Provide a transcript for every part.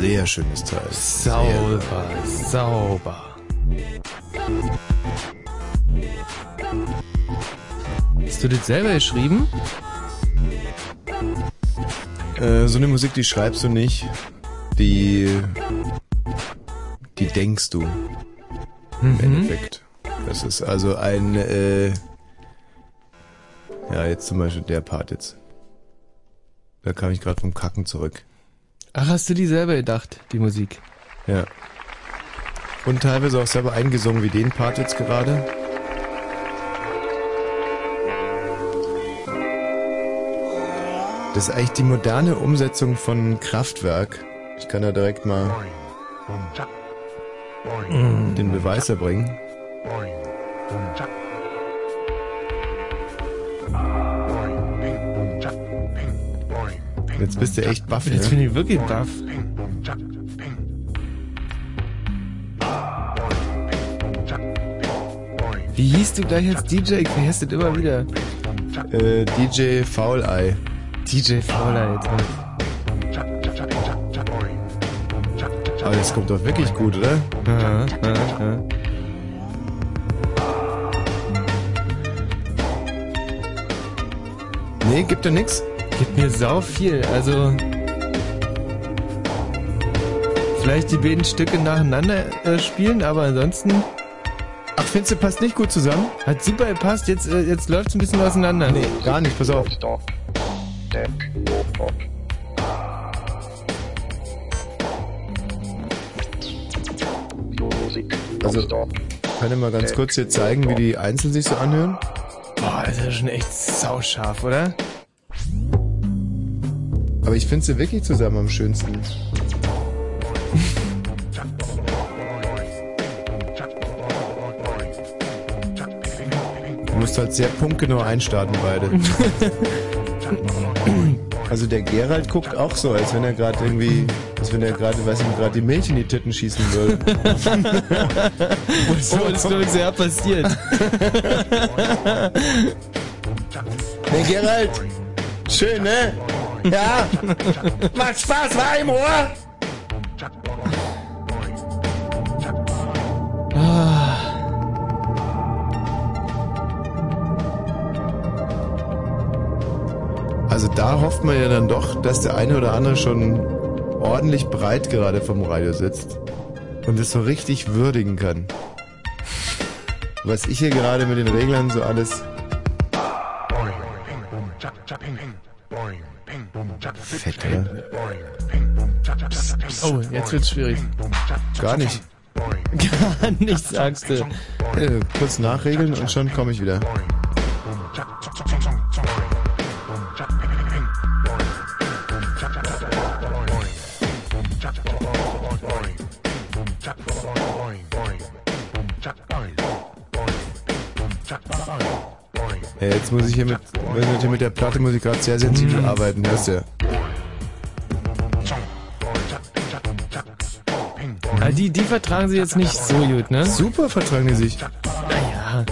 Sehr schönes Teil. Sauber, sauber. Hast du das selber geschrieben? Äh, so eine Musik, die schreibst du nicht. Die. Die denkst du. Im Mhm. Endeffekt. Das ist also ein. Äh, ja, jetzt zum Beispiel der Part jetzt. Da kam ich gerade vom Kacken zurück. Ach, hast du die selber gedacht, die Musik? Ja. Und teilweise auch selber eingesungen wie den Part jetzt gerade. Das ist eigentlich die moderne Umsetzung von Kraftwerk. Ich kann da direkt mal den Beweis erbringen. Jetzt bist du echt baff, Jetzt ne? bin ich wirklich baff. Wie hieß du gleich als DJ? Ich vergesse das immer wieder. Äh, DJ Faulei. DJ Faulei, jetzt. Aber das kommt doch wirklich gut, oder? Aha, aha. Nee, gibt ja nix. Gibt mir sau viel. Also. Vielleicht die beiden Stücke nacheinander äh, spielen, aber ansonsten. Ach, findest du, passt nicht gut zusammen? Hat super gepasst, jetzt, äh, jetzt läuft's ein bisschen auseinander. Nee, gar nicht, pass auf. Also, kann ich mal ganz kurz hier zeigen, wie die einzeln sich so anhören? Boah, das ist schon echt sauscharf, oder? Aber ich finde sie wirklich zusammen am schönsten. Du musst halt sehr punktgenau einstarten, beide. Also der Gerald guckt auch so, als wenn er gerade irgendwie, als wenn er gerade, weiß ich gerade die Milch in die Titten schießen würde. so ist glaube ich sehr passiert. Nee, Gerald! Schön, ne? Ja! Macht Spaß, war im Ohr! Also da hofft man ja dann doch, dass der eine oder andere schon ordentlich breit gerade vom Radio sitzt und es so richtig würdigen kann. Was ich hier gerade mit den Reglern so alles Fett, oder? Oh, jetzt wird's schwierig. Gar nicht. Gar nicht, sagst du. Äh, kurz nachregeln und schon komme ich wieder. Ja, jetzt muss ich hier mit, hier mit der Platte muss ich gerade sehr sensibel arbeiten, hörst du ja. Ah, die, die vertragen sie jetzt nicht so gut, ne? Super vertragen die sich. Naja.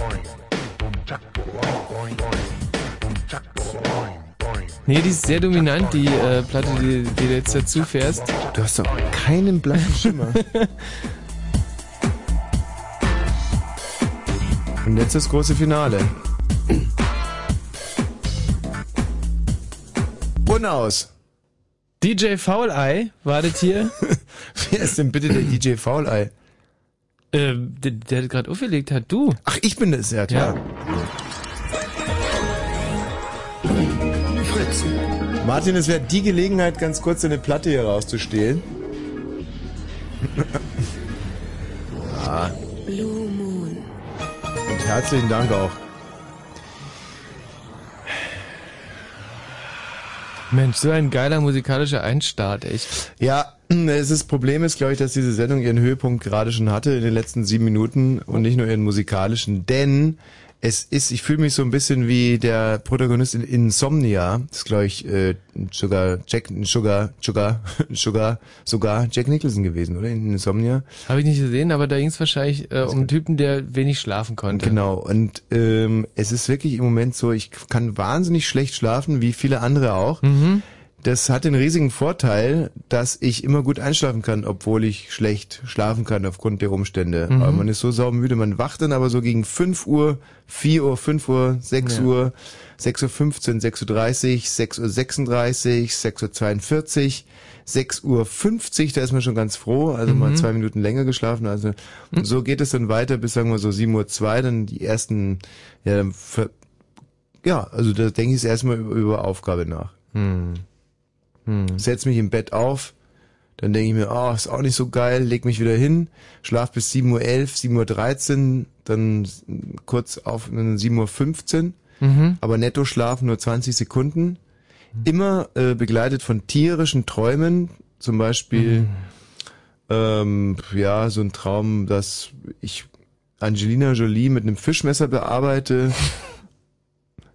Nee, die ist sehr dominant, die äh, Platte, die, die du jetzt dazu fährst. Du hast doch keinen blassen Schimmer. Und jetzt das große Finale. Unaus. DJ Faulei, wartet hier. Wer ist denn bitte der DJ Faulei? Ähm, der, der gerade aufgelegt hat, du. Ach, ich bin das, ja klar. Martin, es wäre die Gelegenheit, ganz kurz eine Platte hier rauszustehlen. ah, Blue Moon. und herzlichen Dank auch. Mensch, so ein geiler musikalischer Einstart, echt. Ja, das Problem ist, glaube ich, dass diese Sendung ihren Höhepunkt gerade schon hatte in den letzten sieben Minuten und nicht nur ihren musikalischen, denn es ist, ich fühle mich so ein bisschen wie der Protagonist in Insomnia, das ist, glaube ich, äh, Sugar, Jack, Sugar, Sugar, Sugar, sogar Jack Nicholson gewesen, oder? In Insomnia. Habe ich nicht gesehen, aber da ging es wahrscheinlich äh, um einen Typen, der wenig schlafen konnte. Genau, und ähm, es ist wirklich im Moment so, ich kann wahnsinnig schlecht schlafen, wie viele andere auch. Mhm. Das hat den riesigen Vorteil, dass ich immer gut einschlafen kann, obwohl ich schlecht schlafen kann aufgrund der Umstände. Mhm. Aber man ist so saumüde, man wacht dann aber so gegen 5 Uhr, 4 Uhr, 5 Uhr, 6 Ja. Uhr, 6 Uhr 15, 6 Uhr 30, 6 Uhr 36, 6 Uhr 42, 6 Uhr 50, da ist man schon ganz froh, also mal Mhm. zwei Minuten länger geschlafen. Also und so geht es dann weiter bis sagen wir so 7 Uhr 2, dann die ersten, ja, dann ja, also da denke ich erstmal über, über Aufgabe nach. Hm. Hm. Setz mich im Bett auf, dann denke ich mir, oh, ist auch nicht so geil, leg mich wieder hin, schlaf bis 7.11 Uhr, 7.13 Uhr, dann kurz auf, dann 7.15 Uhr, Mhm. aber netto schlafen nur 20 Sekunden. Immer äh, begleitet von tierischen Träumen, zum Beispiel, ähm, ja, so ein Traum, dass ich Angelina Jolie mit einem Fischmesser bearbeite.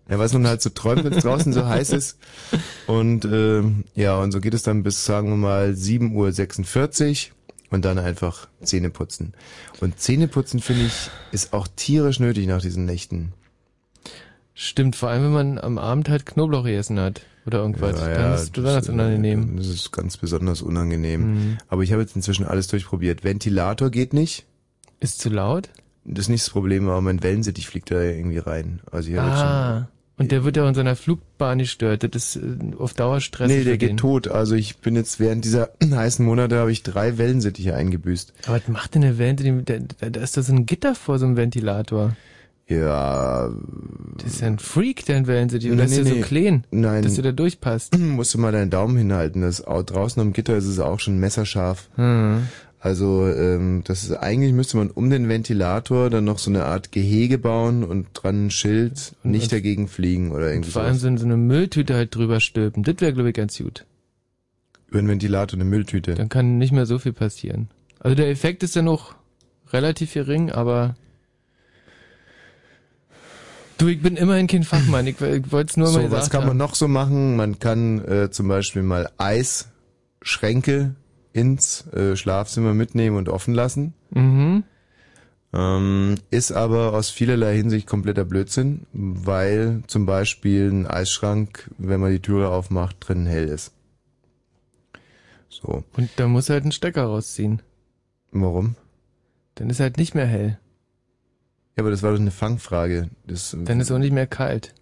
Ja, was man halt so träumt, wenn es draußen so heiß ist. Und ähm, ja, und so geht es dann bis, sagen wir mal, 7.46 Uhr und dann einfach Zähne putzen. Und Zähne putzen, finde ich, ist auch tierisch nötig nach diesen Nächten. Stimmt, vor allem wenn man am Abend halt Knoblauch gegessen hat oder irgendwas. dann ist besonders äh, unangenehm. Das ist ganz besonders unangenehm. Mhm. Aber ich habe jetzt inzwischen alles durchprobiert. Ventilator geht nicht. Ist zu laut? Das ist nicht das Problem, aber mein Wellensittich fliegt da irgendwie rein. Also ich habe jetzt schon Ah. Und der wird ja in seiner Flugbahn gestört. Das ist äh, auf Dauer stressig. Nee, der geht den. tot. Also ich bin jetzt während dieser heißen Monate habe ich drei Wellensittiche eingebüßt. Aber was macht denn der Ventilator? Da, ist da so ein Gitter vor so einem Ventilator. Ja. Das ist ja ein Freak, der Wellensittich. Und Nee, das ist ja nee, so klein, Nein. dass der da durchpasst. Musst du mal deinen Daumen hinhalten. Das au- draußen am Gitter ist es auch schon messerscharf. Hm. Also ähm, das ist eigentlich müsste man um den Ventilator dann noch so eine Art Gehege bauen und dran ein Schild Und- nicht dagegen fliegen oder irgendwie Vor allem so, so eine Mülltüte halt drüber stülpen. Das wäre, glaube ich, ganz gut. Über den Ventilator eine Mülltüte. Dann kann nicht mehr so viel passieren. Also der Effekt ist ja noch relativ gering, aber du, ich bin immerhin kein Fachmann. Ich, ich wollte es nur mal So, was kann man noch so machen? Man kann äh, zum Beispiel mal Eisschränke ins äh, Schlafzimmer mitnehmen und offen lassen. Mhm. Ähm, ist aber aus vielerlei Hinsicht kompletter Blödsinn, weil zum Beispiel ein Eisschrank, wenn man die Türe aufmacht, drinnen hell ist. So. Und da muss halt ein Stecker rausziehen. Warum? Dann ist halt nicht mehr hell. Ja, aber das war doch eine Fangfrage. Das, Dann ist auch nicht mehr kalt.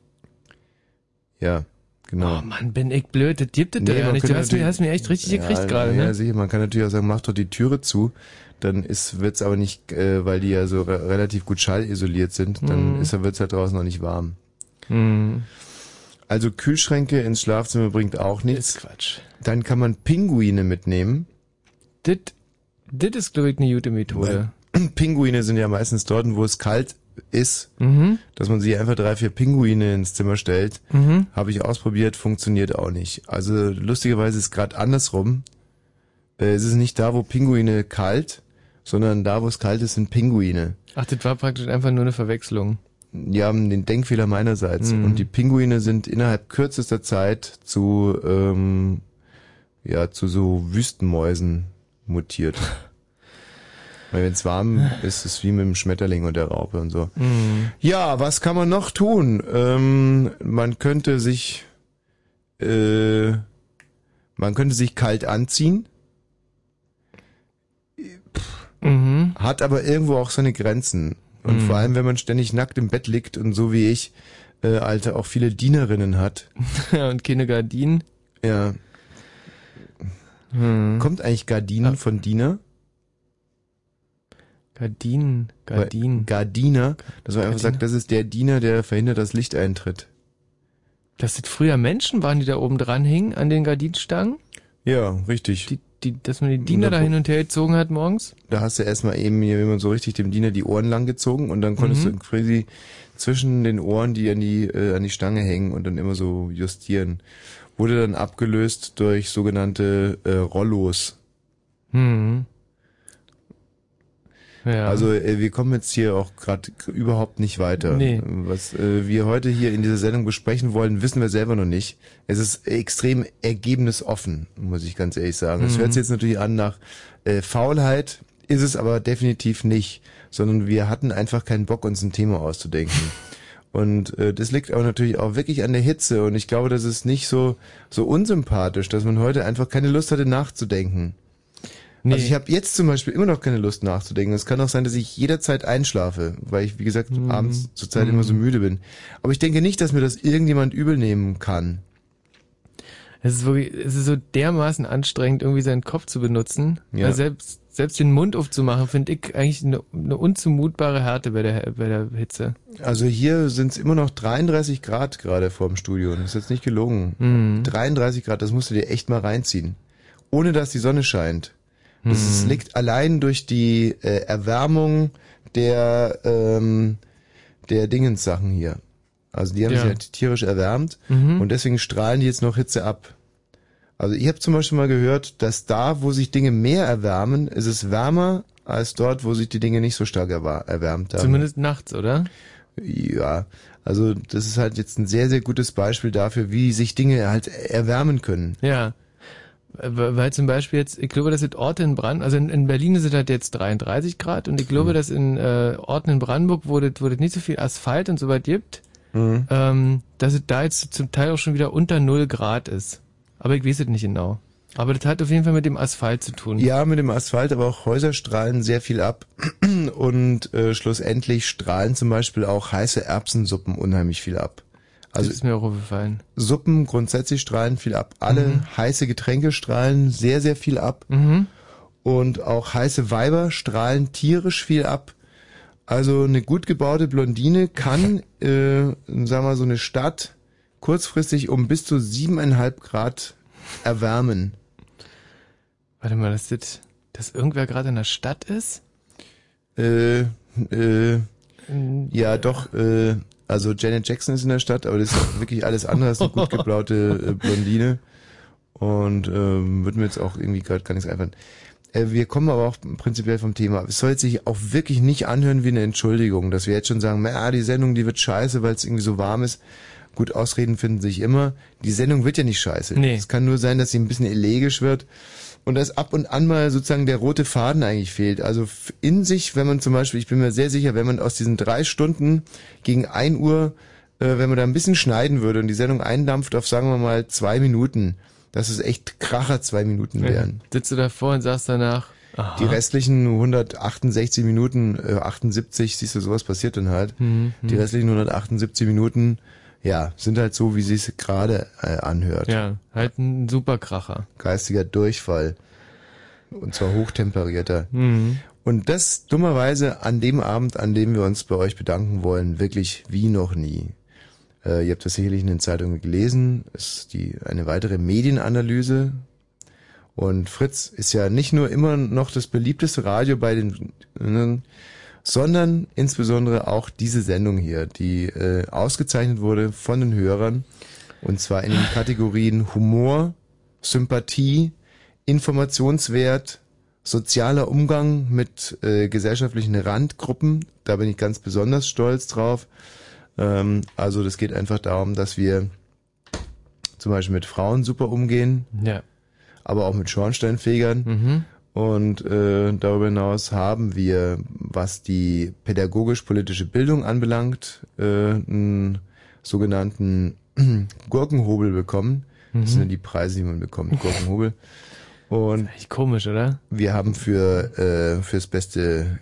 ja, genau. Oh Mann, bin ich blöd. Das gibt es Nee, ja nicht. Du hast, mir, natürlich- hast mir echt richtig gekriegt ja, gerade, Ja, ne? sicher. Man kann natürlich auch sagen, mach doch die Türe zu. Dann ist, wird's aber nicht, äh, weil die ja so re relativ gut schallisoliert sind, dann Mhm. ist, wird's halt draußen noch nicht warm. Hm. Also Kühlschränke ins Schlafzimmer bringt auch nichts. Ist Quatsch. Dann kann man Pinguine mitnehmen. Das, das ist, glaube ich, eine gute Methode. Pinguine sind ja meistens dort, wo es kalt ist, Mhm. dass man sich einfach drei, vier Pinguine ins Zimmer stellt. Mhm. Habe ich ausprobiert, funktioniert auch nicht. Also lustigerweise ist gerade andersrum. Äh, es ist nicht da, wo Pinguine kalt, sondern da, wo es kalt ist, sind Pinguine. Ach, das war praktisch einfach nur eine Verwechslung. Haben den Denkfehler meinerseits. Mhm. Und die Pinguine sind innerhalb kürzester Zeit zu, ähm, ja, zu so Wüstenmäusen mutiert. Weil wenn es warm ist, ist es wie mit dem Schmetterling und der Raupe und so. Mhm. Ja, was kann man noch tun? Ähm, man könnte sich, äh, man könnte sich kalt anziehen, Mhm. hat aber irgendwo auch seine Grenzen. Und Mhm. vor allem, wenn man ständig nackt im Bett liegt und so wie ich, äh, Alter, auch viele Dienerinnen hat. und keine Gardinen. Ja. Hm. Kommt eigentlich Gardinen von Diener? Gardinen, Gardinen. Gardiner, dass man einfach sagt, das ist der Diener, der verhindert, dass Licht eintritt. Dass das früher Menschen waren, die da oben dran hingen an den Gardinenstangen? Ja, richtig. Die, die, dass man die Diener da hin und her gezogen hat morgens? da hast du erstmal eben hier immer so richtig dem Diener die Ohren lang gezogen und dann konntest Mhm. du quasi zwischen den Ohren die an die äh, an die Stange hängen und dann immer so justieren. Wurde dann abgelöst durch sogenannte äh, Rollos. Hm. Ja. Also äh, wir kommen jetzt hier auch gerade überhaupt nicht weiter. Nee. Was äh, wir heute hier in dieser Sendung besprechen wollen, wissen wir selber noch nicht. Es ist extrem ergebnisoffen, muss ich ganz ehrlich sagen. Es Mhm. hört sich jetzt natürlich an nach äh, Faulheit, ist es aber definitiv nicht, sondern wir hatten einfach keinen Bock, uns ein Thema auszudenken. Und äh, das liegt aber natürlich auch wirklich an der Hitze. Und ich glaube, das ist nicht so, so unsympathisch, dass man heute einfach keine Lust hatte nachzudenken. Nee. Also ich habe jetzt zum Beispiel immer noch keine Lust nachzudenken. Es kann auch sein, dass ich jederzeit einschlafe, weil ich, wie gesagt, mhm. abends zurzeit mhm. immer so müde bin. Aber ich denke nicht, dass mir das irgendjemand übel nehmen kann. Es ist wirklich, es ist so dermaßen anstrengend, irgendwie seinen Kopf zu benutzen. Ja. Weil selbst, selbst den Mund aufzumachen, finde ich eigentlich eine, eine unzumutbare Härte bei der, bei der Hitze. Also hier sind es immer noch 33 Grad gerade vor dem Studio. Das ist jetzt nicht gelogen. Mhm. 33 Grad, das musst du dir echt mal reinziehen. Ohne dass die Sonne scheint. Das mhm. liegt allein durch die äh, Erwärmung der, ähm, der Dingenssachen hier. Also die haben ja. sich halt tierisch erwärmt mhm. und deswegen strahlen die jetzt noch Hitze ab. Also ich habe zum Beispiel mal gehört, dass da, wo sich Dinge mehr erwärmen, ist es wärmer als dort, wo sich die Dinge nicht so stark erwärmt haben. Zumindest nachts, oder? Ja, also das ist halt jetzt ein sehr, sehr gutes Beispiel dafür, wie sich Dinge halt erwärmen können. Ja. Weil zum Beispiel jetzt, ich glaube, dass es Orte in Brandenburg, also in, in, Berlin ist es halt jetzt 33 Grad und ich glaube, mhm. dass in äh, Orten in Brandenburg, wo es, wo es nicht so viel Asphalt und so weit gibt, mhm. ähm, dass es da jetzt zum Teil auch schon wieder unter 0 Grad ist. Aber ich weiß es nicht genau. Aber das hat auf jeden Fall mit dem Asphalt zu tun. Ja, mit dem Asphalt, aber auch Häuser strahlen sehr viel ab. Und äh, schlussendlich strahlen zum Beispiel auch heiße Erbsensuppen unheimlich viel ab. Also das ist mir auch aufgefallen. Suppen grundsätzlich strahlen viel ab. Alle mhm. heiße Getränke strahlen sehr, sehr viel ab. Mhm. Und auch heiße Weiber strahlen tierisch viel ab. Also eine gut gebaute Blondine kann, äh, sagen wir mal, so eine Stadt kurzfristig um bis zu siebeneinhalb Grad erwärmen. Warte mal, dass, das, dass irgendwer gerade in der Stadt ist? Äh, äh, ja, doch, äh, also Janet Jackson ist in der Stadt, aber das ist wirklich alles andere als eine gut geblaute äh, Blondine. Und ähm, wird mir jetzt auch irgendwie gerade gar nichts einfallen. Äh, wir kommen aber auch prinzipiell vom Thema. Es soll sich auch wirklich nicht anhören wie eine Entschuldigung, dass wir jetzt schon sagen, na, die Sendung, die wird scheiße, weil es irgendwie so warm ist. Gut, Ausreden finden sich immer. Die Sendung wird ja nicht scheiße. Nee. Es kann nur sein, dass sie ein bisschen elegisch wird und dass ab und an mal sozusagen der rote Faden eigentlich fehlt. Also in sich, wenn man zum Beispiel, ich bin mir sehr sicher, wenn man aus diesen drei Stunden gegen ein Uhr, äh, wenn man da ein bisschen schneiden würde und die Sendung eindampft auf, sagen wir mal, zwei Minuten, dass es echt Kracher zwei Minuten wären. Ja. Sitzt du davor und sagst danach, Aha. Die restlichen 168 Minuten, äh, 78, siehst du, sowas passiert dann halt. Mhm, die restlichen 178 Minuten ja, sind halt so, wie sie es gerade äh, anhört. Ja, halt ein Superkracher. Geistiger Durchfall. Und zwar hochtemperierter. Mhm. Und das dummerweise an dem Abend, an dem wir uns bei euch bedanken wollen, wirklich wie noch nie. Äh, ihr habt das sicherlich in den Zeitungen gelesen. Es ist die, eine weitere Medienanalyse. Und Fritz ist ja nicht nur immer noch das beliebteste Radio bei den, äh, sondern insbesondere auch diese Sendung hier, die äh, ausgezeichnet wurde von den Hörern und zwar in den Kategorien Humor, Sympathie, Informationswert, sozialer Umgang mit äh, gesellschaftlichen Randgruppen. Da bin ich ganz besonders stolz drauf. Ähm, also das geht einfach darum, dass wir zum Beispiel mit Frauen super umgehen, ja. aber auch mit Schornsteinfegern. Mhm. Und äh, darüber hinaus haben wir, was die pädagogisch-politische Bildung anbelangt, äh, einen sogenannten Gurkenhobel bekommen. Das mhm. sind ja die Preise, die man bekommt, Gurkenhobel. Und das ist komisch, oder? Wir haben für äh, fürs beste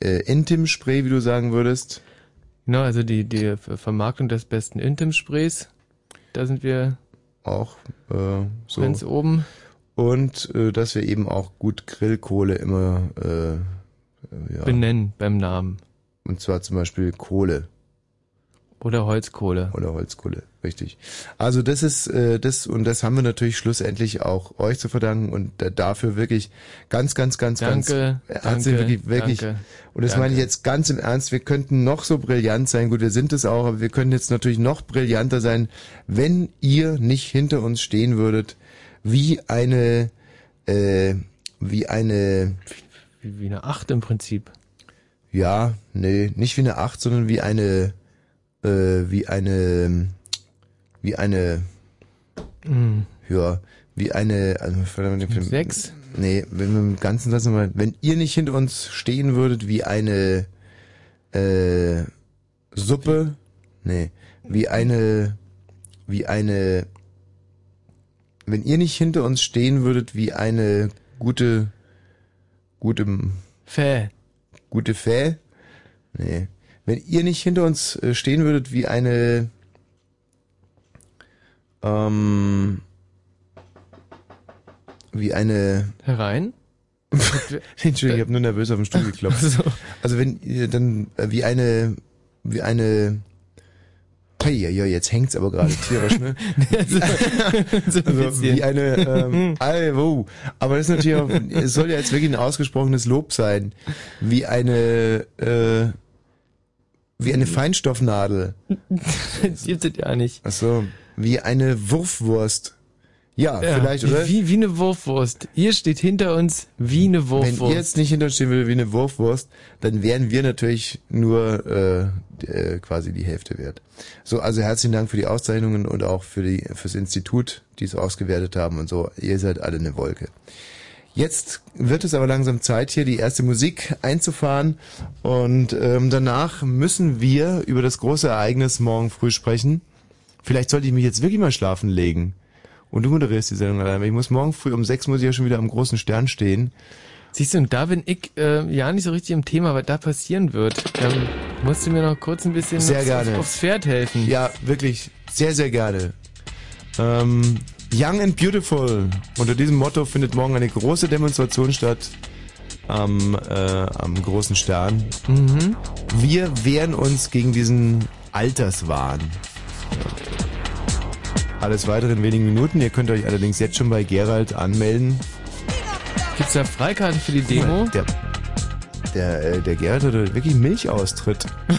äh, Intim-Spray, wie du sagen würdest. Genau, also die, die Vermarktung des besten Intim-Sprays. Da sind wir auch äh, so ganz oben und äh, dass wir eben auch gut Grillkohle immer äh, ja. benennen beim Namen. Und zwar zum Beispiel Kohle. Oder Holzkohle. Oder Holzkohle, richtig. Also das ist äh, das und das haben wir natürlich schlussendlich auch euch zu verdanken und äh, dafür wirklich ganz, ganz, ganz, danke, ganz danke, wirklich, wirklich danke, und das danke. meine ich jetzt ganz im Ernst. Wir könnten noch so brillant sein, gut, wir sind es auch, aber wir können jetzt natürlich noch brillanter sein, wenn ihr nicht hinter uns stehen würdet wie eine, äh, wie eine, wie, wie eine Acht im Prinzip. Ja, nee, nicht wie eine Acht, sondern wie eine, äh, wie eine, wie eine, mm. ja, wie eine, also, sechs. Nee, wenn wir im ganzen Satz nochmal, wenn ihr nicht hinter uns stehen würdet, wie eine, äh, Suppe, Nee. Wie eine, wie eine, wenn ihr nicht hinter uns stehen würdet, wie eine gute, gute, Fäh. gute Fäh? Nee. Wenn ihr nicht hinter uns äh, stehen würdet, wie eine, ähm, wie eine, Herein? Entschuldigung, ich habe nur nervös auf den Stuhl geklopft. So. Also wenn ihr dann äh, wie eine wie eine ja, ja, jetzt hängt's aber gerade tierisch, ne? so, so ein Also wie eine ähm, Al- wow. aber das ist natürlich auch, es soll ja jetzt wirklich ein ausgesprochenes Lob sein, wie eine äh, wie eine Feinstoffnadel. Das gibt es ja nicht. Ach so, wie eine Wurfwurst. Ja, Ja, vielleicht, oder? Wie, wie eine Wurfwurst. Ihr steht hinter uns wie eine Wenn Wurfwurst. ihr jetzt nicht hinter uns stehen würdet wie eine Wurfwurst, dann wären wir natürlich nur äh, äh, quasi die Hälfte wert. So, also herzlichen Dank für die Auszeichnungen und auch für die fürs Institut, die es ausgewertet haben und so. Ihr seid alle eine Wolke. Jetzt wird es aber langsam Zeit, hier die erste Musik einzufahren und ähm, danach müssen wir über das große Ereignis morgen früh sprechen. Vielleicht sollte ich mich jetzt wirklich mal schlafen legen. Und du moderierst die Sendung allein, ich muss morgen früh um sechs muss ich ja schon wieder am großen Stern stehen. Siehst du, und da bin ich äh, ja nicht so richtig im Thema, was da passieren wird. Ähm, musst du mir noch kurz ein bisschen Sehr aufs, aufs Pferd helfen. Ja, wirklich, sehr, sehr gerne. Ähm, Young and Beautiful. Unter diesem Motto findet morgen eine große Demonstration statt am, äh, am großen Stern. Mhm. Wir wehren uns gegen diesen Alterswahn. Alles weitere in wenigen Minuten. Ihr könnt euch allerdings jetzt schon bei Gerald anmelden. Gibt's da Freikarten für die Demo? Der, der, äh, der Gerald hat wirklich Milchaustritt.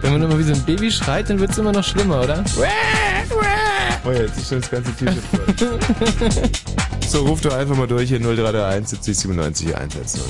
Wenn man immer wie so ein Baby schreit, dann wird's immer noch schlimmer, oder? Oh jetzt ist schon das ganze T-Shirt voll. so, ruft doch einfach mal durch hier 0331 70 97 110.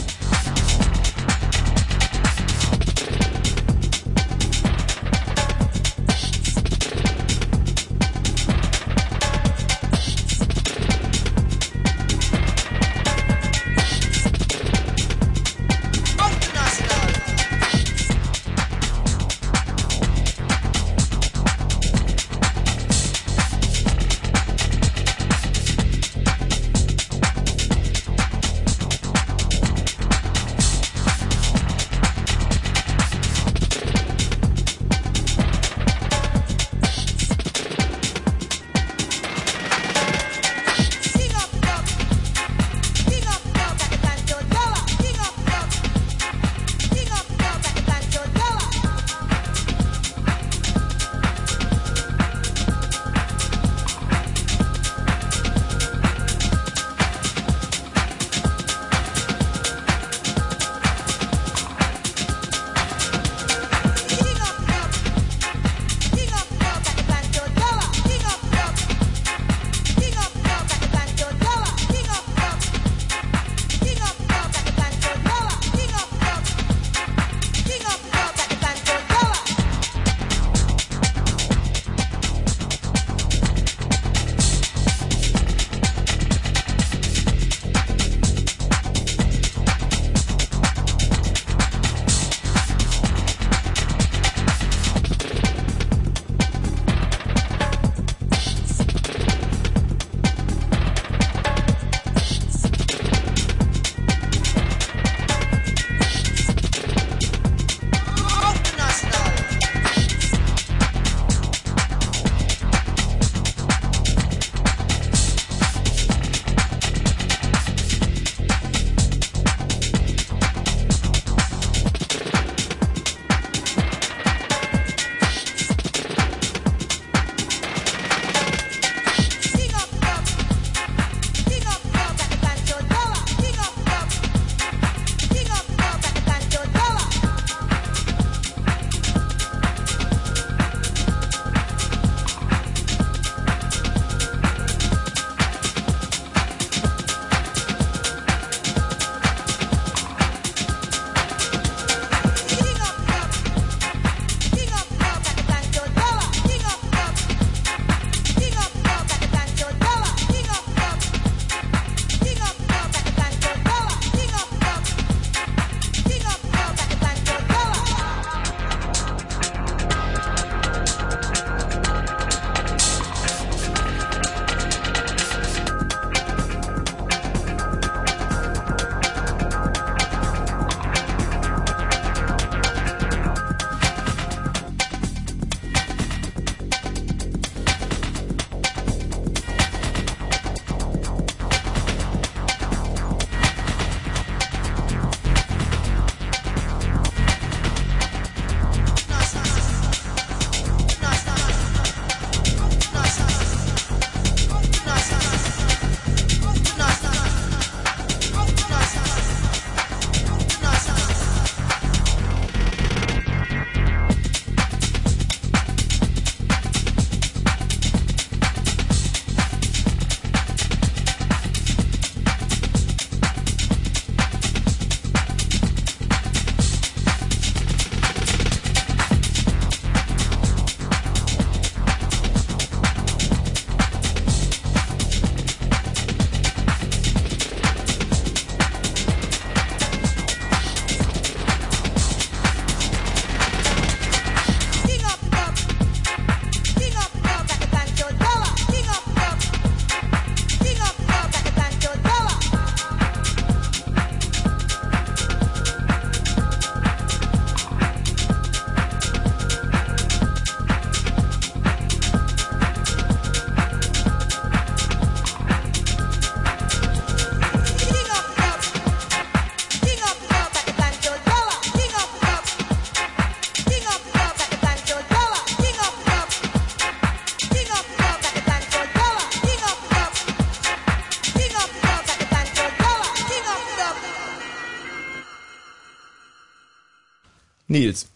Nils.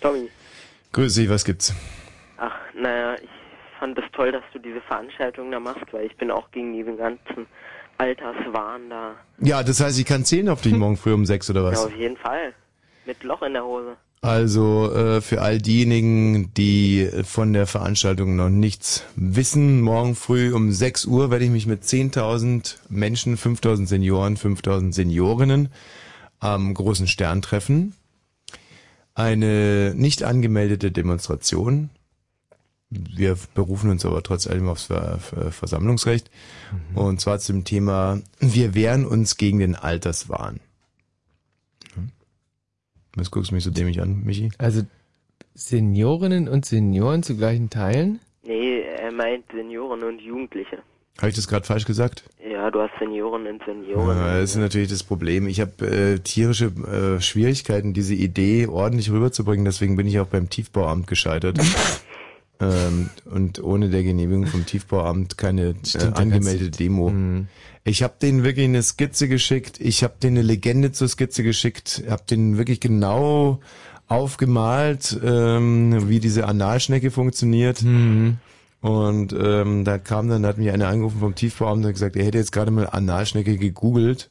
Tommy. Grüß dich, was gibt's? Ach, naja, ich fand es toll, dass du diese Veranstaltung da machst, weil ich bin auch gegen diesen ganzen Alterswahn da. Ja, das heißt, ich kann zählen auf dich morgen früh um sechs oder Ja, was? auf jeden Fall. Mit Loch in der Hose. Also äh, für all diejenigen, die von der Veranstaltung noch nichts wissen, morgen früh um 6 Uhr werde ich mich mit 10.000 Menschen, 5.000 Senioren, 5.000 Seniorinnen am großen Stern treffen. Eine nicht angemeldete Demonstration. Wir berufen uns aber trotz allem aufs Ver Ver Versammlungsrecht. Und zwar zum Thema, wir wehren uns gegen den Alterswahn. Was guckst du mich so dämlich an, Michi? Also Seniorinnen und Senioren zu gleichen Teilen? Nee, er meint Senioren und Jugendliche. Habe ich das gerade falsch gesagt? Ja, du hast Senioren und Senioren. Ja, das ist natürlich das Problem. Ich habe äh, tierische äh, Schwierigkeiten, diese Idee ordentlich rüberzubringen. Deswegen bin ich auch beim Tiefbauamt gescheitert. ähm, und ohne der Genehmigung vom Tiefbauamt keine äh, Stimmt, da angemeldete Demo. Mhm. Ich habe denen wirklich eine Skizze geschickt. Ich habe denen eine Legende zur Skizze geschickt. Habe denen wirklich genau aufgemalt, ähm, wie diese Analschnecke funktioniert. Mhm. Und ähm, da kam dann, da hat mich einer angerufen vom Tiefbauamt und hat gesagt, er hätte jetzt gerade mal Analschnecke gegoogelt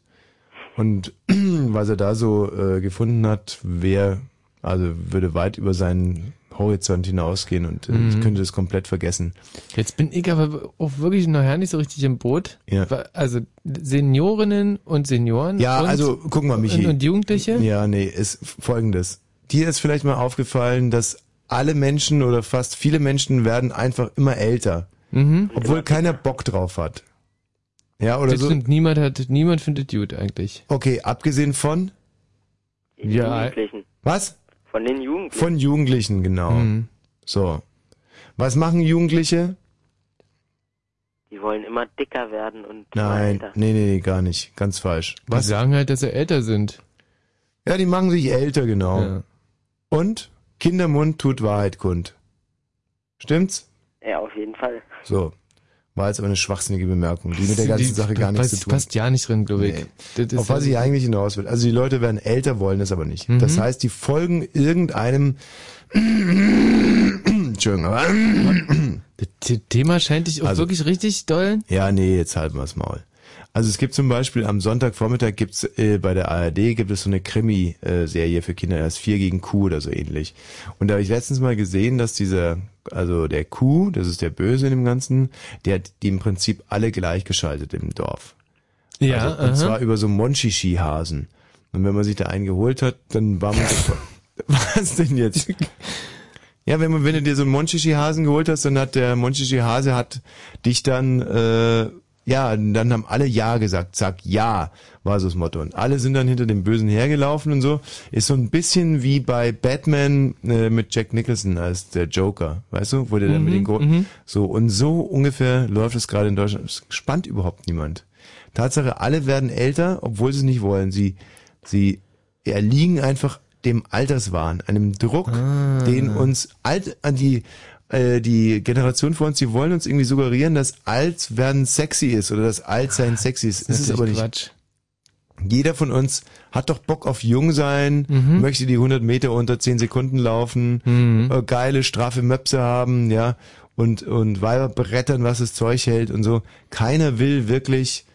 und was er da so äh, gefunden hat, wer also würde weit über seinen Horizont hinausgehen und äh, ich Mhm. könnte das komplett vergessen. Jetzt bin ich aber auch wirklich nachher nicht so richtig im Boot. Ja. Also Seniorinnen und Senioren Ja, und, also guck mal, Michi. und, und Jugendliche. Ja, nee, ist folgendes. Dir ist vielleicht mal aufgefallen, dass alle Menschen oder fast viele Menschen werden einfach immer älter, Mhm. obwohl keiner Bock drauf hat. Ja, oder Das so. stimmt, niemand hat, niemand findet gut eigentlich. Okay, abgesehen von Den Ja. Jugendlichen. was? Von den Jugendlichen. Von Jugendlichen, genau. Mhm. So. Was machen Jugendliche? Die wollen immer dicker werden und Nein, weiter. nee, nee, nee, gar nicht. Ganz falsch. Die Was? sagen halt, dass sie älter sind. Ja, die machen sich älter, genau. Ja. Und Kindermund tut Wahrheit kund. Stimmt's? Ja, auf jeden Fall. So. War jetzt aber eine schwachsinnige Bemerkung, die mit der ganzen Die- Sache gar nichts passt, zu tun passt ja nicht drin, glaube ich. Nee. Das ist Auf was ich eigentlich hinaus will. Also die Leute werden älter, wollen das aber nicht. Mhm. Das heißt, die folgen irgendeinem Entschuldigung, aber Das The- Thema scheint dich auch Also- wirklich richtig doll. Ja, nee, jetzt halten wir's Maul. Also es gibt zum Beispiel am Sonntagvormittag gibt's äh, bei der ARD gibt es so eine Krimi-Serie für Kinder, das 4 gegen Q oder so ähnlich. Und da habe ich letztens mal gesehen, dass dieser, also der Q, das ist der Böse in dem Ganzen, der hat die im Prinzip alle gleichgeschaltet im Dorf. Ja, also, und aha. zwar über so Monchichi-Hasen. Und wenn man sich da einen geholt hat, dann war man was denn jetzt? Ja, wenn man, wenn du dir so einen Monchichi-Hasen geholt hast, dann hat der Monchichi-Hase hat dich dann, äh, ja, dann haben alle Ja gesagt. Sag Ja, war so das Motto. Und alle sind dann hinter dem Bösen hergelaufen und so. Ist so ein bisschen wie bei Batman äh, mit Jack Nicholson als der Joker, weißt du? Wo der dann mit den Gro mhm. So, und so ungefähr läuft es gerade in Deutschland. Es spannt überhaupt niemand. Tatsache, alle werden älter, obwohl sie es nicht wollen. Sie, sie erliegen einfach dem Alterswahn, einem Druck, Ah. den uns alt an die äh, die Generation vor uns, die wollen uns irgendwie suggerieren, dass alt werden sexy ist oder dass alt sein sexy ist. Das ist es aber nicht. Quatsch. Jeder von uns hat doch Bock auf jung sein, Mhm. möchte die 100 Meter unter 10 Sekunden laufen, Mhm. äh, geile, straffe Möpse haben, ja, und, und Weiber brettern, was das Zeug hält und so. Keiner will wirklich,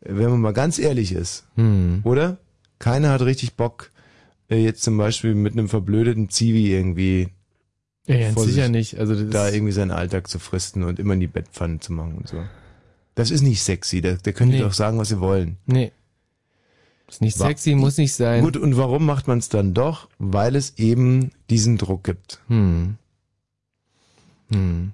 wenn man mal ganz ehrlich ist, Hm. oder? Keiner hat richtig Bock, äh, jetzt zum Beispiel mit einem verblödeten Zivi irgendwie Ja, ganz vor sicher sich nicht. Also das da irgendwie seinen Alltag zu fristen und immer in die Bettpfanne zu machen und so. Das ist nicht sexy, da, da könnt ihr Nee. doch sagen, was ihr wollen. nee. Ist nicht Wa- sexy, muss nicht sein. Gut, und warum macht man es dann doch? Weil es eben diesen Druck gibt. Hm. Hm.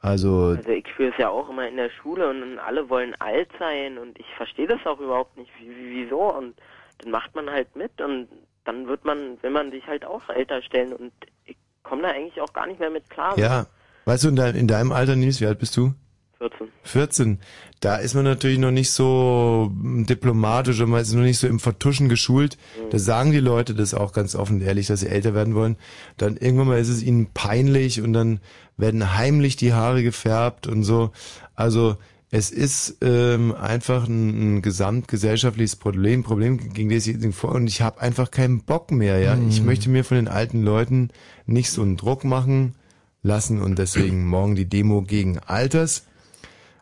Also, Also ich führe es ja auch immer in der Schule und alle wollen alt sein und ich verstehe das auch überhaupt nicht, wie, wie, wieso und dann macht man halt mit und dann wird man, will man sich halt auch älter stellen und ich komme da eigentlich auch gar nicht mehr mit klar. ja, weißt du, in, dein, in deinem Alter, Nils, wie alt bist du? 14. 14. Da ist man natürlich noch nicht so diplomatisch und man ist noch nicht so im Vertuschen geschult. Da sagen die Leute das auch ganz offen und ehrlich, dass sie älter werden wollen. Dann irgendwann mal ist es ihnen peinlich und dann werden heimlich die Haare gefärbt und so. Also Es ist ähm, einfach ein, ein gesamtgesellschaftliches Problem, Problem gegen das ich vor und ich habe einfach keinen Bock mehr. Ja, Mhm. ich möchte mir von den alten Leuten nicht so einen Druck machen lassen und deswegen morgen die Demo gegen Alters,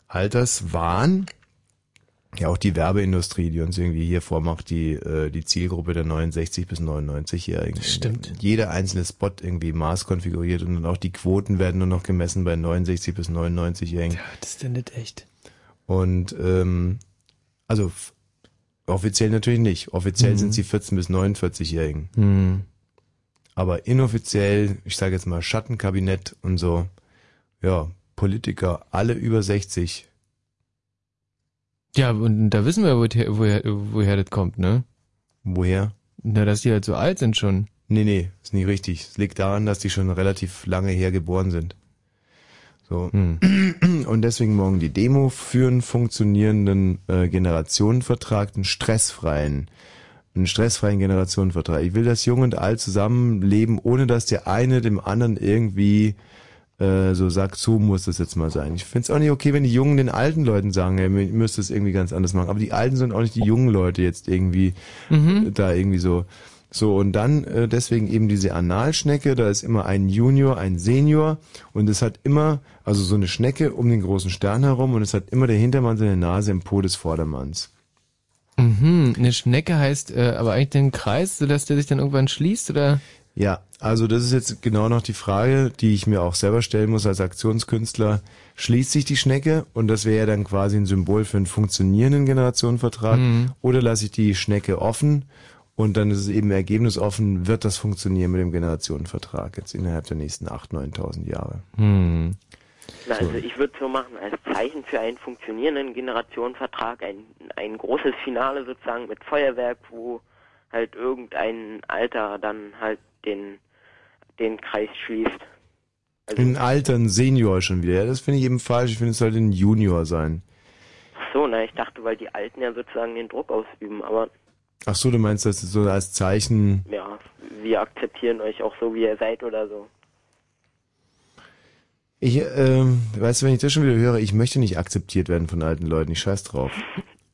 Alterswahn. Ja, auch die Werbeindustrie, die uns irgendwie hier vormacht, die äh, die Zielgruppe der 69 bis 99-Jährigen. Stimmt. Jeder einzelne Spot irgendwie maßkonfiguriert und dann auch die Quoten werden nur noch gemessen bei 69 bis 99-Jährigen. Ja, das ist denn nicht echt. Und ähm, also offiziell natürlich nicht. Offiziell Mhm. sind sie 14 bis 49-Jährigen. Hm. Aber inoffiziell, ich sage jetzt mal Schattenkabinett und so, ja, Politiker, alle über 60. Ja, und da wissen wir, woher, woher, woher das kommt, ne? Woher? Na, dass die halt so alt sind schon. Nee, nee, ist nicht richtig. Es liegt daran, dass die schon relativ lange her geboren sind. So. Hm. Und deswegen morgen die Demo für einen funktionierenden äh, Generationenvertrag, einen stressfreien, einen stressfreien Generationenvertrag. Ich will, dass Jung und Alt zusammenleben, ohne dass der eine dem anderen irgendwie äh, so sagt, so muss das jetzt mal sein. Ich find's auch nicht okay, wenn die Jungen den alten Leuten sagen, hey, ihr müsst es irgendwie ganz anders machen. Aber die Alten sind auch nicht die jungen Leute jetzt irgendwie Mhm. da irgendwie so. So, und dann äh, deswegen eben diese Analschnecke, da ist immer ein Junior, ein Senior und es hat immer, also so eine Schnecke um den großen Stern herum und es hat immer der Hintermann seine Nase im Po des Vordermanns. Mhm. Eine Schnecke heißt äh, aber eigentlich den Kreis, sodass der sich dann irgendwann schließt, oder? Ja, also das ist jetzt genau noch die Frage, die ich mir auch selber stellen muss als Aktionskünstler. Schließt sich die Schnecke und das wäre ja dann quasi ein Symbol für einen funktionierenden Generationenvertrag Mhm. oder lasse ich die Schnecke offen und dann ist es eben ergebnisoffen, wird das funktionieren mit dem Generationenvertrag jetzt innerhalb der nächsten 8.000, 9.000 Jahre. Hm. Na, So. also ich würde so machen, als Zeichen für einen funktionierenden Generationenvertrag ein, ein großes Finale sozusagen mit Feuerwerk, wo halt irgendein Alter dann halt den, den Kreis schließt. Also, Ein Alter, ein Senior schon wieder. Ja, das finde ich eben falsch. Ich finde, es sollte ein Junior sein. ach so, na, ich dachte, weil die Alten ja sozusagen den Druck ausüben, aber Ach so, du meinst, das so als Zeichen. ja, wir akzeptieren euch auch so, wie ihr seid oder so. Ich, ähm, weißt du, wenn ich das schon wieder höre, ich möchte nicht akzeptiert werden von alten Leuten. Ich scheiß drauf.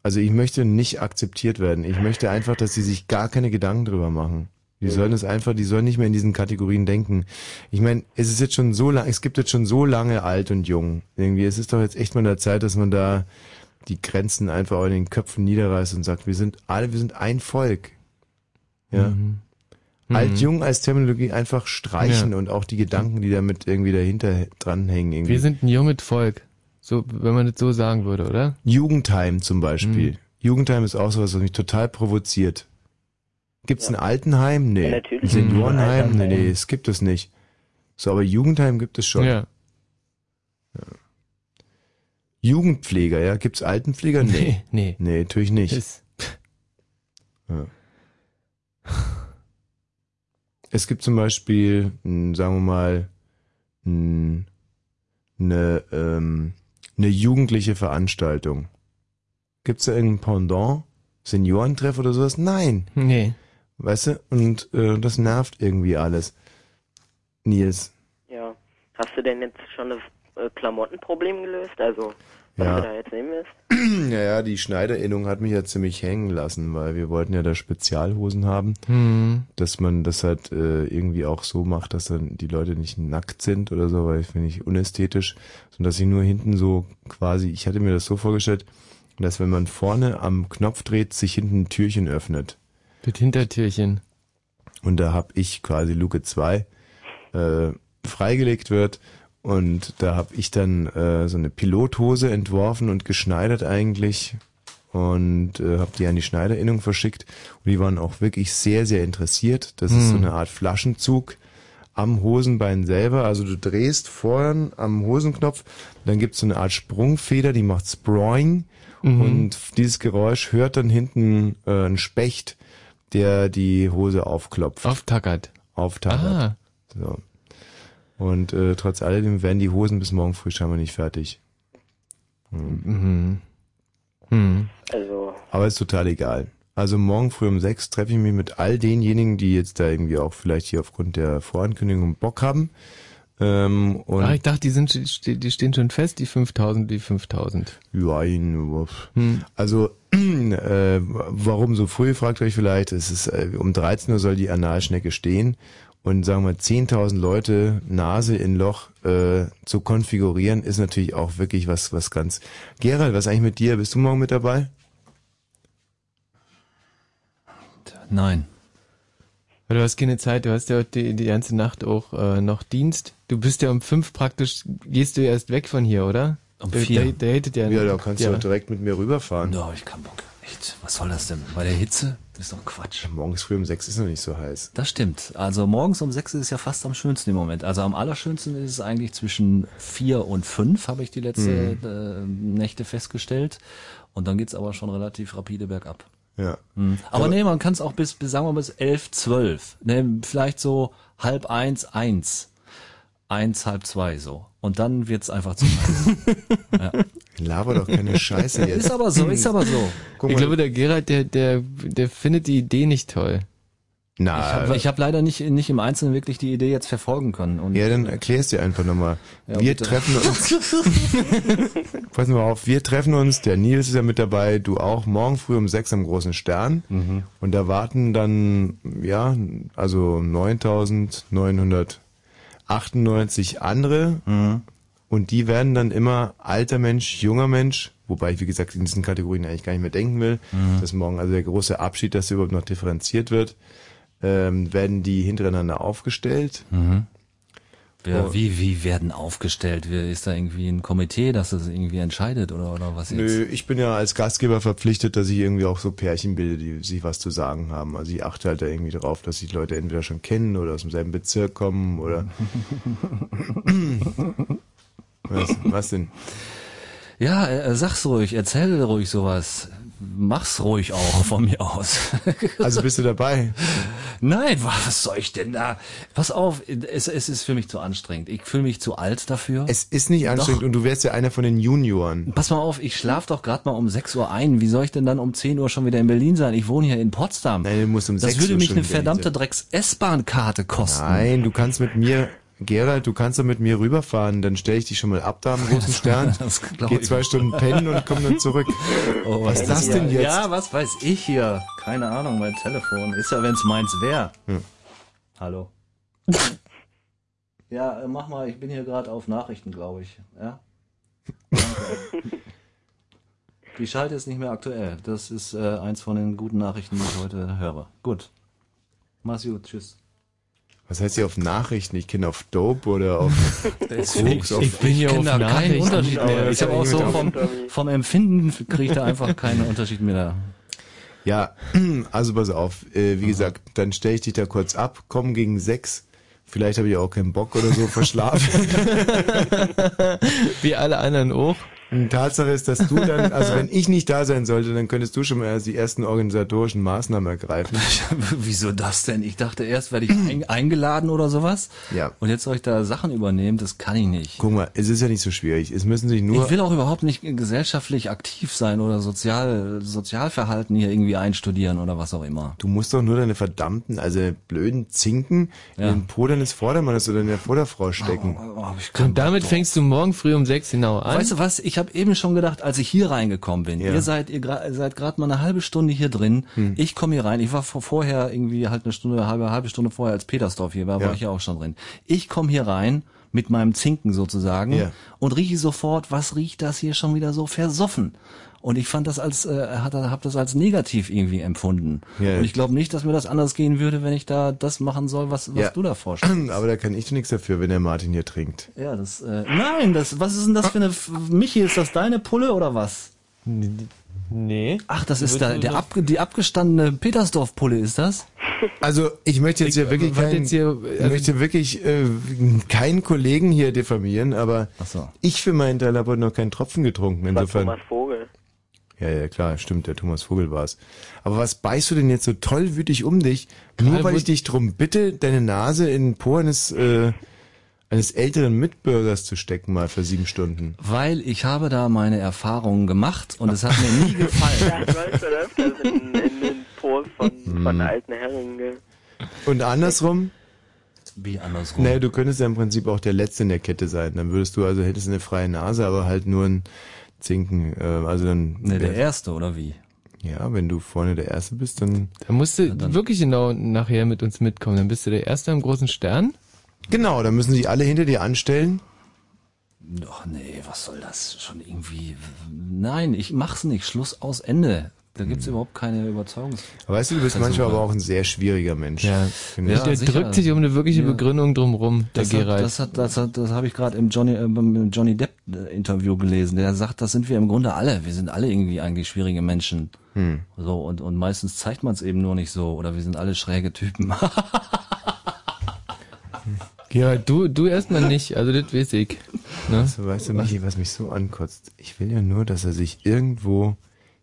Also ich möchte nicht akzeptiert werden. Ich möchte einfach, dass sie sich gar keine Gedanken drüber machen. Die sollen es einfach, die sollen nicht mehr in diesen Kategorien denken. Ich meine, es ist jetzt schon so lang, es gibt jetzt schon so lange alt und jung. Irgendwie, es ist doch jetzt echt mal an der Zeit, dass man da die Grenzen einfach auch in den Köpfen niederreißt und sagt, wir sind alle, wir sind ein Volk. Ja. Mhm. Alt, Mhm. jung als Terminologie einfach streichen Ja. und auch die Gedanken, die damit irgendwie dahinter dranhängen. Irgendwie. Wir sind ein junges Volk. So, wenn man das so sagen würde, oder? Jugendheim zum Beispiel. Mhm. Jugendheim ist auch sowas, was mich total provoziert. Gibt's ein Altenheim? Nee. Ja, natürlich. Ein Seniorenheim? Nee, nee, es gibt es nicht. So, aber Jugendheim gibt es schon. Ja. Jugendpfleger, ja? Gibt's Altenpfleger? Nee. Nee. Nee, natürlich nicht. Ist, Ja. Es gibt zum Beispiel, sagen wir mal, eine, ähm, eine jugendliche Veranstaltung. Gibt's da irgendein Pendant? Seniorentreff oder sowas? Nein. nee. Weißt du? Und äh, das nervt irgendwie alles. Nils. Ja. Hast du denn jetzt schon das äh, Klamottenproblem gelöst? Also, was Ja. du da jetzt nehmen willst? Ja, ja, die Schneiderinnung hat mich ja ziemlich hängen lassen, weil wir wollten ja da Spezialhosen haben, Hm. dass man das halt äh, irgendwie auch so macht, dass dann die Leute nicht nackt sind oder so, weil ich finde ich unästhetisch, sondern dass sie nur hinten so quasi, ich hatte mir das so vorgestellt, dass wenn man vorne am Knopf dreht, sich hinten ein Türchen öffnet. Das Hintertürchen. Und da hab ich quasi Luke 2 äh, freigelegt wird und da hab ich dann äh, so eine Pilothose entworfen und geschneidert eigentlich und äh, habe die an die Schneiderinnung verschickt und die waren auch wirklich sehr, sehr interessiert. Das ist so Hm. eine Art Flaschenzug am Hosenbein selber. Also du drehst vorn am Hosenknopf, dann gibt's so eine Art Sprungfeder, die macht Sproing Mhm. und dieses Geräusch hört dann hinten äh, ein Specht, der die Hose aufklopft Auftackert. auftackert. Ah. So. Und äh, trotz alledem werden die Hosen bis morgen früh scheinbar nicht fertig. Mhm. Hm. Also, Aber ist total egal. Also morgen früh um sechs treffe ich mich mit all denjenigen, die jetzt da irgendwie auch vielleicht hier aufgrund der Vorankündigung Bock haben. Ähm, und Ach, ich dachte, die sind, die stehen schon fest, die 5000, die 5000. Nein, also äh, warum so früh, fragt euch vielleicht. Es ist äh, um 13 Uhr soll die Analschnecke stehen und sagen wir 10.000 Leute Nase in Loch äh, zu konfigurieren, ist natürlich auch wirklich was was ganz. Gerald, was eigentlich mit dir? Bist du morgen mit dabei? Nein. Weil du hast keine Zeit, du hast ja die, die ganze Nacht auch äh, noch Dienst. Du bist ja um fünf praktisch, gehst du erst weg von hier, oder? Um Der- vier. Der, der hatet ja, Ja, da kannst du doch direkt mit mir rüberfahren. Ja, ich kann Bock. Echt, was soll das denn? Bei der Hitze? Ist doch Quatsch. Morgens früh um sechs ist noch nicht so heiß. Das stimmt. Also morgens um sechs ist es ja fast am schönsten im Moment. Also am allerschönsten ist es eigentlich zwischen vier und fünf, habe ich die letzte äh, Nächte festgestellt. Und dann geht's aber schon relativ rapide bergab. Ja. Mhm. Aber nee, man kann es auch bis, bis, sagen wir bis elf, zwölf. Ne, vielleicht so halb eins, eins. Eins, halb zwei so. Und dann wird's einfach zu heiß. Laber doch keine Scheiße jetzt. Ist aber so, ist aber so. Guck Ich mal, glaube, der Gerald, der, der, der findet die Idee nicht toll. na, Ich habe ich hab leider nicht, nicht im Einzelnen wirklich die Idee jetzt verfolgen können. Und ja, dann erklär's dir einfach nochmal. Ja, wir bitte. treffen uns. Pass mal auf, wir treffen uns, der Nils ist ja mit dabei, du auch, morgen früh um sechs am großen Stern. Mhm. Und da warten dann, ja, also 9998 andere. Mhm. Und die werden dann immer alter Mensch, junger Mensch, wobei ich, wie gesagt, in diesen Kategorien eigentlich gar nicht mehr denken will, Mhm. dass morgen also der große Abschied, dass überhaupt noch differenziert wird, ähm, werden die hintereinander aufgestellt. Wer, Oh. wie, wie werden aufgestellt? Wer, ist da irgendwie ein Komitee, das das irgendwie entscheidet oder, oder was jetzt? Nö, ich bin ja als Gastgeber verpflichtet, dass ich irgendwie auch so Pärchen bilde, die sich was zu sagen haben. Also ich achte halt da irgendwie drauf, dass sich Leute entweder schon kennen oder aus demselben Bezirk kommen oder. was, was denn? Ja, äh, sag's ruhig, erzähl ruhig sowas. Mach's ruhig auch von mir aus. Also bist du dabei? Nein, was soll ich denn da? Pass auf, es, es ist für mich zu anstrengend. Ich fühle mich zu alt dafür. Es ist nicht anstrengend Doch. und du wärst ja einer von den Junioren. Pass mal auf, ich schlaf doch gerade mal um 6 Uhr ein. Wie soll ich denn dann um 10 Uhr schon wieder in Berlin sein? Ich wohne hier in Potsdam. Nein, du musst um das 6 würde Uhr mich schon eine wieder verdammte diese- Drecks-S-Bahn-Karte kosten. Nein, du kannst mit mir, Gerald, du kannst doch mit mir rüberfahren, dann stelle ich dich schon mal ab da am großen Stern, geh zwei Stunden pennen und komm dann zurück. Oh, Was ist das denn jetzt? Ja, was weiß ich hier? Keine Ahnung, mein Telefon. Ist ja, wenn's meins wäre. Hm. Hallo. ja, äh, mach mal, ich bin hier gerade auf Nachrichten, glaube ich. Ja? Die Schalte ist nicht mehr aktuell. Das ist äh, eins von den guten Nachrichten, die ich heute höre. Gut. Mach's gut, tschüss. Was heißt hier auf Nachrichten? Ich kenne auf Dope oder auf Deswegen, auf- Ich bin hier kenn auf da keinen Nachrichten. Unterschied mehr. Ich habe auch so vom, vom Empfinden kriege ich da einfach keinen Unterschied mehr. Da. Ja, also pass auf, äh, wie gesagt, dann stelle ich dich da kurz ab, komm gegen sechs. Vielleicht habe ich auch keinen Bock oder so, verschlafen. Wie alle anderen auch. Und Tatsache ist, dass du dann, also wenn ich nicht da sein sollte, dann könntest du schon mal die ersten organisatorischen Maßnahmen ergreifen. Wieso das denn? Ich dachte erst, werde ich ein, eingeladen oder sowas. Ja. Und jetzt soll ich da Sachen übernehmen, das kann ich nicht. Guck mal, es ist ja nicht so schwierig. Es müssen sich nur Ich will auch überhaupt nicht gesellschaftlich aktiv sein oder sozial, Sozialverhalten hier irgendwie einstudieren oder was auch immer. Du musst doch nur deine verdammten, also blöden Zinken in Ja. den Po deines Vordermannes oder in der Vorderfrau stecken. Oh, ich kann Und damit fängst du morgen früh um sechs genau an. Weißt du was? Ich habe eben schon gedacht, als ich hier reingekommen bin. Ja. Ihr seid ihr seid gerade mal eine halbe Stunde hier drin. Hm. Ich komme hier rein. Ich war vor, vorher irgendwie halt eine Stunde, halbe halbe Stunde vorher als Petersdorf hier war, Ja. war ich ja auch schon drin. Ich komme hier rein mit meinem Zinken sozusagen Ja. und rieche sofort, was riecht das hier schon wieder so versoffen? Und ich fand das als, äh, hat, hab das als negativ irgendwie empfunden. Ja. Und ich glaube nicht, dass mir das anders gehen würde, wenn ich da das machen soll, was, was Ja. du da vorstellst. Aber da kann ich doch nichts dafür, wenn der Martin hier trinkt. Ja, das, äh, nein, das, was ist denn das für eine, Michi, ist das deine Pulle oder was? nee. Ach, das ist da, der ab, die abgestandene Petersdorf-Pulle, ist das? Also ich möchte jetzt hier wirklich warte keinen, jetzt hier, ich also- möchte wirklich äh, keinen Kollegen hier diffamieren, aber Ach so. ich für meinen Teil habe heute noch keinen Tropfen getrunken. Insofern. Thomas Vogel. Ja, ja, klar, stimmt, der Thomas Vogel war's. Aber was beißt du denn jetzt so tollwütig um dich? Nur weil ich dich drum bitte, deine Nase in den Po eines, äh, eines älteren Mitbürgers zu stecken, mal für sieben Stunden. Weil ich habe da meine Erfahrungen gemacht und es hat mir nie gefallen. Ja, ich weiß schon öfters in, in den Post von, Hm. von alten Herren. Gell. Und andersrum? Wie andersrum? Naja, du könntest ja im Prinzip auch der Letzte in der Kette sein. Dann würdest du also hättest eine freie Nase, aber halt nur ein Zinken. Äh, also dann. Ne, der Erste, oder wie? Ja, wenn du vorne der Erste bist, dann. Da musst du wirklich genau nachher mit uns mitkommen. Dann bist du der Erste am großen Stern. Genau, dann müssen sich alle hinter dir anstellen. Ach nee, was soll das? Schon irgendwie. Nein, ich mach's nicht. Schluss aus Ende. Da gibt's überhaupt keine Überzeugungs. Aber weißt du, du bist Versuche. manchmal aber auch ein sehr schwieriger Mensch. Ja. Ja, der sicher. drückt sich um eine wirkliche Ja. Begründung drumrum, der Das Gerald. hat, das hat, das hat, das habe ich gerade im Johnny, äh, beim Johnny Depp äh, Interview gelesen. Der sagt, das sind wir im Grunde alle. Wir sind alle irgendwie eigentlich schwierige Menschen. Hm. So und und meistens zeigt man es eben nur nicht so. Oder wir sind alle schräge Typen. Gerald, du, du erstmal nicht, also das weiß ich. Ne? Also, weißt du, Michi, was mich so ankotzt? Ich will ja nur, dass er sich irgendwo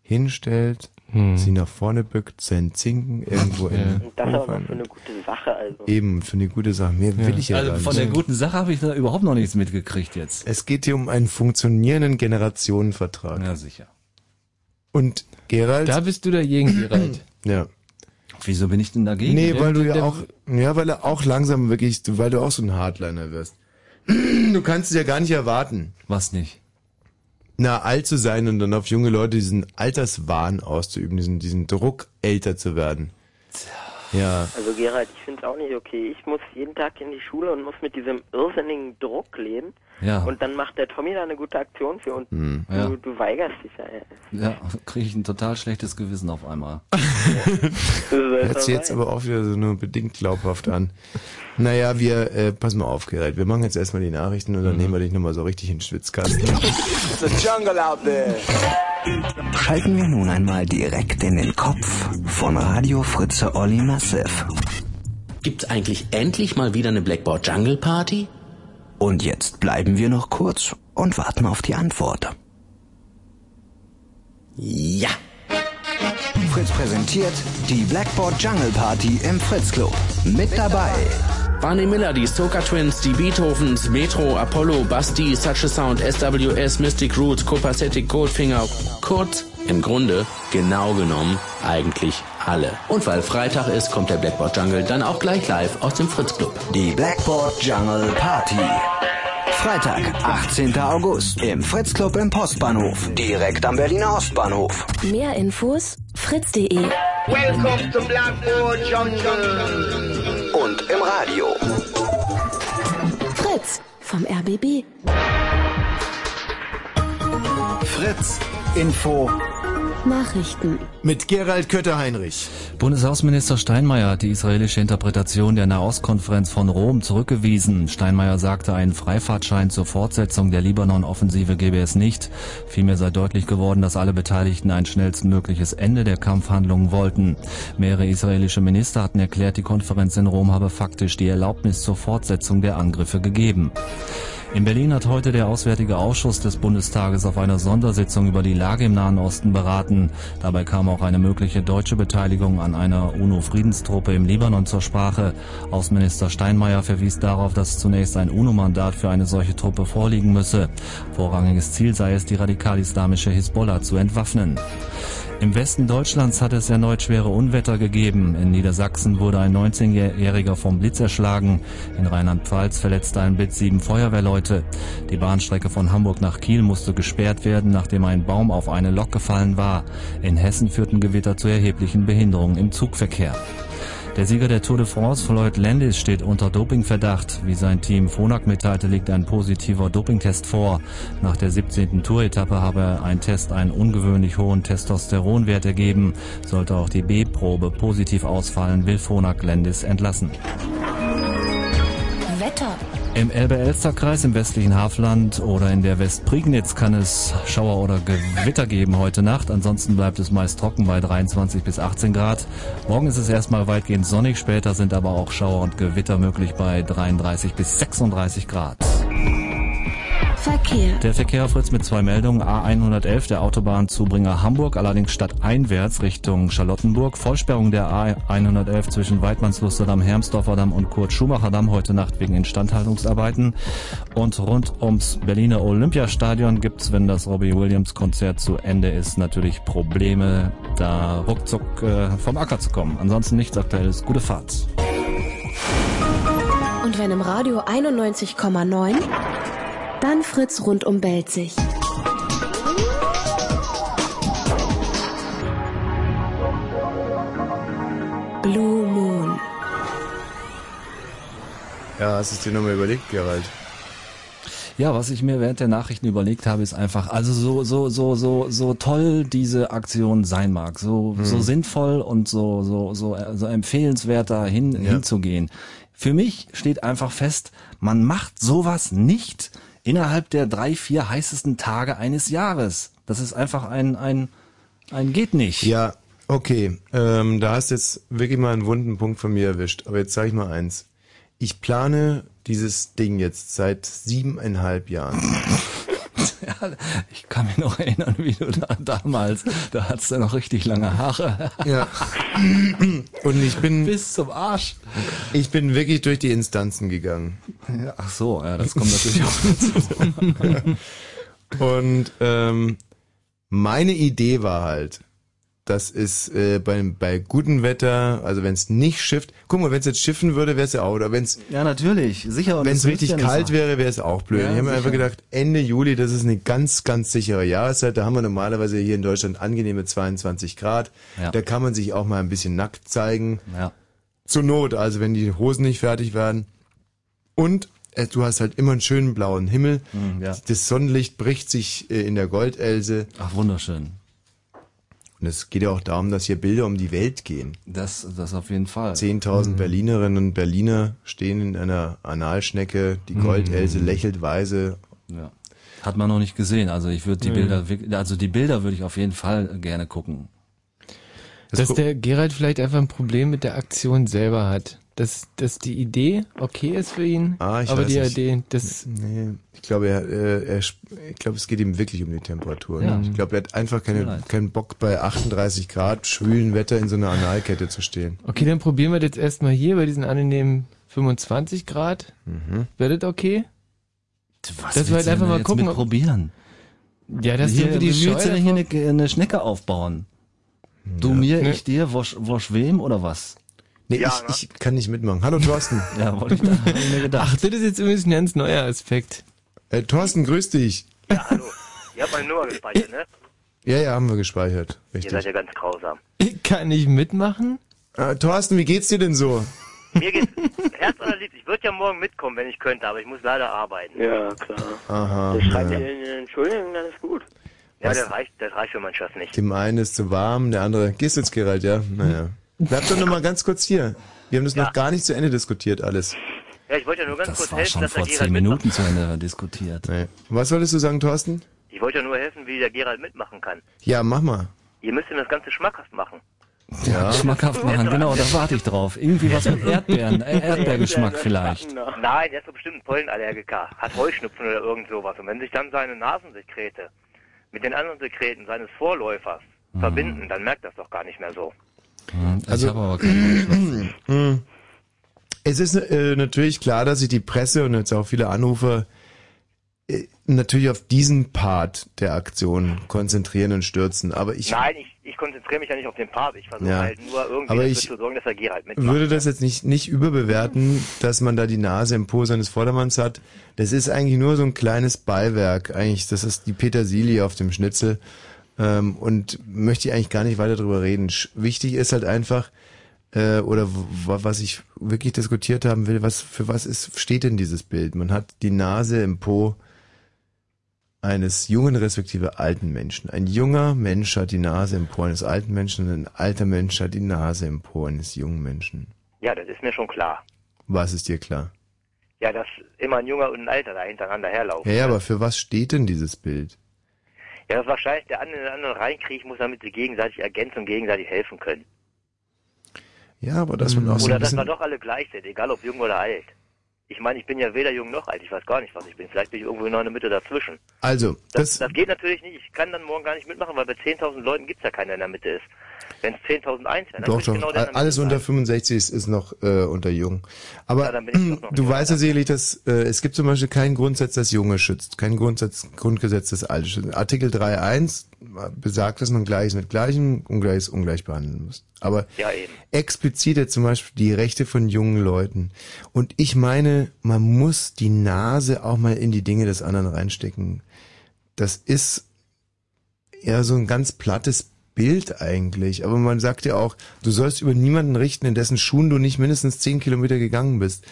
hinstellt, sie nach vorne bückt, seinen Zinken irgendwo in Und das aber für eine gute Sache, also. Eben, für eine gute Sache. Mehr will ich ja also von der guten Sache habe ich da überhaupt noch nichts mitgekriegt jetzt. es geht hier um einen funktionierenden Generationenvertrag. Ja sicher. Und Gerald, Da bist du dagegen, Gerald. ja. Wieso bin ich denn dagegen? Nee, weil du ja auch, ja, weil er auch langsam wirklich, weil du auch so ein Hardliner wirst. Du kannst es ja gar nicht erwarten. Was nicht? Na, alt zu sein und dann auf junge Leute diesen Alterswahn auszuüben, diesen, diesen Druck, älter zu werden. Ja. Also Gerald, ich finde es auch nicht okay. Ich muss jeden Tag in die Schule und muss mit diesem irrsinnigen Druck leben. Ja. Und dann macht der Tommy da eine gute Aktion für uns. Hm. Du, Ja. du weigerst dich ja. ey. Ja, kriege ich ein total schlechtes Gewissen auf einmal. Hört sich jetzt aber auch wieder so nur bedingt glaubhaft an. Naja, wir, äh, pass mal auf, Gerald. Wir machen jetzt erstmal die Nachrichten und dann nehmen wir dich nochmal so richtig in den Schwitzkasten. Schalten wir nun einmal direkt in den Kopf von Radio Fritze Olli Massiv. Gibt's eigentlich endlich mal wieder eine Blackboard Jungle Party? Und jetzt bleiben wir noch kurz und warten auf die Antwort. Ja. Fritz präsentiert die Blackboard Jungle Party im Fritz Club. Mit dabei Barney Miller, die Stoker Twins, die Beethovens, Metro, Apollo, Basti, Such a Sound, SWS, Mystic Roots, Copacetic, Goldfinger. Kurz, im Grunde, genau genommen, eigentlich alle. Und weil Freitag ist, kommt der Blackboard Jungle dann auch gleich live aus dem Fritz Club. die Blackboard Jungle Party. Freitag, 18. August im Fritz Club im Postbahnhof, direkt am Berliner Ostbahnhof. Mehr Infos fritz.de. Welcome to Blackboard Jungle. Und im Radio. Fritz vom RBB. Fritz Info Nachrichten. Mit Gerald Kötter-Heinrich. Bundesaußenminister Steinmeier hat die israelische Interpretation der Nahostkonferenz von Rom zurückgewiesen. Steinmeier sagte, einen Freifahrtschein zur Fortsetzung der Libanon-Offensive gebe es nicht. Vielmehr sei deutlich geworden, dass alle Beteiligten ein schnellstmögliches Ende der Kampfhandlungen wollten. Mehrere israelische Minister hatten erklärt, die Konferenz in Rom habe faktisch die Erlaubnis zur Fortsetzung der Angriffe gegeben. In Berlin hat heute der Auswärtige Ausschuss des Bundestages auf einer Sondersitzung über die Lage im Nahen Osten beraten. Dabei kam auch eine mögliche deutsche Beteiligung an einer UNO-Friedenstruppe im Libanon zur Sprache. Außenminister Steinmeier verwies darauf, dass zunächst ein UNO-Mandat für eine solche Truppe vorliegen müsse. Vorrangiges Ziel sei es, die radikal-islamische Hisbollah zu entwaffnen. Im Westen Deutschlands hat es erneut schwere Unwetter gegeben. In Niedersachsen wurde ein 19-Jähriger vom Blitz erschlagen. In Rheinland-Pfalz verletzte ein Blitz sieben Feuerwehrleute. Die Bahnstrecke von Hamburg nach Kiel musste gesperrt werden, nachdem ein Baum auf eine Lok gefallen war. In Hessen führten Gewitter zu erheblichen Behinderungen im Zugverkehr. Der Sieger der Tour de France, Floyd Landis, steht unter Dopingverdacht. Wie sein Team Phonak mitteilte, liegt ein positiver Dopingtest vor. Nach der 17. Tour-Etappe habe ein Test einen ungewöhnlich hohen Testosteronwert ergeben. Sollte auch die B-Probe positiv ausfallen, will Phonak Landis entlassen. Wetter. Im Elbe-Elster-Kreis im westlichen Hafland oder in der Westprignitz kann es Schauer oder Gewitter geben heute Nacht. Ansonsten bleibt es meist trocken bei 23 bis 18 Grad. Morgen ist es erstmal weitgehend sonnig, später sind aber auch Schauer und Gewitter möglich bei 33 bis 36 Grad. Verkehr. Der Verkehr fritz mit zwei Meldungen. A111, der Autobahnzubringer Hamburg, allerdings stadteinwärts Richtung Charlottenburg. Vollsperrung der A111 zwischen Weidmannslusterdam, Hermsdorfer und Kurt-Schumacher-Damm heute Nacht wegen Instandhaltungsarbeiten. Und rund ums Berliner Olympiastadion gibt's, wenn das Robbie Williams Konzert zu Ende ist, natürlich Probleme, da ruckzuck äh, vom Acker zu kommen. Ansonsten nichts Aktuelles. Gute Fahrt. wenn im Radio 91,9, dann Fritz rundum Belzig. Blue Moon. Ja, hast du es dir nochmal überlegt, Gerald? Ja, was ich mir während der Nachrichten überlegt habe, ist einfach, also so, so, so, so, so toll diese Aktion sein mag, so, Hm. so sinnvoll und so, so, so, so empfehlenswert dahin Ja. hinzugehen. Für mich steht einfach fest, man macht sowas nicht innerhalb der drei, vier heißesten Tage eines Jahres. Das ist einfach ein, ein, ein geht nicht. Ja, okay. Ähm, da hast jetzt wirklich mal einen wunden Punkt von mir erwischt. Aber jetzt sage ich mal eins. Ich plane dieses Ding jetzt seit siebeneinhalb Jahren. Ich kann mich noch erinnern, wie du da damals, da hattest du noch richtig lange Haare. Ja. Und ich bin Bis zum Arsch. Ich bin wirklich durch die Instanzen gegangen. Ja, ach so, ja, das kommt natürlich auch dazu. Und ähm, meine Idee war halt, das ist äh, bei, bei gutem Wetter, also wenn es nicht schifft, guck mal, wenn es jetzt schiffen würde, wäre es ja auch, oder wenn es Ja, natürlich, sicher. wenn es richtig ja kalt wäre, wäre es auch blöd. Ja, ich habe mir einfach gedacht, Ende Juli, das ist eine ganz, ganz sichere Jahreszeit. Da haben wir normalerweise hier in Deutschland angenehme 22 Grad. Ja. Da kann man sich auch mal ein bisschen nackt zeigen. Ja. Zur Not, also wenn die Hosen nicht fertig werden. Und äh, du hast halt immer einen schönen blauen Himmel. Mm, ja. Das Sonnenlicht bricht sich äh, in der Goldelse. Ach, wunderschön. Und es geht ja auch darum, dass hier Bilder um die Welt gehen. Das, das auf jeden Fall. 10.000 Berlinerinnen und Berliner stehen in einer Analschnecke. Die Goldelse lächelt weise. Ja. Hat man noch nicht gesehen. Also ich würde die Mhm. Bilder, also die Bilder würde ich auf jeden Fall gerne gucken. Das Dass gu- der Gerald vielleicht einfach ein Problem mit der Aktion selber hat. Dass, dass die Idee okay ist für ihn, Ah, ich aber weiß die nicht. Idee, das, Nee, ich glaube, er, er, ich glaube, es geht ihm wirklich um die Temperatur. Ja. Ich glaube, er hat einfach keine, keinen Bock bei 38 Grad schwülen Wetter in so einer Analkette zu stehen. okay, dann probieren wir das jetzt erstmal hier bei diesen angenehmen 25 Grad. Mhm. Wäre das okay? Was Dass wir halt einfach denn mal gucken, mit ob- probieren? Ja, das hier, sind wir die wie willst du denn hier eine, eine Schnecke aufbauen? Du mir, Ne. ich dir, wosch, wosch wem oder was? Nee, Ja, ich, ich kann nicht mitmachen. Hallo Thorsten. Ja, wollte ich da, hab ich mir Ach, gedacht. das ist jetzt übrigens ein ganz neuer Aspekt. äh, Thorsten, grüß dich. Ja, hallo. Ihr habt meine Nummer gespeichert, ne? Ja, ja, haben wir gespeichert. Ihr seid Richtig. ja ganz grausam. Ich kann nicht mitmachen? Äh, Thorsten, wie geht's dir denn so? Mir geht's Herz allerliebst. Ich würde ja morgen mitkommen, wenn ich könnte, aber ich muss leider arbeiten. Ja, klar. Aha. Das schreibt ja. ihr Entschuldigung, dann ist gut. Ja, Was? das reicht, das reicht für meinen Schatz nicht. Dem einen ist zu warm, der andere. Gehst du jetzt, Gerald, ja? Naja. Bleib doch noch mal ganz kurz hier. Wir haben das Ja. noch gar nicht zu Ende diskutiert, alles. Ja, ich wollte ja nur ganz Das kurz war helfen, schon dass der vor Gerald zehn mitmacht. Minuten zu Ende diskutiert. Nee. Was wolltest du sagen, Thorsten? Ich wollte ja nur helfen, wie der Gerald mitmachen kann. Ja, mach mal. Ihr müsst ihm das Ganze schmackhaft machen. Ja. Schmackhaft machen, genau, da warte ich drauf. Irgendwie was mit Erdbeeren, äh, Erdbeergeschmack vielleicht. Nein, der ist doch bestimmt ein Pollenallergiker, hat Heuschnupfen oder irgend sowas. Und wenn sich dann seine Nasensekrete mit den anderen Sekreten seines Vorläufers Mhm. verbinden, dann merkt das doch gar nicht mehr so. Hm, Ich Also- habe aber keinen Heuschnupfen. Es ist äh, natürlich klar, dass sich die Presse und jetzt auch viele Anrufer äh, natürlich auf diesen Part der Aktion konzentrieren und stürzen. Aber ich Nein, ich, ich konzentriere mich ja nicht auf den Part. Ich versuche Ja. halt nur irgendwie Aber dafür ich zu sorgen, dass der Gerald mitmacht. würde das jetzt nicht, nicht überbewerten, dass man da die Nase im Po seines Vordermanns hat. Das ist eigentlich nur so ein kleines Beiwerk. Eigentlich, das ist die Petersilie auf dem Schnitzel. Ähm, und möchte ich eigentlich gar nicht weiter drüber reden. Sch- Wichtig ist halt einfach, äh, oder was ich wirklich diskutiert haben will, was für was ist, steht denn dieses Bild? Man hat die Nase im Po eines jungen respektive alten Menschen. Ein junger Mensch hat die Nase im Po eines alten Menschen und ein alter Mensch hat die Nase im Po eines jungen Menschen. Ja, das ist mir schon klar. Was ist dir klar? Ja, dass immer ein Junger und ein Alter da hintereinander herlaufen. Ja, ja, aber für was steht denn dieses Bild? Ja, das wahrscheinlich der andere in den anderen reinkriechen muss, damit sie gegenseitig ergänzen und gegenseitig helfen können. Ja, aber dass man auch so Oder ein dass wir bisschen... doch alle gleich sind, egal ob jung oder alt. Ich meine, ich bin ja weder jung noch alt, ich weiß gar nicht, was ich bin. Vielleicht bin ich irgendwo noch in der Mitte dazwischen. Also, Das, das, das geht natürlich nicht. Ich kann dann morgen gar nicht mitmachen, weil bei 10.000 Leuten gibt's ja keiner in der Mitte ist. Wenn es 10.000 wären, dann Doch, doch. genau Alles unter sein. 65 ist, ist noch äh, unter jung. Aber Ja, du weißt ja sicherlich, dass äh, es gibt zum Beispiel keinen Grundsatz, das Junge schützt, kein Grundsatz, Grundgesetz, das Alte schützt. Artikel 3.1 besagt, dass man Gleiches mit Gleichem, Ungleiches ungleich behandeln muss. Aber Ja, eben. explizit jetzt zum Beispiel die Rechte von jungen Leuten. Und ich meine, man muss die Nase auch mal in die Dinge des anderen reinstecken. Das ist ja so ein ganz plattes Bild eigentlich. Aber man sagt ja auch, du sollst über niemanden richten, in dessen Schuhen du nicht mindestens zehn Kilometer gegangen bist.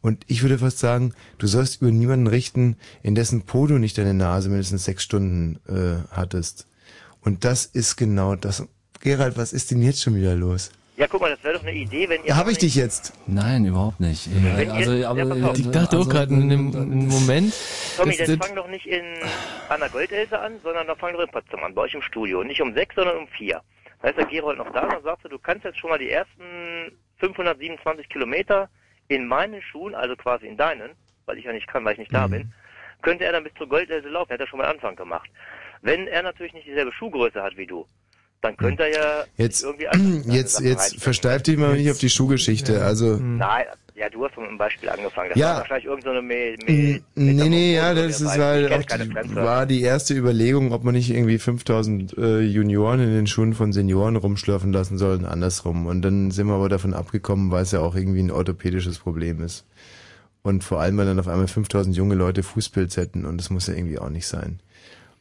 Und ich würde fast sagen, du sollst über niemanden richten, in dessen Po du nicht deine Nase mindestens sechs Stunden äh, hattest. Und das ist genau das. Gerald, was ist denn jetzt schon wieder los? Ja, guck mal, das wäre doch eine Idee, wenn ihr... Habe ich dich jetzt? Nein, überhaupt nicht. Wenn Also, ihr- aber, ja. Ich dachte auch gerade in einem, in einem Moment. Tommy, dann fang doch nicht in an der Goldelse an, sondern dann fang doch in Potsdam an, bei euch im Studio. Und nicht um sechs, sondern um vier. Da ist der Gerold noch da, dann sagst du, du kannst jetzt schon mal die ersten 527 Kilometer in meinen Schuhen, also quasi in deinen, weil ich ja nicht kann, weil ich nicht Mhm. da bin, könnte er dann bis zur Goldelse laufen. Er hat ja schon mal Anfang gemacht. Wenn er natürlich nicht dieselbe Schuhgröße hat wie du, dann könnte er ja. Jetzt, irgendwie jetzt, jetzt reinstecken. versteif dich mal nicht auf die Schuhgeschichte. Also, Nein, ja, du hast mit einem Beispiel angefangen. Das Ja. war wahrscheinlich irgendeine so Me Nee, nee, ja, das ist halt auch die, war die erste Überlegung, ob man nicht irgendwie 5000 äh, Junioren in den Schuhen von Senioren rumschlürfen lassen soll und andersrum. Und dann sind wir aber davon abgekommen, weil es ja auch irgendwie ein orthopädisches Problem ist. Und vor allem, weil dann auf einmal 5000 junge Leute Fußpilz hätten und das muss ja irgendwie auch nicht sein.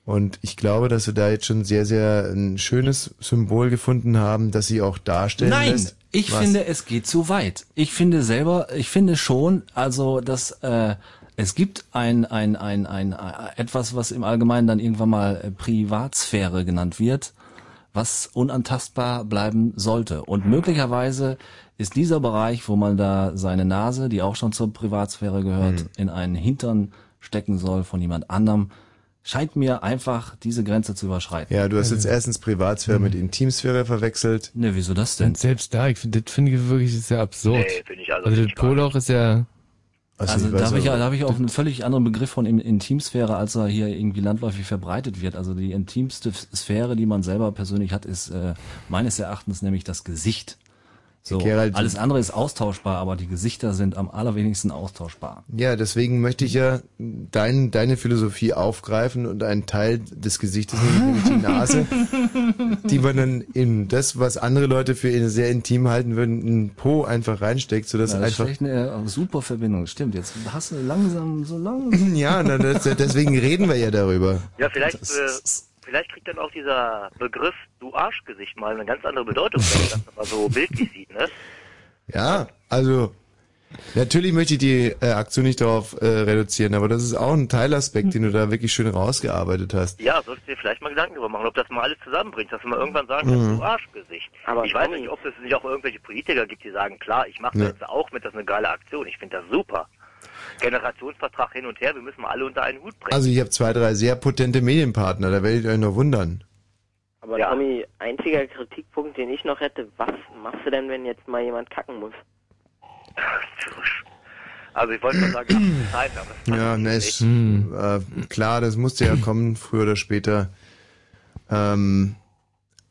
Und ich glaube, dass wir da jetzt schon sehr, sehr ein schönes Symbol gefunden haben, das sie auch darstellen Nein, lässt. ich Was? finde, es geht zu weit. Ich finde selber, ich finde schon, also dass äh, es gibt ein, ein, ein, ein, äh, etwas, was im Allgemeinen dann irgendwann mal äh, Privatsphäre genannt wird, was unantastbar bleiben sollte. Und möglicherweise ist dieser Bereich, wo man da seine Nase, die auch schon zur Privatsphäre gehört, Hm. in einen Hintern stecken soll von jemand anderem, scheint mir einfach diese Grenze zu überschreiten. Ja, du hast jetzt erstens Privatsphäre mit Intimsphäre verwechselt. Ne, wieso das denn? Und selbst da, ich finde, das finde ich wirklich sehr absurd. Nee, finde ich also also das Poloch ist ja, Also, ich da habe ich, auch- da habe ich auch einen völlig anderen Begriff von In- Intimsphäre, als er hier irgendwie landläufig verbreitet wird. Also die intimste Sphäre, die man selber persönlich hat, ist äh, meines Erachtens nämlich das Gesicht. So, Gerald, alles andere ist austauschbar, aber die Gesichter sind am allerwenigsten austauschbar. Ja, deswegen möchte ich ja dein, deine Philosophie aufgreifen und einen Teil des Gesichtes, nämlich die Nase, die man dann in das, was andere Leute für sehr intim halten würden, in Po einfach reinsteckt, sodass Ja, das ist einfach... echt eine äh, super Verbindung. Stimmt, jetzt hast du langsam so langsam. Ja, dann, das, deswegen reden wir ja darüber. Ja, vielleicht, äh, vielleicht kriegt dann auch dieser Begriff du Arschgesicht mal eine ganz andere Bedeutung, wenn man das mal so bildlich sieht, ne? Ja, also natürlich möchte ich die äh, Aktion nicht darauf äh, reduzieren, aber das ist auch ein Teilaspekt, den du da wirklich schön rausgearbeitet hast. Ja, solltest du dir vielleicht mal Gedanken drüber machen, ob das mal alles zusammenbringt, dass du mal irgendwann sagen Mhm. kannst, du Arschgesicht. Aber ich weiß nicht, ob es nicht auch irgendwelche Politiker gibt, die sagen, klar, ich mache Ja. das jetzt auch mit, das ist eine geile Aktion, ich finde das super. Generationsvertrag hin und her, wir müssen mal alle unter einen Hut bringen. Also ich habe zwei, drei sehr potente Medienpartner, da werdet ihr euch nur wundern. Aber Ja. Tommy, einziger Kritikpunkt, den ich noch hätte, was machst du denn, wenn jetzt mal jemand kacken muss? Also ich wollte nur sagen, Zeit, aber Ja, ich ne, nicht. ist, äh, klar, das musste ja kommen, früher oder später. Ähm,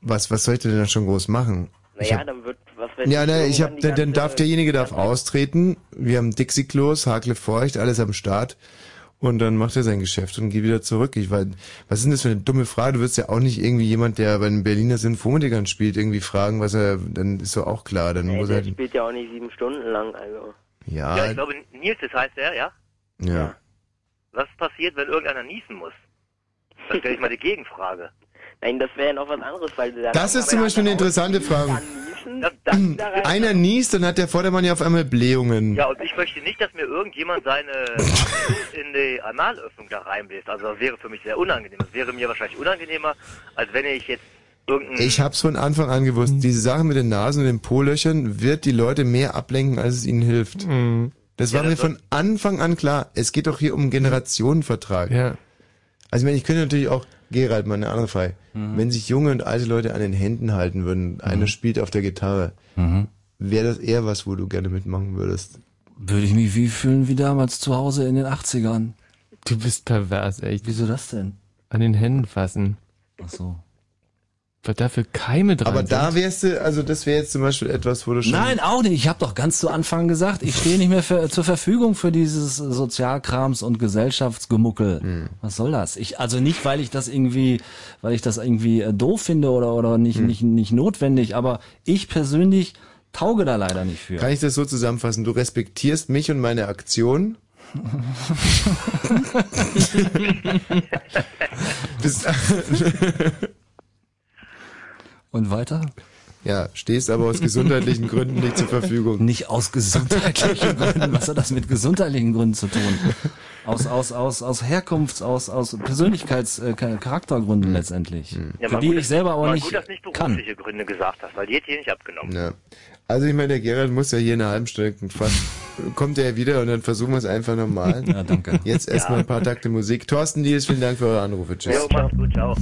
was, was soll ich denn da schon groß machen? Naja, hab, dann wird, weiß ja, ne, ich hab, dann, dann darf derjenige darf austreten. Wir haben Dixie-Klos, Hakle feucht, alles am Start. Und dann macht er sein Geschäft und geht wieder zurück. Ich weiß, was ist denn das für eine dumme Frage? Du wirst ja auch nicht irgendwie jemand, der bei den Berliner Sinfonikern spielt, irgendwie fragen, was er, dann ist doch auch klar, dann Ey, muss der er, spielt ja auch nicht sieben Stunden lang, also. Ja, ja, ich glaube, Nils, das heißt er, ja? ja. Was passiert, wenn irgendeiner niesen muss? Dann stelle ich mal die Gegenfrage. Nein, das wäre ja noch was anderes, weil du dann Das ist zum Beispiel eine interessante Frage. Das, das, da rein- Einer niest, dann hat der Vordermann ja auf einmal Blähungen. ja, und ich möchte nicht, dass mir irgendjemand seine in die Analöffnung da reinbläst. Also das wäre für mich sehr unangenehm. Das wäre mir wahrscheinlich unangenehmer, als wenn ich jetzt irgendein... Ich hab's von Anfang an gewusst. Diese Sache mit den Nasen und den Po-Löchern wird die Leute mehr ablenken, als es ihnen hilft. Das war Ja, mir das von Anfang an klar. Es geht doch hier um einen Generationenvertrag. ja. Also ich meine, ich könnte natürlich auch, Gerald, mal eine andere Frage. Mhm. Wenn sich junge und alte Leute an den Händen halten würden, einer spielt auf der Gitarre, Mhm. wäre das eher was, wo du gerne mitmachen würdest? Würde ich mich wie fühlen wie damals zu Hause in den 80ern. Du bist pervers, echt. Wieso das denn? An den Händen fassen. Ach so. Was da für Keime dran Aber da wärst du, also das wäre jetzt zum Beispiel etwas, wo du schon... Nein, auch nicht. Ich habe doch ganz zu Anfang gesagt, ich stehe nicht mehr für, zur Verfügung für dieses Sozialkrams und Gesellschaftsgemuckel. Hm. Was soll das? Ich also nicht, weil ich das irgendwie, weil ich das irgendwie äh, doof finde oder oder nicht Hm. nicht nicht notwendig, aber ich persönlich tauge da leider nicht für. Kann ich das so zusammenfassen? Du respektierst mich und meine Aktion. Bist, und weiter? Ja, stehst aber aus gesundheitlichen Gründen nicht zur Verfügung. Nicht aus gesundheitlichen Gründen. Was hat das mit gesundheitlichen Gründen zu tun? Aus, aus, aus, aus Herkunfts-, aus, aus Persönlichkeits-, äh, Charaktergründen letztendlich. Ja, für die gut, ich selber aber nicht gut, dass nicht kann. berufliche Gründe gesagt hast, weil die hätte ich nicht abgenommen. Ja. Also ich meine, der Gerald muss ja hier in einer halben Stunde fast kommt er ja wieder und dann versuchen wir es einfach nochmal. Ja, danke. Jetzt erstmal ein paar Takte Musik. Thorsten Diels, vielen Dank für eure Anrufe. Tschüss. Jo, mach's gut, ciao.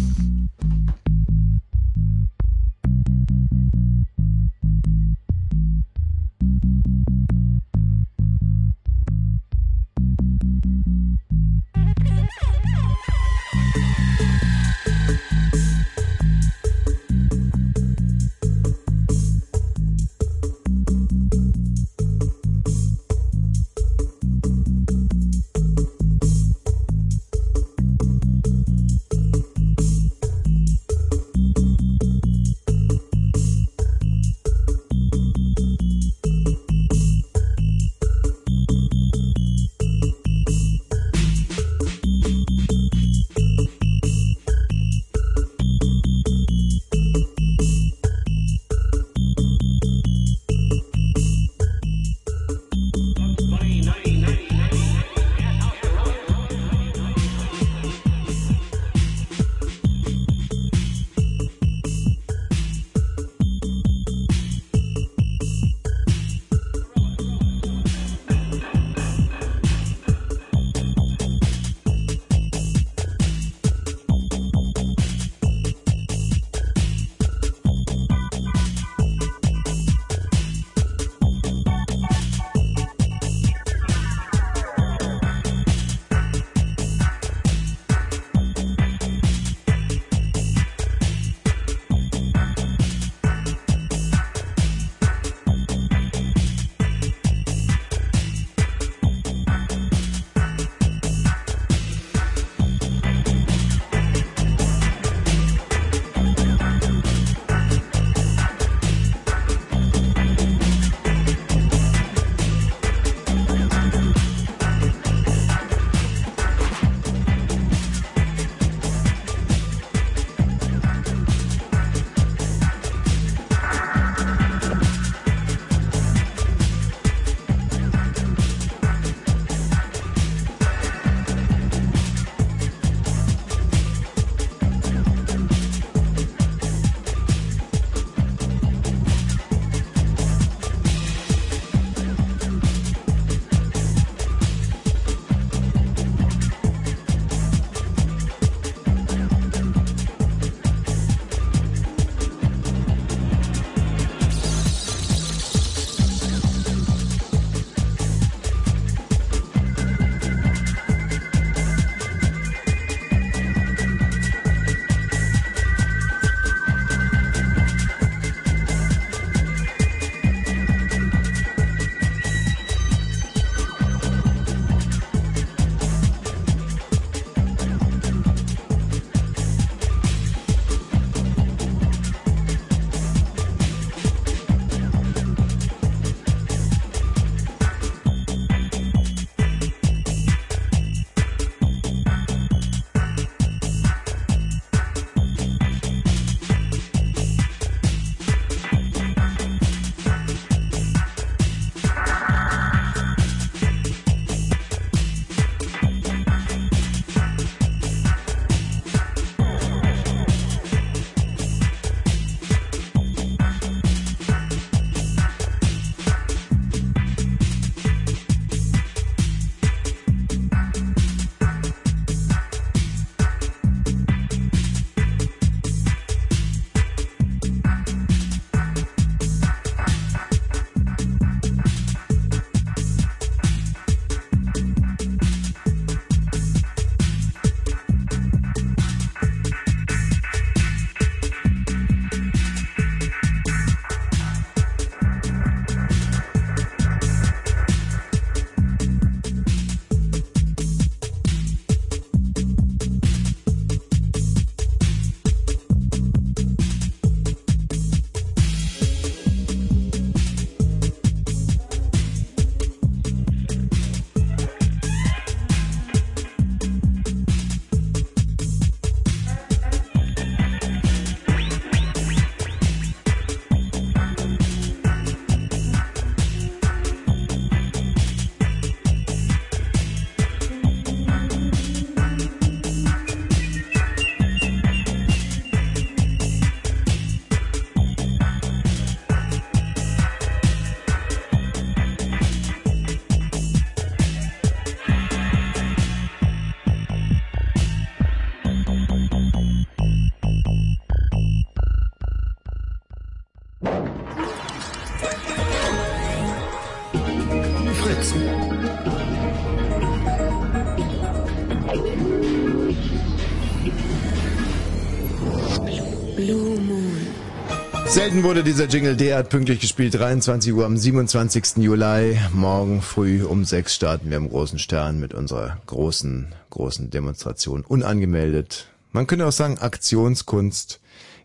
Selten wurde dieser Jingle derart pünktlich gespielt. 23 Uhr am 27. Juli. Morgen früh um 6 starten wir im Großen Stern mit unserer großen, großen Demonstration. Unangemeldet. Man könnte auch sagen Aktionskunst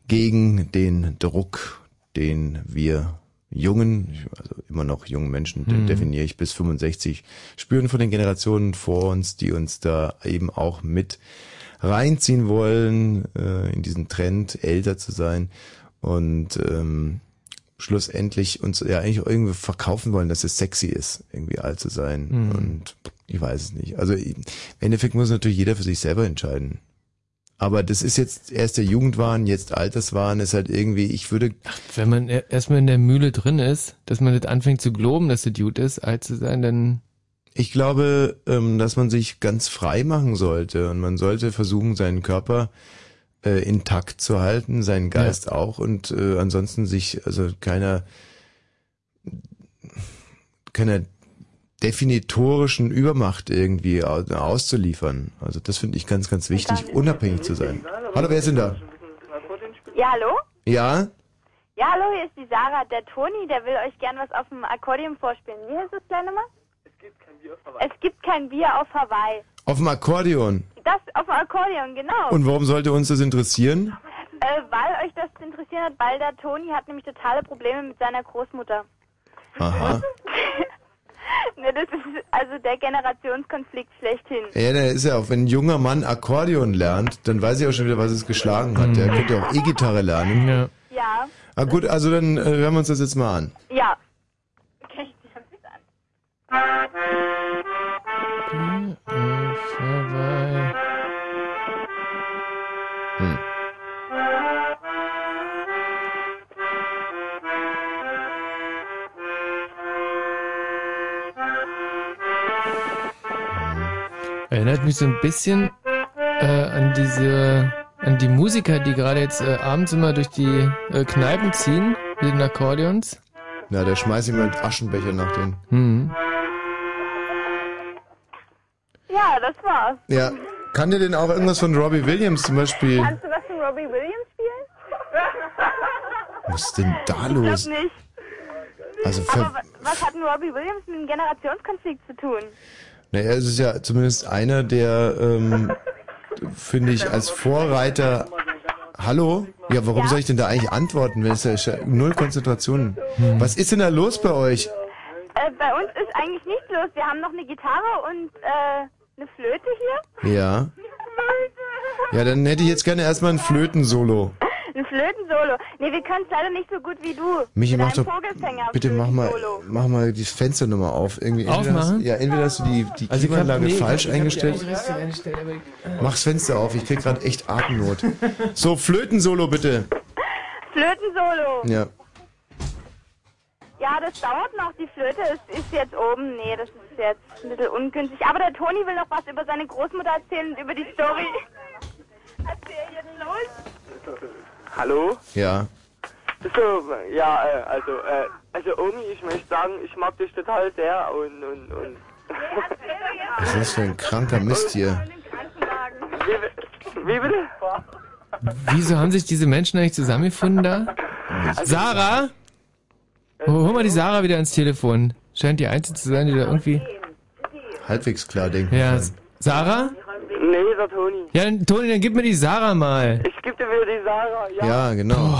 gegen den Druck, den wir jungen, also immer noch jungen Menschen, den Mhm. definiere ich bis 65, spüren von den Generationen vor uns, die uns da eben auch mit reinziehen wollen, äh, in diesen Trend, älter zu sein und ähm, schlussendlich uns ja eigentlich auch irgendwie verkaufen wollen, dass es sexy ist, irgendwie alt zu sein. Mhm. Und ich weiß es nicht. Also im Endeffekt muss natürlich jeder für sich selber entscheiden. Aber das ist jetzt erst der Jugendwahn, jetzt Alterswahn, ist halt irgendwie, ich würde, Wenn man e- erstmal in der Mühle drin ist, dass man nicht anfängt zu glauben, dass das gut ist, alt zu sein, dann ich glaube, ähm, dass man sich ganz frei machen sollte und man sollte versuchen, seinen Körper äh, intakt zu halten, seinen Geist auch und äh, ansonsten sich also keiner keiner definitorischen Übermacht irgendwie au- auszuliefern. Also das finde ich ganz, ganz wichtig, unabhängig zu sein. Hallo, wer ist denn da? Ja, hallo? Ja? Ja, hallo, hier ist die Sarah. Der Toni, der will euch gern was auf dem Akkordeon vorspielen. Wie heißt das kleine Mal? Es gibt kein Bier auf Hawaii. Auf dem Akkordeon. Das auf dem Akkordeon, genau. Und warum sollte uns das interessieren? Äh, weil euch das interessiert hat, weil der Toni hat nämlich totale Probleme mit seiner Großmutter. Aha. ne, das ist also der Generationskonflikt schlechthin. Ja, der ist ja auch, wenn ein junger Mann Akkordeon lernt, dann weiß ich auch schon wieder, was es geschlagen hat. Der könnte auch E-Gitarre lernen. Ja. Ja, Ah, gut, also dann äh, hören wir uns das jetzt mal an. ja. Okay, ich hab das an. Hm. Erinnert mich so ein bisschen äh, an diese, an die Musiker, die gerade jetzt äh, abends immer durch die äh, Kneipen ziehen mit den Akkordeons. Na, der schmeißt jemand Aschenbecher nach denen. Hm. Ja, das war's. Ja. Kann der denn auch irgendwas von Robbie Williams zum Beispiel? Kannst du was von Robbie Williams spielen? Was ist denn da Ich los? glaub nicht. Also, Aber was hat denn Robbie Williams mit dem Generationskonflikt zu tun? naja, es ist ja zumindest einer, der, ähm, finde ich, als Vorreiter. Hallo? Ja, warum soll ich denn da eigentlich antworten, wenn es ja ja null Konzentration? Was ist denn da los bei euch? Äh, bei uns ist eigentlich nichts los. Wir haben noch eine Gitarre und äh, eine Flöte hier. Ja. Ja, dann hätte ich jetzt gerne erstmal ein Flötensolo. Ein Flötensolo. Nee, wir können es leider nicht so gut wie du. Michi, mach doch, bitte mach mal, mach mal die Fensternummer auf. Irgendwie entweder Aufmachen? Hast, ja, entweder hast du die, die Also ich hab- Klimaanlage nee, ich hab- falsch ich hab die eingestellt. eigentlich richtig eingestellt, aber ich- Mach's Fenster auf, ich krieg gerade echt Atemnot. So, Flötensolo bitte. Flötensolo. Ja. Ja, das dauert noch. Die Flöte ist, ist jetzt oben. Nee, das ist jetzt ein bisschen ungünstig. Aber der Toni will noch was über seine Großmutter erzählen und über die Story. Erzähl jetzt los. Hallo? Ja. So, ja, äh, also, äh, also Omi, ich möchte sagen, ich mag dich total sehr und, und, und. Was ist das für ein kranker Mist hier? Wie bitte? Wieso haben sich diese Menschen eigentlich zusammengefunden da? Sarah? Oh, hol mal die Sarah wieder ans Telefon. Scheint die Einzige zu sein, die da irgendwie... Halbwegs klar denken. Ja, kann. Sarah? Nee, der Toni. Ja, dann, Toni, dann gib mir die Sarah mal. Ich gebe dir wieder die Sarah, ja. Ja, genau.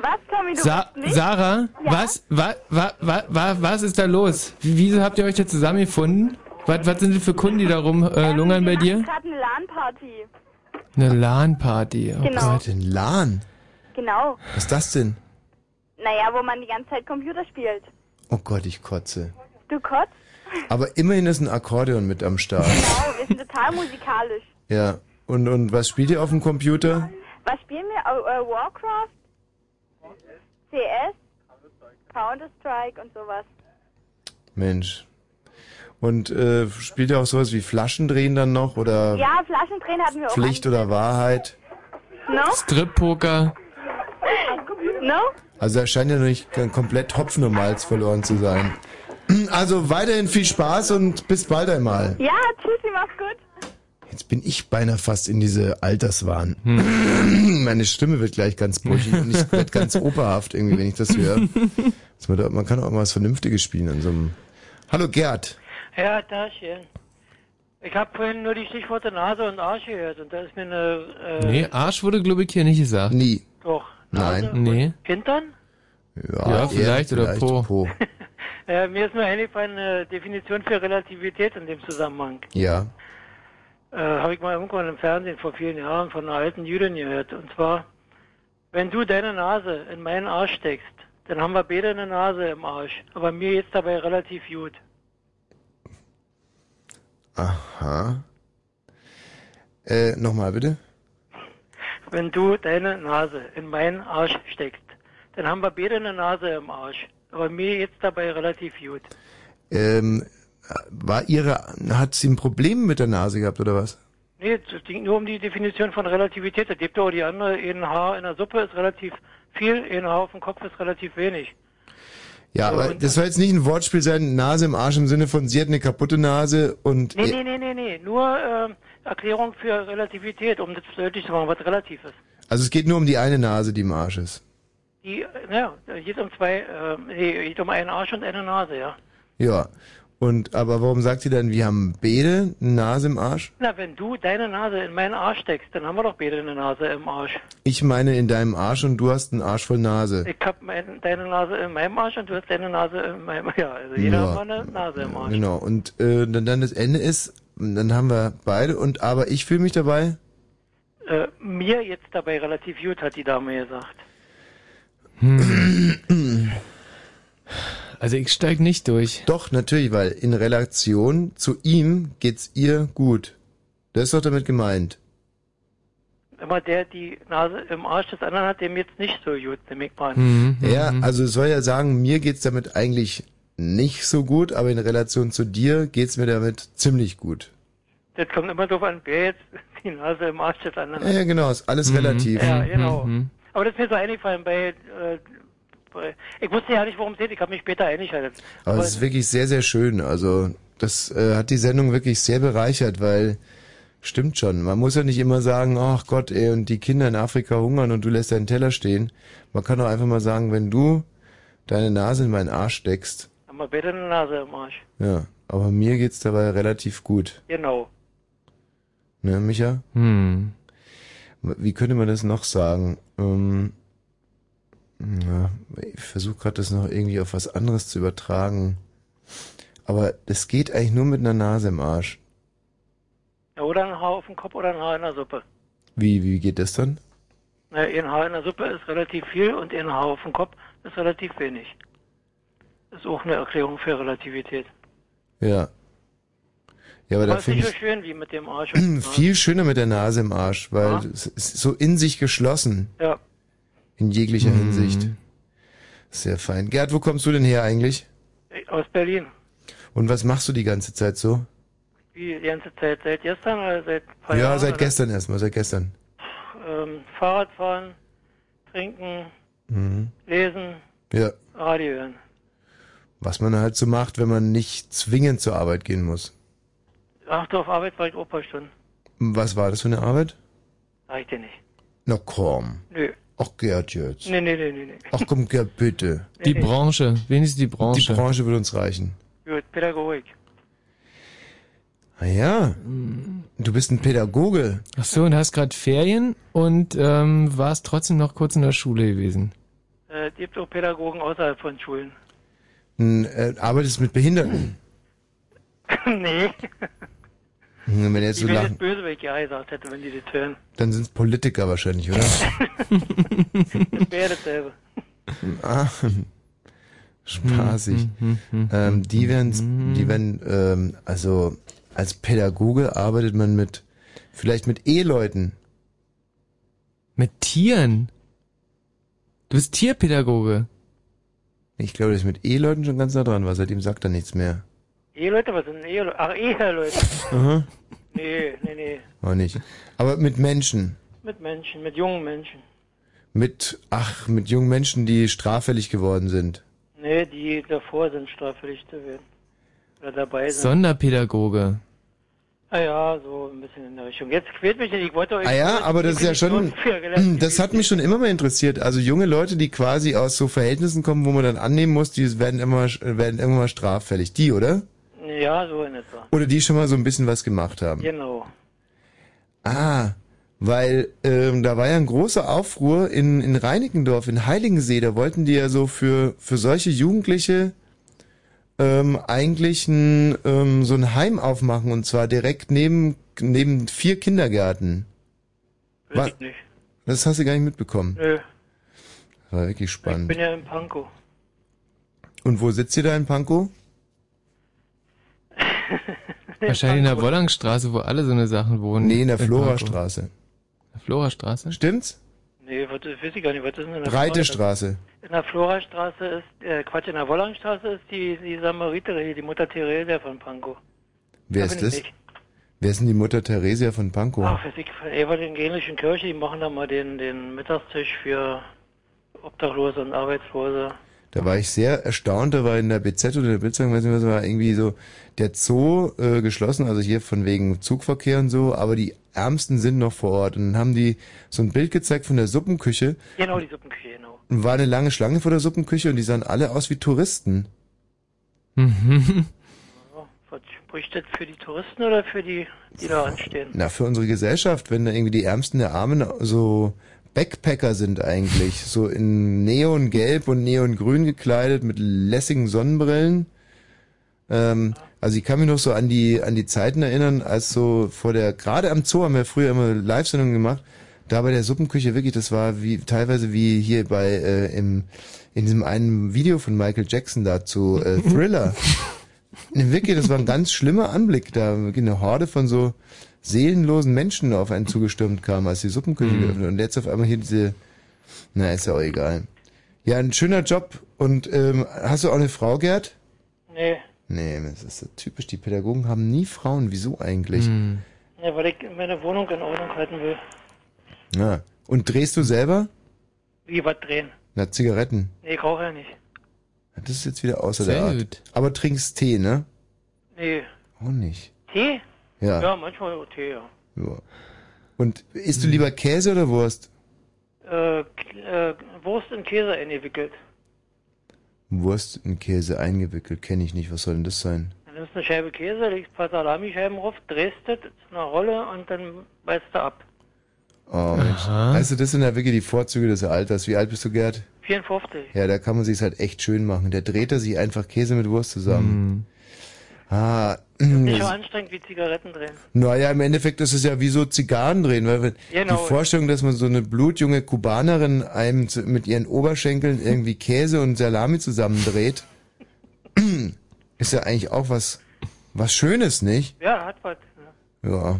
Was, Tommy, du Sa nicht? Sarah? Was, wa, wa, wa, wa, was ist da los? Wie- Wieso habt ihr euch da zusammengefunden? Was, was sind das für Kunden, die da rumlungern bei dir? gerade eine LAN-Party. Eine LAN-Party. Oh Genau. Gott. Ein LAN? Genau. Was ist das denn? Naja, wo man die ganze Zeit Computer spielt. Oh Gott, ich kotze. Du kotzt? Aber immerhin ist ein Akkordeon mit am Start. Genau, wir sind total musikalisch. Ja. Und, und was spielt ihr auf dem Computer? Was spielen wir? Äh, Warcraft? CS? Counter-Strike und sowas. Mensch. Und äh, spielt ihr auch sowas wie Flaschendrehen dann noch? Oder Ja, Flaschendrehen hatten wir auch. Pflicht oder Wahrheit? No? Strip-Poker. No? Also da scheint ja noch nicht komplett Hopfen und Malz verloren zu sein. Also weiterhin viel Spaß und bis bald einmal. Ja, tschüssi, mach's gut. Jetzt bin ich beinahe fast in diese Alterswahn. Meine Stimme wird gleich ganz brüchig und ich werde ganz operhaft irgendwie, wenn ich das höre. Man, da, man kann auch mal was Vernünftiges spielen an so einem... Hallo Gerd. Ja, Taschen. Ich habe vorhin nur die Stichworte Nase und Arsch gehört und da ist mir eine... Äh, Nee, Arsch wurde, glaube ich, hier nicht gesagt. Nie. Doch. Nein. Nee. Hintern? Ja, vielleicht oder Po. Äh, mir ist nur eingefallen eine Definition für Relativität in dem Zusammenhang. Ja. Äh, habe ich mal irgendwann im Fernsehen vor vielen Jahren von einer alten Jüdin gehört. Und zwar, wenn du deine Nase in meinen Arsch steckst, dann haben wir beide eine Nase im Arsch. Aber mir jetzt dabei relativ gut. Aha. Äh, nochmal bitte. Wenn du deine Nase in meinen Arsch steckst, dann haben wir beide eine Nase im Arsch. Aber mir jetzt dabei relativ gut. Ähm, war ihre, hat sie ein Problem mit der Nase gehabt oder was? Nee, es ging nur um die Definition von Relativität. Da gibt auch die andere, ein Haar in der Suppe ist relativ viel, ein Haar auf dem Kopf ist relativ wenig. Ja, So, aber das soll jetzt nicht ein Wortspiel sein, Nase im Arsch im Sinne von, sie hat eine kaputte Nase und... Nee, nee, nee, nee, nee. Nur ähm, Erklärung für Relativität, um das deutlich zu machen, was relativ ist. Also es geht nur um die eine Nase, die im Arsch ist. Die, naja, da geht um zwei, äh, geht um einen Arsch und eine Nase, ja. Ja. Und, aber warum sagt sie dann, wir haben beide eine Nase im Arsch? Na, wenn du deine Nase in meinen Arsch steckst, dann haben wir doch beide eine Nase im Arsch. Ich meine in deinem Arsch und du hast einen Arsch voll Nase. Ich hab mein, deine Nase in meinem Arsch und du hast deine Nase in meinem, ja, also jeder Ja. hat mal eine Nase im Arsch. Genau. Und äh, dann, dann das Ende ist, dann haben wir beide und aber ich fühle mich dabei. Äh, mir jetzt dabei relativ gut, hat die Dame gesagt. Also ich steig nicht durch. Doch, natürlich, weil in Relation zu ihm geht's ihr gut. Das ist doch damit gemeint. Immer der die Nase im Arsch des anderen hat, dem jetzt nicht so gut, nehme ich mal Mhm. an. Ja, also es soll ja sagen, mir geht's damit eigentlich nicht so gut, aber in Relation zu dir geht's mir damit ziemlich gut. Das kommt immer darauf an, wer jetzt die Nase im Arsch des anderen Ja, hat. ja genau, ist alles relativ. Ja, genau. Aber das ist mir so eingefallen bei, äh, bei ich wusste ja nicht, worum es geht, ich habe mich später eingeschaltet. Aber es ist wirklich sehr, sehr schön. Also das äh, hat die Sendung wirklich sehr bereichert, weil stimmt schon. Man muss ja nicht immer sagen, ach Gott, ey, und die Kinder in Afrika hungern und du lässt deinen Teller stehen. Man kann doch einfach mal sagen, wenn du deine Nase in meinen Arsch steckst, wir beide eine Nase im Arsch. ja, aber mir geht's dabei relativ gut. Genau. Ne, Micha? Hm. Wie könnte man das noch sagen? Ähm, ja, ich versuche gerade das noch irgendwie auf was anderes zu übertragen. Aber das geht eigentlich nur mit einer Nase im Arsch. Ja, oder ein Haar auf dem Kopf oder ein Haar in der Suppe. Wie, wie geht das dann? Na, ein Haar in der Suppe ist relativ viel und ein Haar auf dem Kopf ist relativ wenig. Das ist auch eine Erklärung für Relativität. Ja. Ja, aber Aber da ist nicht finde so ich schön wie mit dem Arsch. der viel schöner mit der Nase im Arsch, weil Ja. es ist so in sich geschlossen. Ja. In jeglicher Hinsicht. Sehr fein. Gerd, wo kommst du denn her eigentlich? Nase. Aus Berlin. Und was machst du die ganze Zeit so? Wie die ganze Zeit? Seit gestern oder seit ein paar ja, Jahren, seit oder? gestern erstmal, seit gestern. Ähm, Fahrradfahren, trinken, Mhm. lesen, Ja. Radio hören. Was man halt so macht, wenn man nicht zwingend zur Arbeit gehen muss. Ach, du, auf Arbeit war ich auch ein paar Stunden. Was war das für eine Arbeit? Sag ich dir nicht. Na komm. Nö. Ach Gerd jetzt. Nee, nee, nee, nee, nee. Ach komm, Gerd, bitte. Die Branche, wenigstens die Branche. Die Branche wird uns reichen. Gut, Pädagogik. Ah ja. Du bist ein Pädagoge. Ach so, und hast gerade Ferien und ähm, warst trotzdem noch kurz in der Schule gewesen. Äh, es gibt auch Pädagogen außerhalb von Schulen. Äh, arbeitest mit Behinderten. nee. Hm, Wenn jetzt Die so lachen, jetzt böse, wenn ich ja gesagt hätte, wenn die das hören. dann sind es Politiker wahrscheinlich, oder? Das wäre dasselbe. ah, spaßig. Hm, ähm, die werden, die werden, ähm, also als Pädagoge arbeitet man mit, vielleicht mit Eheleuten. Mit Tieren? Du bist Tierpädagoge. Ich glaube, das ist mit Eheleuten schon ganz nah dran war. Seitdem sagt er nichts mehr. Eheleute, was sind Eheleute? Ach, Eheleute. Aha. Nee, nee, nee. Auch nicht. Aber mit Menschen. Mit Menschen, mit jungen Menschen. Mit, ach, mit jungen Menschen, die straffällig geworden sind. Nee, die davor sind straffällig zu werden. Oder dabei sind. Sonderpädagoge. Ah ja, so ein bisschen in der Richtung. Jetzt quält mich nicht, ich wollte euch... Ah ja, aber das ist ja schon, das hat mich schon immer mal interessiert. Also junge Leute, die quasi aus so Verhältnissen kommen, wo man dann annehmen muss, die werden immer, werden irgendwann mal straffällig. Die, oder? Ja, so in etwa. Oder die schon mal so ein bisschen was gemacht haben. Genau. Ah, weil ähm, da war ja ein großer Aufruhr in, in Reinickendorf, in Heiligensee. Da wollten die ja so für, für solche Jugendliche ähm, eigentlich ein, ähm, so ein Heim aufmachen und zwar direkt neben, neben vier Kindergärten. Weiß ich nicht. Das hast du gar nicht mitbekommen. Nö, Das war wirklich ich spannend. bin ja in Pankow. Und wo sitzt ihr da in Pankow? Wahrscheinlich in der Wollangstraße, wo alle so eine Sachen wohnen. Nee, in der. Florastraße. In der Florastraße? Stimmt's? Nee, was, weiß ich gar nicht, was ist denn in der Breite Flora- Straße. In der Florastraße ist, äh, Quatsch, in der Wollangstraße ist die, die Samariterin, die Mutter Theresia von Pankow. Wer Da ist bin ich das? nicht. Wer ist denn die Mutter Theresia von Pankow? Ach, weiß ich, von der evangelischen Kirche, die machen da mal den, den Mittagstisch für Obdachlose und Arbeitslose. Da war ich sehr erstaunt, da war in der BZ oder der Blitzung, weiß nicht was, war irgendwie so der Zoo äh, geschlossen, also hier von wegen Zugverkehr und so, aber die Ärmsten sind noch vor Ort und dann haben die so ein Bild gezeigt von der Suppenküche Genau, die Suppenküche, genau. und war eine lange Schlange vor der Suppenküche und die sahen alle aus wie Touristen. Mhm. Was spricht das für die Touristen oder für die, die da anstehen? Na, für unsere Gesellschaft, wenn da irgendwie die Ärmsten der Armen so Backpacker sind eigentlich, so in Neongelb und Neongrün gekleidet mit lässigen Sonnenbrillen. Ähm, also ich kann mich noch so an die an die Zeiten erinnern, als so vor der gerade am Zoo haben wir früher immer Live-Sendungen gemacht. Da bei der Suppenküche wirklich, das war wie teilweise wie hier bei äh, im in diesem einen Video von Michael Jackson dazu äh, Thriller. Wirklich, das war ein ganz schlimmer Anblick, da wirklich eine Horde von so seelenlosen Menschen auf einen zugestürmt kam, als die Suppenküche Mhm. geöffnet und jetzt auf einmal hier diese, na ist ja auch egal. Ja, ein schöner Job und ähm, hast du auch eine Frau, Gerd? Nee, Nee, das ist so typisch, die Pädagogen haben nie Frauen, wieso eigentlich? Hm. nee, weil ich meine Wohnung in Ordnung halten will. Ja. Und drehst du selber? Wie, was drehen? Na, Zigaretten. Nee, ich rauche ja nicht. Das ist jetzt wieder außer Sehr der Art. gut. Aber trinkst Tee, ne? Nee. Auch nicht. Tee? Ja. Ja, manchmal auch Tee, ja. ja. Und isst du lieber Käse oder Wurst? Äh, äh, Wurst in Käse eingewickelt. Wurst in Käse eingewickelt, kenne ich nicht. Was soll denn das sein? Dann nimmst du eine Scheibe Käse, legst ein paar Salamischeiben drauf, drehst das zu einer Rolle und dann beißt du ab. Oh Mensch. Weißt du, das sind ja wirklich die Vorzüge des Alters. Wie alt bist du, Gerd? 54. Ja, da kann man sich's halt echt schön machen. Der dreht er sich einfach Käse mit Wurst zusammen. Ah, Nicht so anstrengend wie Zigaretten drehen. naja, im Endeffekt ist es ja wie so Zigarren drehen, weil wenn Genau. die Vorstellung, dass man so eine blutjunge Kubanerin einem zu, mit ihren Oberschenkeln irgendwie Käse und Salami zusammendreht, ist ja eigentlich auch was, was Schönes, nicht? Ja, hat was. Ja.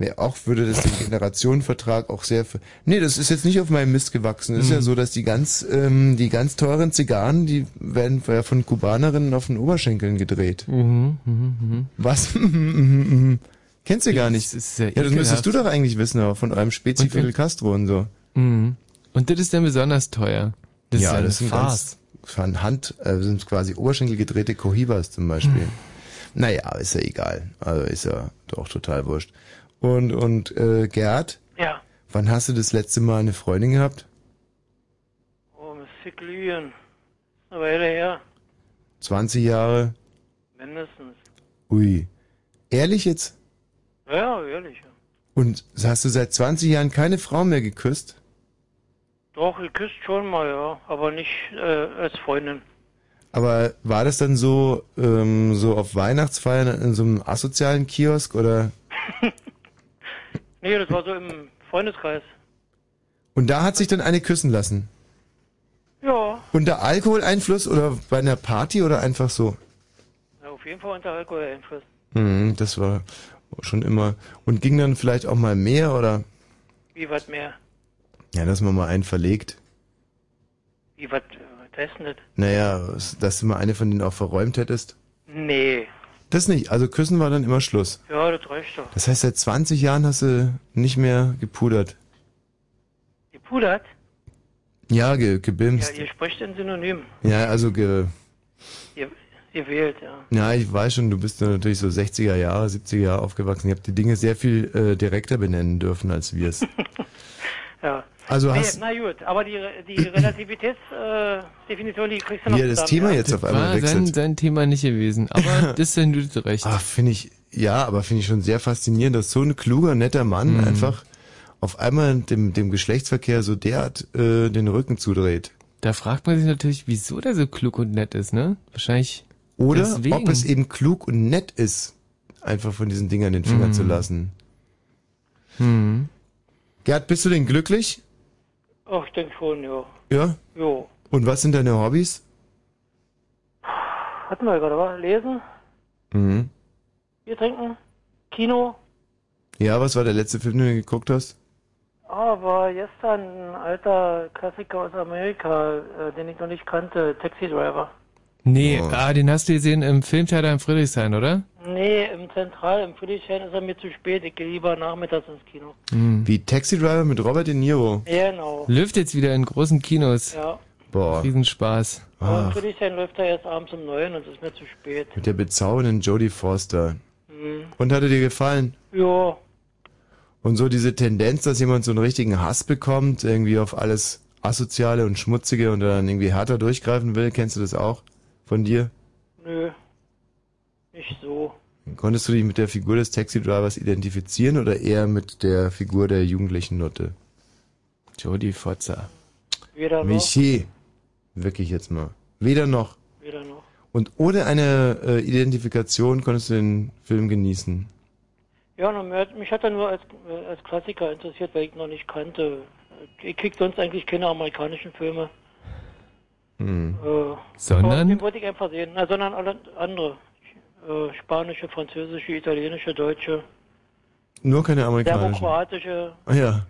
Wer auch würde das den Generationenvertrag auch sehr für. Nee, das ist jetzt nicht auf meinem Mist gewachsen. Es ist Mhm. ja so, dass die ganz, ähm, die ganz teuren Zigarren, die werden ja von Kubanerinnen auf den Oberschenkeln gedreht. Mhm, mhm, mhm. Was? Mhm, Kennst du gar nicht. Das ja ja, das müsstest du doch eigentlich wissen, aber von eurem Spezi Und wenn- Fidel Castro und so. Mhm. Und das ist dann besonders teuer. Das ja, ist ja das sind Farce. ganz von Hand, äh, sind quasi Oberschenkel gedrehte Cohibas zum Beispiel. Naja, ist ja egal. Also ist ja doch total wurscht. Und, und äh, Gerd, Ja. wann hast du das letzte Mal eine Freundin gehabt? Oh, muss ich lügen. Eine Weile her. 20 Jahre? Mindestens. Ui. Ehrlich jetzt? Ja, ehrlich. Ja. Und hast du seit 20 Jahren keine Frau mehr geküsst? Doch, ich küsst schon mal, ja. Aber nicht äh, als Freundin. Aber war das dann so, ähm, so auf Weihnachtsfeiern in so einem asozialen Kiosk oder? Nee, das war so im Freundeskreis. Und da hat sich dann eine küssen lassen? Ja, Unter Alkoholeinfluss oder bei einer Party oder einfach so? ja auf jeden Fall unter Alkoholeinfluss. Mhm, das war schon immer. Und ging dann vielleicht auch mal mehr oder? Wie was mehr? Ja, dass man mal einen verlegt. Wie was äh, testen das? Naja, dass du mal eine von denen auch verräumt hättest. Nee. Das nicht. Also küssen war dann immer Schluss. Ja, das reicht doch. Das heißt, seit 20 Jahren hast du nicht mehr gepudert. Gepudert? Ja, ge Ja, gebimst. ihr sprecht in Synonym. Ja, also ge Ge gewählt, ja. Ja, ich weiß schon, du bist ja natürlich so 60er Jahre, 70er Jahre aufgewachsen. Ihr habt die Dinge sehr viel äh, direkter benennen dürfen, als wir es. Ja. Also nee, hast- na gut, aber die, die Relativitätsdefinition, äh, die kriegst du noch er das zusammen, Thema ja? jetzt auf einmal wechselt. sein, sein Thema nicht gewesen. Aber das sind du recht. Ah, finde ich, ja, aber finde ich schon sehr faszinierend, dass so ein kluger, netter Mann Mhm. einfach auf einmal dem, dem Geschlechtsverkehr so derart äh, den Rücken zudreht. Da fragt man sich natürlich, wieso der so klug und nett ist, ne? Wahrscheinlich Oder deswegen. ob es eben klug und nett ist, einfach von diesen Dingern den Finger Mhm. zu lassen. Hm. Gerd, bist du denn glücklich? Ach, ich denke schon, ja. Ja? Jo. Und was sind deine Hobbys? Hatten wir gerade, was? Lesen, Mhm. Bier trinken, Kino. Ja, was war der letzte Film, den du geguckt hast? Ah, war gestern ein alter Klassiker aus Amerika, äh, den ich noch nicht kannte, Taxi Driver. Nee, Oh. ah, den hast du gesehen im Filmtheater in Friedrichshain, oder? Nee, im Zentral, im Friedrichshain ist er mir zu spät. Ich gehe lieber nachmittags ins Kino. Wie Taxi Driver mit Robert De Niro. Genau. Läuft jetzt wieder in großen Kinos. Ja. Boah. Riesenspaß. Aber in Friedrichshain läuft er erst abends um neun und es ist mir zu spät. mit der bezaubernden Jodie Foster. Mhm. Und hat er dir gefallen? Ja, Und so diese Tendenz, dass jemand so einen richtigen Hass bekommt, irgendwie auf alles Asoziale und Schmutzige und dann irgendwie härter durchgreifen will, kennst du das auch von dir? nö. Nicht so. Konntest du dich mit der Figur des Taxi-Drivers identifizieren oder eher mit der Figur der jugendlichen Nutte? Jodie Fotzer. Weder noch. Michi, wirklich jetzt mal. Weder noch. Weder noch. Und ohne eine äh, Identifikation konntest du den Film genießen. Ja, na, mir hat, mich hat er nur als, äh, als Klassiker interessiert, weil ich ihn noch nicht kannte. Ich krieg sonst eigentlich keine amerikanischen Filme. Hm. Äh, Sondern? Den wollte ich einfach sehen. Na, sondern alle andere. Äh, spanische, französische, italienische, deutsche, Nur keine amerikanischen. serbo-kroatische. Ah ja,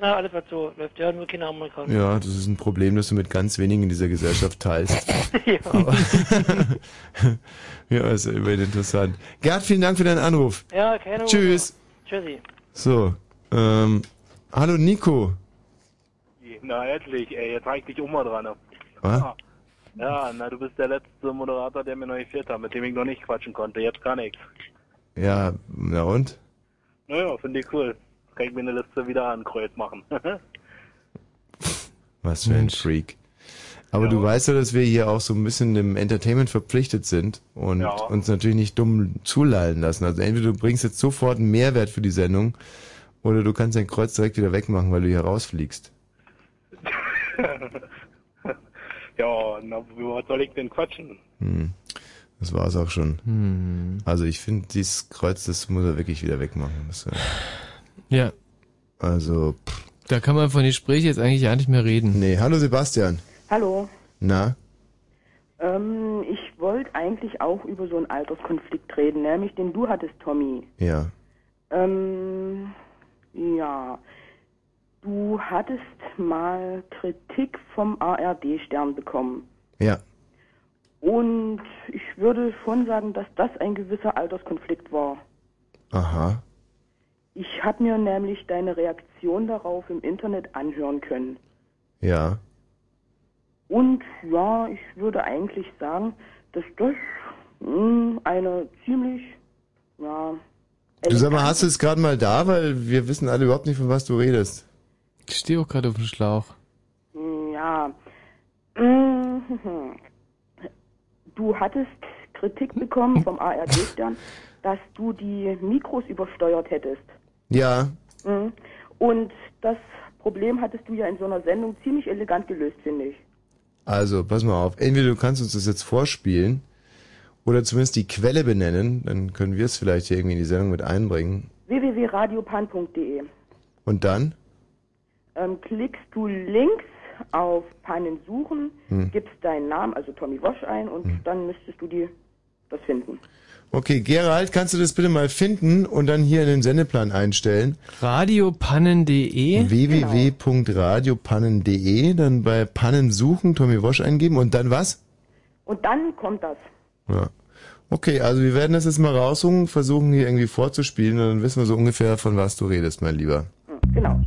Na, alles was so läuft. Ja, nur keine amerikanischen. ja, das ist ein Problem, das du mit ganz wenigen in dieser Gesellschaft teilst. ja. Aber ja, ist ja immerhin interessant. Gerd, vielen Dank für deinen Anruf. Ja, keine Tschüss. Ursache. Tschüssi. So, ähm, hallo Nico. Na, endlich, ey, jetzt ich dich auch mal dran. Was? Ah. Ja, na, du bist der letzte Moderator, der mir noch gefehlt hat, mit dem ich noch nicht quatschen konnte. Jetzt kann ich. Ja, na und? Naja, finde ich cool. Kann ich mir eine Liste wieder ankreuz machen. Was für ein Freak. Aber du weißt ja, dass wir hier auch so ein bisschen dem Entertainment verpflichtet sind und Ja. uns natürlich nicht dumm zulallen lassen. Also entweder du bringst jetzt sofort einen Mehrwert für die Sendung oder du kannst dein Kreuz direkt wieder wegmachen, weil du hier rausfliegst. ja, na, was soll ich denn quatschen? Hm. Das war's auch schon. Hm. Also ich finde, dieses Kreuz, das muss er wirklich wieder wegmachen. Das, äh, Ja. also, pff, Da kann man von Gespräch jetzt eigentlich ja nicht mehr reden. nee. Hallo Sebastian. Hallo. Na? Ähm, ich wollte eigentlich auch über so einen Alterskonflikt reden, nämlich den du hattest, Tommy. Ja. Ähm, ja. Du hattest mal Kritik vom ARD-Stern bekommen. Ja. Und ich würde schon sagen, dass das ein gewisser Alterskonflikt war. Aha. Ich habe mir nämlich deine Reaktion darauf im Internet anhören können. Ja. Und ja, ich würde eigentlich sagen, dass das mh, eine ziemlich, ja, Du sag mal, hast du es gerade mal da, weil wir wissen alle überhaupt nicht, von was du redest. Ich stehe auch gerade auf dem Schlauch. ja, mh, du hattest Kritik bekommen vom ARD-Stern, dass du die Mikros übersteuert hättest. Ja. Mhm. Und das Problem hattest du ja in so einer Sendung ziemlich elegant gelöst, finde ich. Also, pass mal auf. Entweder du kannst uns das jetzt vorspielen oder zumindest die Quelle benennen, dann können wir es vielleicht hier irgendwie in die Sendung mit einbringen. www.radiopan.de Und dann? Ähm, klickst du links auf Pannen suchen, Hm. gibst deinen Namen, also Tommy Wosch ein und dann müsstest du die, das finden. Okay, Gerald, kannst du das bitte mal finden und dann hier in den Sendeplan einstellen? Radiopannen.de www.radiopannen.de, dann bei Pannen suchen, Tommy Wosch eingeben und dann was? Und dann kommt das. Ja. Okay, also wir werden das jetzt mal raussuchen, versuchen hier irgendwie vorzuspielen und dann wissen wir so ungefähr, von was du redest, mein Lieber. Hm, Genau.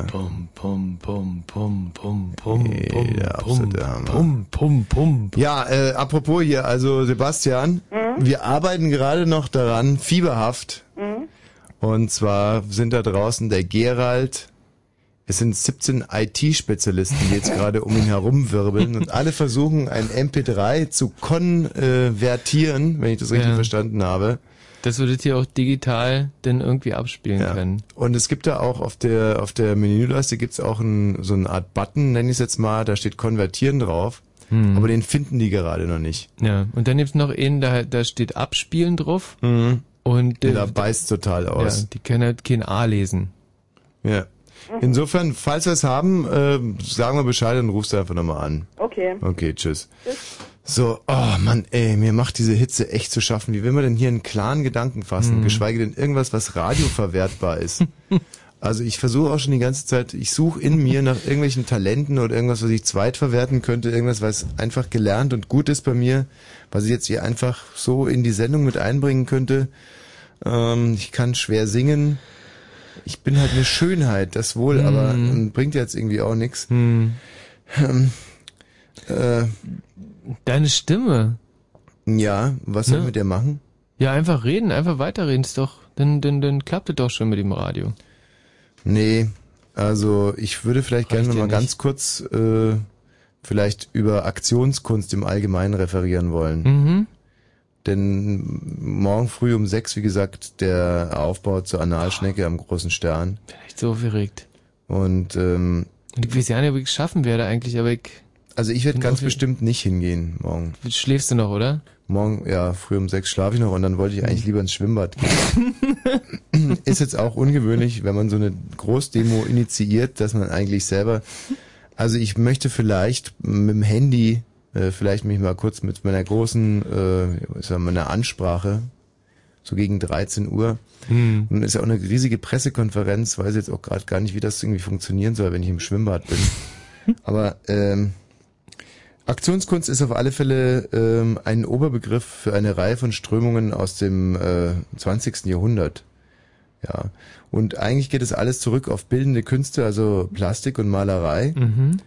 Oder? Pum, pum, pum, pum, pum, pum, pum, der pum, pum, pum, pum. Ja, äh, apropos hier, also Sebastian, wir arbeiten gerade noch daran, fieberhaft. Und zwar sind da draußen der Gerald, es sind 17 IT-Spezialisten, die jetzt gerade um ihn herumwirbeln und alle versuchen, ein MP3 zu konvertieren, wenn ich das richtig Ja. verstanden habe. Das würdet ihr auch digital dann irgendwie abspielen können. Und es gibt da auch auf der auf der Menüleiste gibt's auch ein, so eine Art Button, nenne ich es jetzt mal, da steht konvertieren drauf. Hm. Aber den finden die gerade noch nicht. Ja, und dann gibt's noch einen, da, da steht Abspielen drauf. Mhm. Und Der da beißt total aus. Ja, die können halt kein A lesen. Ja. Insofern, falls wir es haben, äh, sagen wir Bescheid und rufst du einfach nochmal an. Okay. Okay, tschüss. So, oh Mann, ey, mir macht diese Hitze echt zu schaffen. Wie will man denn hier einen klaren Gedanken fassen, Mhm. geschweige denn irgendwas, was radioverwertbar ist? Also ich versuche auch schon die ganze Zeit, ich suche in mir nach irgendwelchen Talenten oder irgendwas, was ich zweitverwerten könnte, irgendwas, was einfach gelernt und gut ist bei mir, was ich jetzt hier einfach so in die Sendung mit einbringen könnte. Ähm, ich kann schwer singen. Ich bin halt eine Schönheit, das wohl, aber ähm, bringt jetzt irgendwie auch nichts. Ähm, äh, Deine Stimme. Ja, was soll Ne? ich mit der machen? Ja, einfach reden, einfach weiterreden, ist doch, dann, dann, dann klappt es doch schon mit dem Radio. Nee, also ich würde vielleicht gerne Reicht noch dir mal nicht? ganz kurz äh, vielleicht über Aktionskunst im Allgemeinen referieren wollen. Mhm. Denn morgen früh um sechs, wie gesagt, der Aufbau zur Analschnecke am großen Stern. Bin echt so aufgeregt. Und ähm, Und ich weiß ja nicht, ob ich es schaffen werde eigentlich, aber ich... Also ich werde ganz bestimmt nicht hingehen morgen. Schläfst du noch, oder? Morgen, ja, früh um sechs schlafe ich noch und dann wollte ich eigentlich lieber ins Schwimmbad gehen. Ist jetzt auch ungewöhnlich, wenn man so eine Großdemo initiiert, dass man eigentlich selber, also ich möchte vielleicht mit dem Handy, äh, vielleicht mich mal kurz mit meiner großen, äh, ist ja meiner Ansprache, so gegen 13 Uhr. Hm. Und ist ja auch eine riesige Pressekonferenz, weiß jetzt auch gerade gar nicht, wie das irgendwie funktionieren soll, wenn ich im Schwimmbad bin. Aber ähm, Aktionskunst ist auf alle Fälle ähm, ein Oberbegriff für eine Reihe von Strömungen aus dem äh, 20. Jahrhundert. Ja. Und eigentlich geht es alles zurück auf bildende Künste, also Plastik und Malerei. Mhm.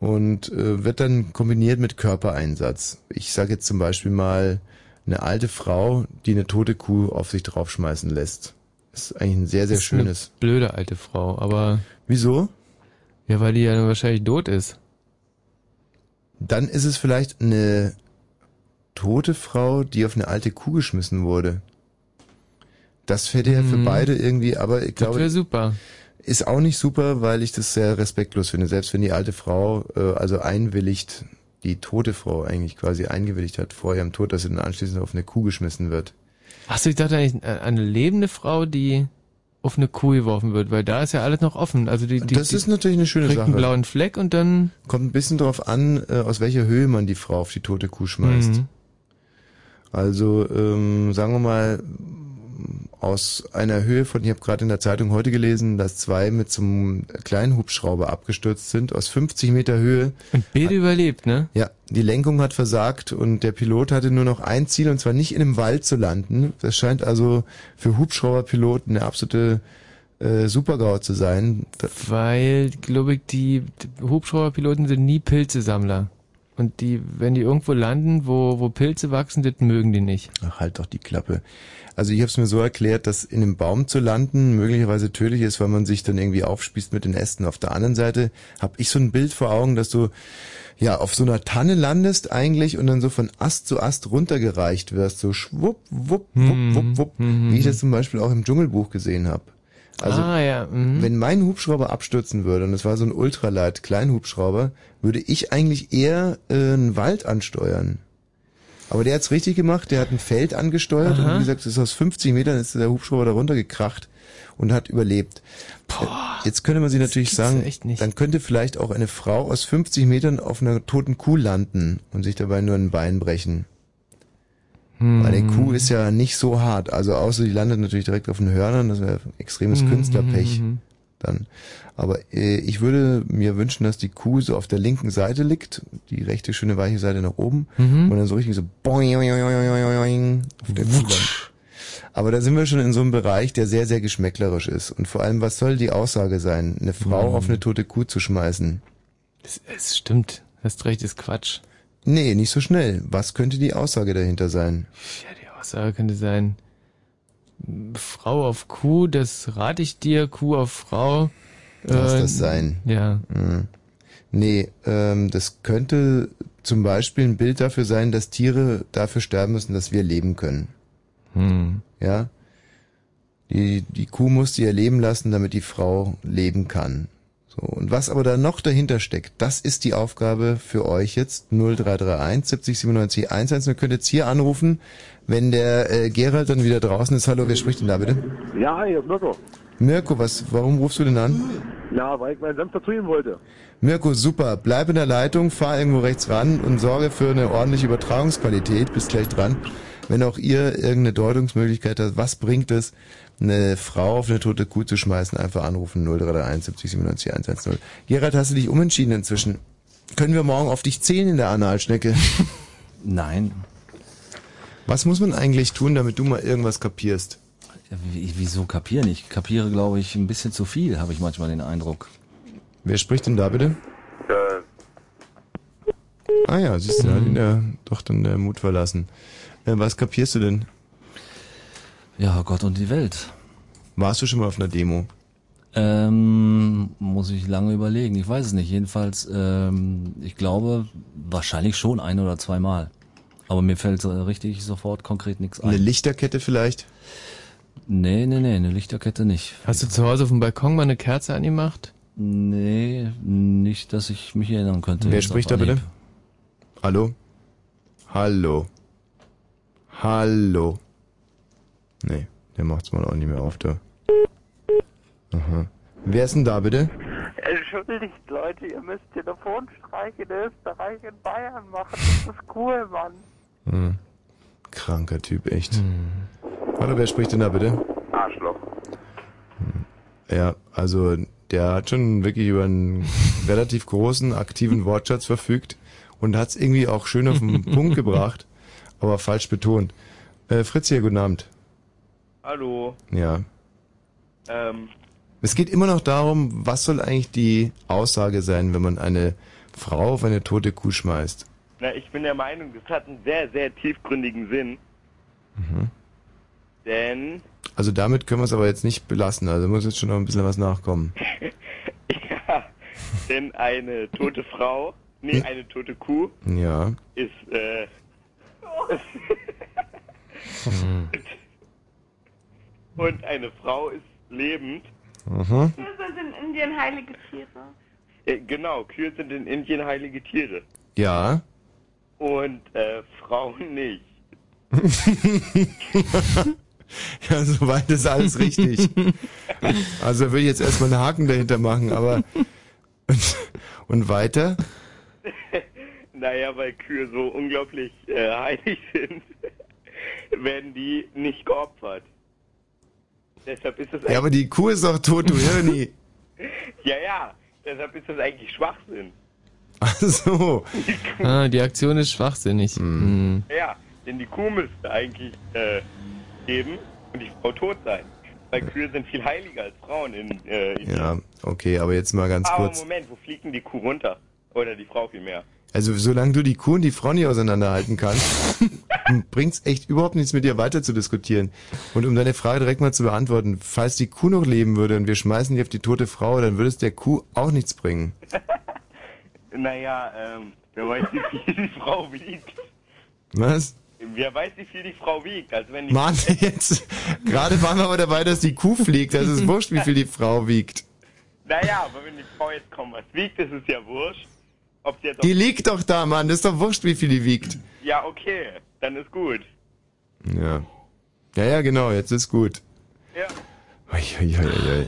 Und äh, wird dann kombiniert mit Körpereinsatz. Ich sage jetzt zum Beispiel mal eine alte Frau, die eine tote Kuh auf sich draufschmeißen lässt. Das ist eigentlich ein sehr, sehr Das ist schönes. Eine blöde alte Frau, aber... Wieso? Ja, weil die ja wahrscheinlich tot ist. Dann ist es vielleicht eine tote Frau, die auf eine alte Kuh geschmissen wurde. Das fällt ja für Mhm. beide irgendwie, aber ich Das glaube, wäre super. ist auch nicht super, weil ich das sehr respektlos finde. Selbst wenn die alte Frau äh, also einwilligt, die tote Frau eigentlich quasi eingewilligt hat vor ihrem Tod, dass sie dann anschließend auf eine Kuh geschmissen wird. Achso, ich dachte eigentlich an eine lebende Frau, die auf eine Kuh geworfen wird, weil da ist ja alles noch offen. Also die, die das die ist natürlich eine schöne kriegt Sache. einen blauen Fleck und dann Kommt ein bisschen drauf an, äh, aus welcher Höhe man die Frau auf die tote Kuh schmeißt. Mhm. Also ähm, sagen wir mal aus einer Höhe von, ich habe gerade in der Zeitung heute gelesen, dass zwei mit so einem kleinen Hubschrauber abgestürzt sind, aus 50 Meter Höhe. Und beide überlebt, ne? Ja, die Lenkung hat versagt und der Pilot hatte nur noch ein Ziel und zwar nicht in einem Wald zu landen. Das scheint also für Hubschrauberpiloten eine absolute äh, Supergau zu sein. Weil, glaube ich, die Hubschrauberpiloten sind nie Pilzesammler. Und die, wenn die irgendwo landen, wo, wo Pilze wachsen, das mögen die nicht. Ach, halt doch die Klappe. Also ich habe es mir so erklärt, dass in einem Baum zu landen möglicherweise tödlich ist, weil man sich dann irgendwie aufspießt mit den Ästen. Auf der anderen Seite habe ich so ein Bild vor Augen, dass du ja auf so einer Tanne landest eigentlich und dann so von Ast zu Ast runtergereicht wirst, so schwupp, wupp, wupp, wupp, wupp, wie ich das zum Beispiel auch im Dschungelbuch gesehen habe. Also ah, ja. Mhm. wenn mein Hubschrauber abstürzen würde, und es war so ein Ultralight Kleinhubschrauber, würde ich eigentlich eher äh, einen Wald ansteuern. Aber der hat's richtig gemacht, der hat ein Feld angesteuert Aha. und wie gesagt, es ist aus 50 Metern ist der Hubschrauber da runtergekracht und hat überlebt. Boah, Jetzt könnte man sich natürlich sagen, dann könnte vielleicht auch eine Frau aus 50 Metern auf einer toten Kuh landen und sich dabei nur ein Bein brechen. Hm. Weil eine Kuh ist ja nicht so hart. Also außer die landet natürlich direkt auf den Hörnern, das wäre extremes Mhm, Künstlerpech mhm. dann. Aber äh, ich würde mir wünschen, dass die Kuh so auf der linken Seite liegt, die rechte schöne weiche Seite nach oben Mhm. und dann so richtig so boing, boing, boing, auf der Kuh. Aber da sind wir schon in so einem Bereich, der sehr, sehr geschmäcklerisch ist. Und vor allem, was soll die Aussage sein, eine Frau Mhm. auf eine tote Kuh zu schmeißen? Es, es stimmt. Hast recht, ist Quatsch. Nee, nicht so schnell. Was könnte die Aussage dahinter sein? Ja, die Aussage könnte sein, Frau auf Kuh, das rate ich dir, Kuh auf Frau. Lass Äh, das sein. Ja. Hm. Nee, ähm, das könnte zum Beispiel ein Bild dafür sein, dass Tiere dafür sterben müssen, dass wir leben können. Hm. Ja? Die, die Kuh musste ihr Leben lassen, damit die Frau leben kann. So. Und was aber da noch dahinter steckt, das ist die Aufgabe für euch jetzt. 0331 70 97 11. Ihr könnt jetzt hier anrufen, wenn der äh, Gerald dann wieder draußen ist. Hallo, wer spricht denn da bitte? Ja, hier ist Mirko. Mirko, was, warum rufst du denn an? Ja, weil ich meinen Senf dazu geben wollte. Mirko, super. Bleib in der Leitung, fahr irgendwo rechts ran und sorge für eine ordentliche Übertragungsqualität. Bist gleich dran. Wenn auch ihr irgendeine Deutungsmöglichkeit habt, was bringt es, eine Frau auf eine tote Kuh zu schmeißen, einfach anrufen 0331 70 97 110. Gerald, hast du dich umentschieden inzwischen? Können wir morgen auf dich zählen in der Analschnecke? Nein. Was muss man eigentlich tun, damit du mal irgendwas kapierst? Ja, wie- Wieso kapieren? Ich kapiere, glaube ich, ein bisschen zu viel, habe ich manchmal den Eindruck. Wer spricht denn da bitte? Äh, Ah ja, siehst du, da hat ihn der, doch dann der Mut verlassen. Äh, was kapierst du denn? Ja, Gott und die Welt. Warst du schon mal auf einer Demo? Ähm, muss ich lange überlegen. Ich weiß es nicht. Jedenfalls, ähm, ich glaube, wahrscheinlich schon ein oder zweimal. Aber mir fällt äh, richtig sofort konkret nichts ein. Eine Lichterkette vielleicht? Nee, nee, nee, eine Lichterkette nicht. Hast du zu Hause auf dem Balkon mal eine Kerze angemacht? Nee, nicht, dass ich mich erinnern könnte. Wer spricht da bitte? Hallo? Hallo? Hallo? Nee, der macht's mal auch nicht mehr auf, da. Aha. Wer ist denn da bitte? Entschuldigt, Leute, ihr müsst Telefonstreich in Österreich und Bayern machen. Das ist cool, Mann. Hm. Kranker Typ, echt. Hallo, wer spricht denn da bitte? Arschloch. Ja, also der hat schon wirklich über einen relativ großen, aktiven Wortschatz verfügt und hat's irgendwie auch schön auf den Punkt gebracht, aber falsch betont. Äh, Fritz hier, guten Abend. Hallo. Ja. Ähm, Es geht immer noch darum, was soll eigentlich die Aussage sein, wenn man eine Frau auf eine tote Kuh schmeißt? Na, ich bin der Meinung, das hat einen sehr, sehr tiefgründigen Sinn, Mhm. denn Also damit können wir es aber jetzt nicht belassen, also muss jetzt schon noch ein bisschen was nachkommen. ja, denn eine tote Frau, nee, eine tote Kuh Ja. ist äh, und eine Frau ist lebend. Mhm. Kühe sind in Indien heilige Tiere. Äh, genau, Kühe sind in Indien heilige Tiere Ja. Und äh, Frauen nicht. ja, soweit ist alles richtig. Also würde ich jetzt erstmal einen Haken dahinter machen, aber und, und weiter? Naja, weil Kühe so unglaublich äh, heilig sind, werden die nicht geopfert. Deshalb ist es Ja, aber die Kuh ist doch tot, du Hirni. ja, ja, deshalb ist das eigentlich Schwachsinn. Ach so. Ah, die Aktion ist schwachsinnig. Hm. Ja, denn die Kuh müsste eigentlich äh, leben und die Frau tot sein. Weil Kühe sind viel heiliger als Frauen in, äh, in Ja, okay, aber jetzt mal ganz Aber kurz. Moment, wo fliegt denn die Kuh runter? Oder die Frau vielmehr? Also solange du die Kuh und die Frau nicht auseinanderhalten kannst, bringt's echt überhaupt nichts mit dir weiter zu diskutieren. Und um deine Frage direkt mal zu beantworten, falls die Kuh noch leben würde und wir schmeißen die auf die tote Frau, dann würde es der Kuh auch nichts bringen. Naja, ähm, wer weiß, wie viel die Frau wiegt. Was? Wer weiß, wie viel die Frau wiegt. Also wenn die Mann, jetzt, gerade waren wir aber dabei, dass die Kuh fliegt. Das ist wurscht, wie viel die Frau wiegt. Naja, aber wenn die Frau jetzt kaum was wiegt, ist es ja wurscht. Ob sie jetzt Die liegt doch da, Mann. Das ist doch wurscht, wie viel die wiegt. Ja, okay, dann ist gut. Ja. Ja, ja, genau, jetzt ist gut. Ja.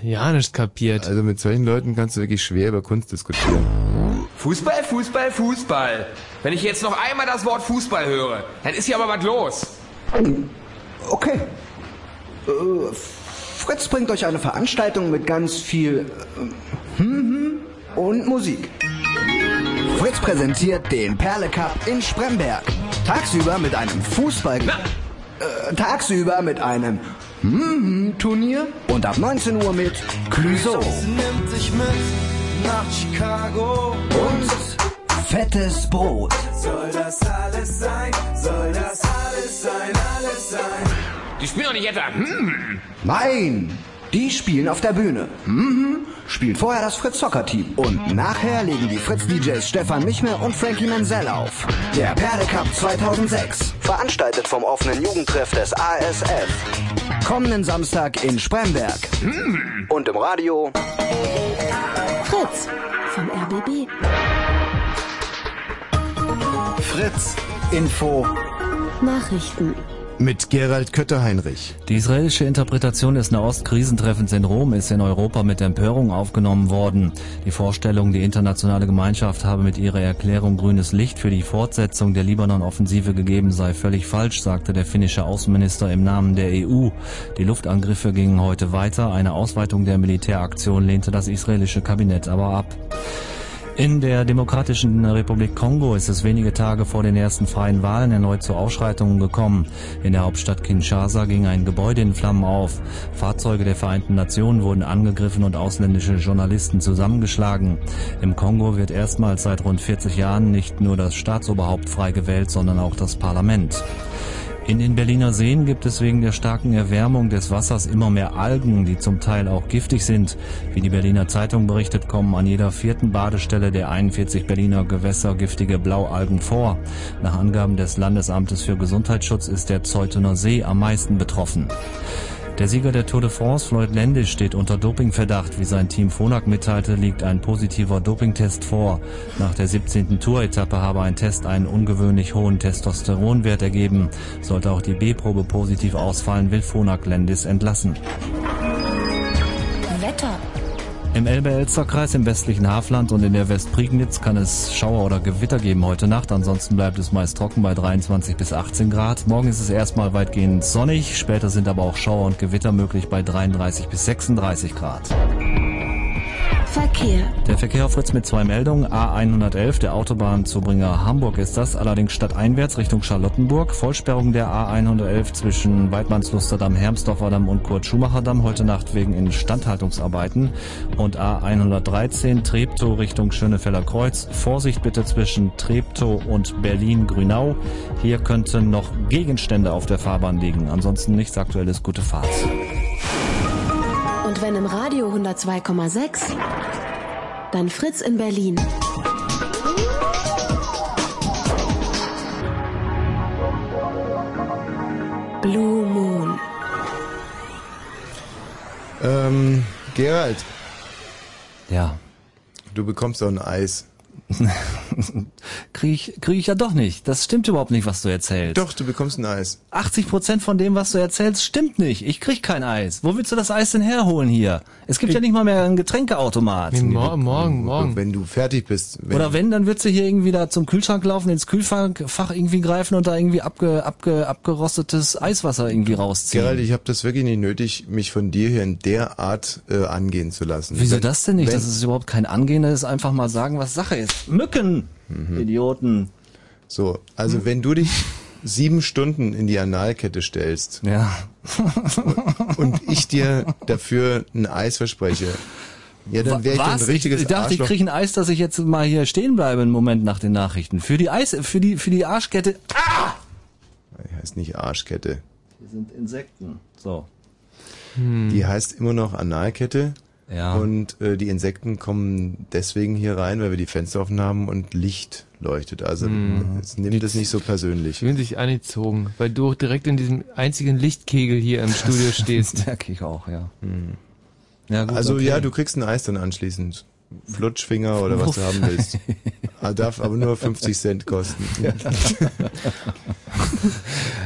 Ja, nicht kapiert. Also mit solchen Leuten kannst du wirklich schwer über Kunst diskutieren. Fußball, Fußball, Fußball. Wenn ich jetzt noch einmal das Wort Fußball höre, dann ist hier aber was los. Okay. Äh, Fritz bringt euch eine Veranstaltung mit ganz viel äh, hm, hm und Musik. Fritz präsentiert den Perle Cup in Spremberg. Tagsüber mit einem Fußball. Äh, tagsüber mit einem Turnier und ab 19 Uhr mit Clüso. nimmt dich mit nach Chicago Und fettes Brot. Soll das alles sein? Soll das alles sein? Alles sein? Die spielen doch nicht etwa. Hm. Nein, die spielen auf der Bühne. Mhm. Spielt vorher das Fritz Soccer Team. Und nachher legen die Fritz DJs Stefan Michme und Frankie Menzel auf. Der Perde Cup 2006. Veranstaltet vom offenen Jugendtreff des ASF. Kommenden Samstag in Spremberg. Und im Radio. Fritz vom RBB. Fritz. Info. Nachrichten. Mit Gerald Kötter-Heinrich. Die israelische Interpretation des Nahost-Krisentreffens in Rom ist in Europa mit Empörung aufgenommen worden. Die Vorstellung, die internationale Gemeinschaft habe mit ihrer Erklärung grünes Licht für die Fortsetzung der Libanon-Offensive gegeben, sei völlig falsch, sagte der finnische Außenminister im Namen der EU. Die Luftangriffe gingen heute weiter. Eine Ausweitung der Militäraktion lehnte das israelische Kabinett aber ab. In der Demokratischen Republik Kongo ist es wenige Tage vor den ersten freien Wahlen erneut zu Ausschreitungen gekommen. In der Hauptstadt Kinshasa ging ein Gebäude in Flammen auf. Fahrzeuge der Vereinten Nationen wurden angegriffen und ausländische Journalisten zusammengeschlagen. Im Kongo wird erstmals seit rund 40 Jahren nicht nur das Staatsoberhaupt frei gewählt, sondern auch das Parlament. In den Berliner Seen gibt es wegen der starken Erwärmung des Wassers immer mehr Algen, die zum Teil auch giftig sind. Wie die Berliner Zeitung berichtet, kommen an jeder vierten Badestelle der 41 Berliner Gewässer giftige Blaualgen vor. Nach Angaben des Landesamtes für Gesundheitsschutz ist der Zeutener See am meisten betroffen. Der Sieger der Tour de France, Floyd Landis, steht unter Dopingverdacht. Wie sein Team Phonak mitteilte, liegt ein positiver Dopingtest vor. Nach der 17. Tour-Etappe habe ein Test einen ungewöhnlich hohen Testosteronwert ergeben. Sollte auch die B-Probe positiv ausfallen, will Phonak Landis entlassen. Wetter. Im Elbe-Elster-Kreis im westlichen Hafland und in der Westprignitz kann es Schauer oder Gewitter geben heute Nacht. Ansonsten bleibt es meist trocken bei 23 bis 18 Grad. Morgen ist es erstmal weitgehend sonnig. Später sind aber auch Schauer und Gewitter möglich bei 33 bis 36 Grad. Verkehr. Der Verkehr auf Fritz mit zwei Meldungen. A111, der Autobahnzubringer Hamburg ist das, allerdings stadteinwärts Richtung Charlottenburg. Vollsperrung der A111 zwischen Weidmannslusterdam, Hermsdorfer-Damm und Kurt-Schumacher-Damm heute Nacht wegen Instandhaltungsarbeiten. Und A113 Treptow Richtung Schönefeller Kreuz. Vorsicht bitte zwischen Treptow und Berlin-Grünau. Hier könnten noch Gegenstände auf der Fahrbahn liegen. Ansonsten nichts Aktuelles. Gute Fahrt. Und wenn im Radio 102,6, dann Fritz in Berlin. Blue Moon. Ähm, Gerald. Ja. Du bekommst doch ein Eis. krieg ich, krieg ich ja doch nicht. Das stimmt überhaupt nicht, was du erzählst. Doch, du bekommst ein Eis. 80 Prozent von dem, was du erzählst, stimmt nicht. Ich krieg kein Eis. Wo willst du das Eis denn herholen hier? Es gibt ja nicht mal mehr einen Getränkeautomat. Morgen, morgen, morgen. Wenn du fertig bist. Wenn Oder wenn, dann würdest du hier irgendwie da zum Kühlschrank laufen, ins Kühlfach Fach irgendwie greifen und da irgendwie abge, abge, abgerostetes Eiswasser irgendwie rausziehen. Gerald, ich habe das wirklich nicht nötig, mich von dir hier in der Art äh, angehen zu lassen. Wieso Wenn- das denn nicht? Wenn, Das ist überhaupt kein Angehen, das ist einfach mal sagen, was Sache ist. Mücken! Idioten. so, also wenn du dich sieben Stunden in die Analkette stellst ja. und ich dir dafür ein Eis verspreche, ja, dann wäre ich ein richtiges ich dachte, ich kriege ein Eis, dass ich jetzt mal hier stehen bleibe einen Moment nach den Nachrichten. Für die Eis, für die, für die Arschkette. Ah! Die heißt nicht Arschkette. Die sind Insekten. So. Die heißt immer noch Analkette. Ja. Und äh, die Insekten kommen deswegen hier rein, weil wir die Fenster offen haben und Licht leuchtet. Also Hm. es nimmt es nicht so persönlich. Fühlen sich angezogen, weil du direkt in diesem einzigen Lichtkegel hier im Studio stehst. Merke ich auch, ja. Hm. Ja, gut, also okay. ja, du kriegst ein Eis dann anschließend. Flutschfinger oder was du haben willst. Ah, Darf aber nur 50 Cent kosten.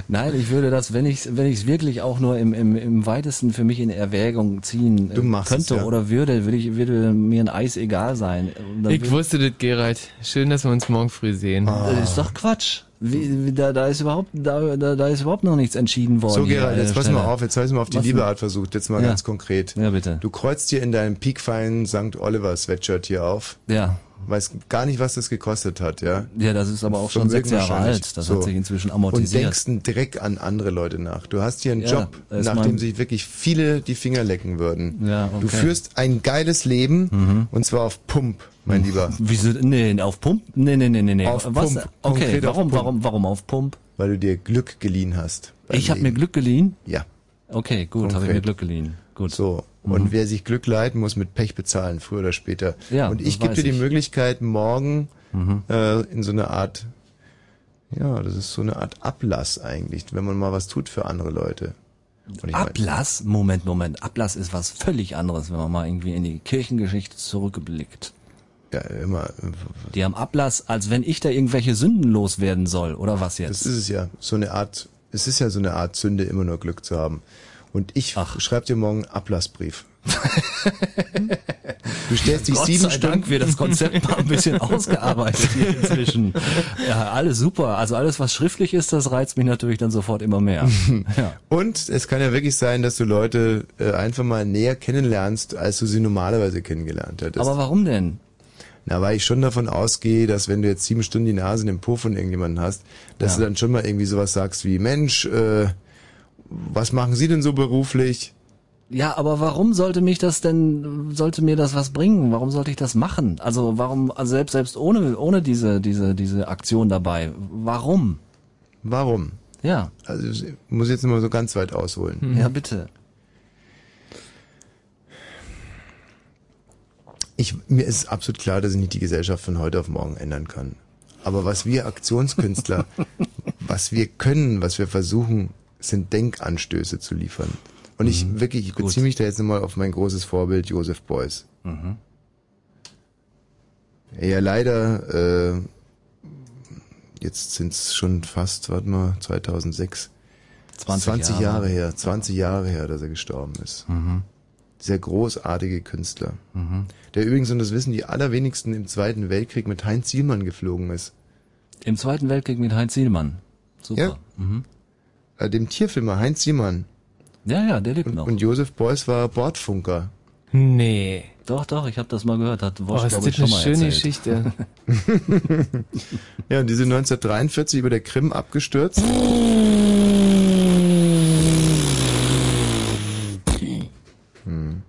Nein, ich würde das, wenn ich wenn ich es wirklich auch nur im, im, im weitesten für mich in Erwägung ziehen äh, könnte es, ja. oder würde, würde ich würde mir ein Eis egal sein. Ich wusste das, Gerald. Schön, dass wir uns morgen früh sehen. Das ist doch Quatsch. Wie, wie, da, da ist überhaupt da, da, da ist überhaupt noch nichts entschieden worden. So hier Gerald, jetzt pass mal auf, jetzt ich mal auf die Was liebe denn? Art versucht, jetzt mal Ja. ganz konkret. Ja, bitte. Du kreuzt dir in deinem piekfeinen St. Oliver Sweatshirt hier auf. Ja. Weiß gar nicht, was das gekostet hat, ja. Ja, das ist aber auch schon sechs Jahre alt. Das hat sich inzwischen Und amortisiert. denkst einen Dreck an andere Leute nach. Du hast hier einen Ja, Job, nach dem sich wirklich viele die Finger lecken würden. Ja, Du okay. führst ein geiles Leben und zwar auf Pump, mein Lieber. Wieso? Nee, auf Pump? Nee, nee, nee, nee, nee. Auf Was? Pump. Okay, warum, Pump. warum, warum auf Pump? Weil du dir Glück geliehen hast. Ich habe mir. Glück geliehen? Ja. Okay, gut, habe ich mir Glück geliehen. Gut. So. Mhm. Und wer sich Glück leiht, muss mit Pech bezahlen, früher oder später. Ja, und ich gebe dir die ich. Möglichkeit, morgen Mhm. äh, in so eine Art, ja, das ist so eine Art Ablass eigentlich, wenn man mal was tut für andere Leute. Ich mein- Ablass? Moment, Moment. Ablass ist was völlig anderes, wenn man mal irgendwie in die Kirchengeschichte zurückblickt. Ja, immer. Die haben Ablass, als wenn ich da irgendwelche Sünden loswerden soll, oder was jetzt? Das ist es ja. So eine Art, es ist ja so eine Art Sünde, immer nur Glück zu haben. Und ich schreib dir morgen einen Ablassbrief. du stellst dich Gott sieben sei Stunden. Dank wird das Konzept mal ein bisschen ausgearbeitet hier inzwischen. Ja, alles super. Also alles, was schriftlich ist, das reizt mich natürlich dann sofort immer mehr. Ja. Und es kann ja wirklich sein, dass du Leute äh, einfach mal näher kennenlernst, als du sie normalerweise kennengelernt hättest. Aber warum denn? Na, weil ich schon davon ausgehe, dass wenn du jetzt sieben Stunden die Nase in dem Po von irgendjemandem hast, dass Ja. du dann schon mal irgendwie sowas sagst wie, Mensch, äh, was machen Sie denn so beruflich? Ja, aber warum sollte mich das denn, sollte mir das was bringen? Warum sollte ich das machen? Also warum, also selbst, selbst ohne, ohne diese, diese, diese Aktion dabei, warum? Warum? Ja. Also ich muss jetzt mal so ganz weit ausholen. Mhm. Ja, bitte. Ich, mir ist absolut klar, dass ich nicht die Gesellschaft von heute auf morgen ändern kann. Aber was wir Aktionskünstler, was wir können, was wir versuchen, sind Denkanstöße zu liefern. Und ich wirklich, ich beziehe mich da jetzt nochmal auf mein großes Vorbild Joseph Beuys. Mhm. Ja, leider, äh, jetzt sind es schon fast, warte mal, 2006. 20 20 Jahre. Jahre her, 20 Jahre her, dass er gestorben ist. Mhm. Sehr großartige Künstler. Mhm. Der übrigens, und das wissen die allerwenigsten, im Zweiten Weltkrieg mit Heinz Sielmann geflogen ist. Im Zweiten Weltkrieg mit Heinz Sielmann. Super. Ja. Mhm. Äh, dem Tierfilmer Heinz Sielmann. Ja, ja, der lebt und, noch. Und Josef Beuys war Bordfunker. Nee. Doch, doch, ich habe das mal gehört. Hat Oh, Wosch, ist glaube das ich, schon eine mal schöne erzählt. Geschichte. ja, und die sind 1943 über der Krim abgestürzt. Hm.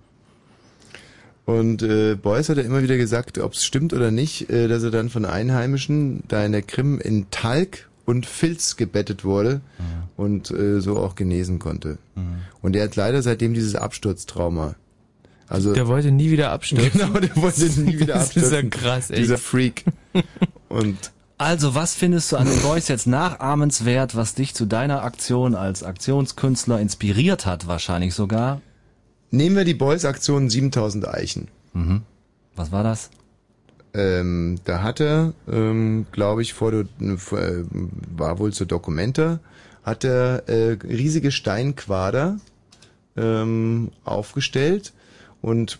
Und äh, Beuys hat ja immer wieder gesagt, ob es stimmt oder nicht, äh, dass er dann von Einheimischen da in der Krim in Talg und Filz gebettet wurde und äh, so auch genesen konnte. Und er hat leider seitdem dieses Absturztrauma. Also Der wollte nie wieder abstürzen. Genau, der wollte nie wieder Das ist ja abstürzen. krass, echt. Dieser Freak. Und Also, was findest du an den Boys jetzt nachahmenswert, was dich zu deiner Aktion als Aktionskünstler inspiriert hat, wahrscheinlich sogar? Nehmen wir die Boys-Aktion 7000 Eichen. Mhm. Was war das? Ähm, da hat er, ähm, glaube ich, vor, äh, war wohl zur Dokumenta, hat er äh, riesige Steinquader ähm, aufgestellt und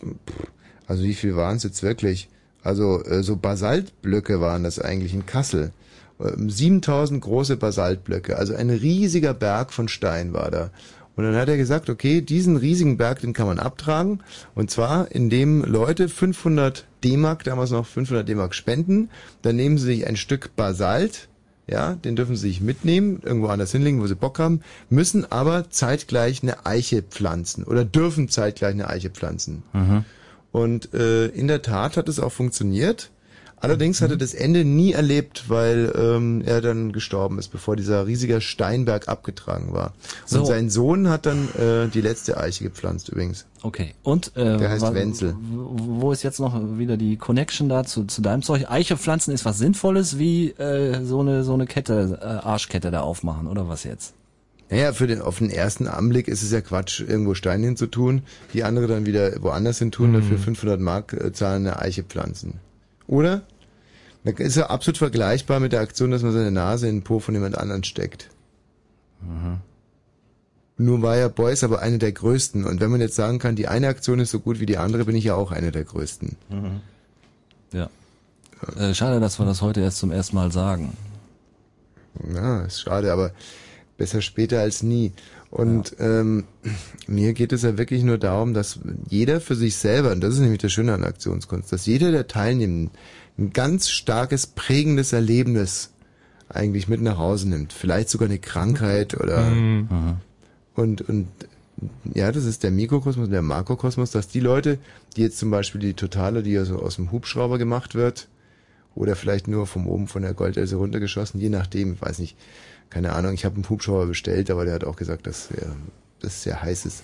also wie viel waren es jetzt wirklich? Also äh, so Basaltblöcke waren das eigentlich in Kassel. Ähm, 7000 große Basaltblöcke, also ein riesiger Berg von Stein war da. Und dann hat er gesagt, okay, diesen riesigen Berg, den kann man abtragen. Und zwar, indem Leute 500 D-Mark, damals noch 500 D-Mark spenden. Dann nehmen sie sich ein Stück Basalt, ja, den dürfen sie sich mitnehmen, irgendwo anders hinlegen, wo sie Bock haben, müssen aber zeitgleich eine Eiche pflanzen oder dürfen zeitgleich eine Eiche pflanzen. Mhm. Und äh, in der Tat hat es auch funktioniert. Allerdings hat er das Ende nie erlebt, weil ähm, er dann gestorben ist, bevor dieser riesige Steinberg abgetragen war. So. Und sein Sohn hat dann äh, die letzte Eiche gepflanzt übrigens. Okay. Und äh, Der heißt wa- Wenzel. Wo ist jetzt noch wieder die Connection da zu, zu deinem Zeug? Eiche pflanzen ist was Sinnvolles, wie äh, so eine so eine Kette, äh, Arschkette da aufmachen oder was jetzt? Naja, für den, auf den ersten Anblick ist es ja Quatsch, irgendwo Steine hinzutun, die andere dann wieder woanders hin tun, Mhm. dafür 500 Mark äh, zahlen, eine Eiche pflanzen. Oder? Das ist ja absolut vergleichbar mit der Aktion, dass man seine Nase in den Po von jemand anderen steckt. Mhm. Nur war ja Beuys aber eine der größten. Und wenn man jetzt sagen kann, die eine Aktion ist so gut wie die andere, bin ich ja auch eine der größten. Mhm. Ja. Äh, schade, dass wir das heute erst zum ersten Mal sagen. Ja, ist schade, aber besser später als nie. Und ähm, mir geht es ja wirklich nur darum, dass jeder für sich selber, und das ist nämlich das Schöne an Aktionskunst, dass jeder der Teilnehmenden ein ganz starkes, prägendes Erlebnis eigentlich mit nach Hause nimmt. Vielleicht sogar eine Krankheit oder Mhm. und, und ja, das ist der Mikrokosmos und der Makrokosmos, dass die Leute, die jetzt zum Beispiel die Totale, die also aus dem Hubschrauber gemacht wird, oder vielleicht nur vom oben von der Goldelse runtergeschossen, je nachdem, ich weiß nicht, keine Ahnung, ich habe einen Hubschrauber bestellt, aber der hat auch gesagt, dass er, das sehr heiß ist.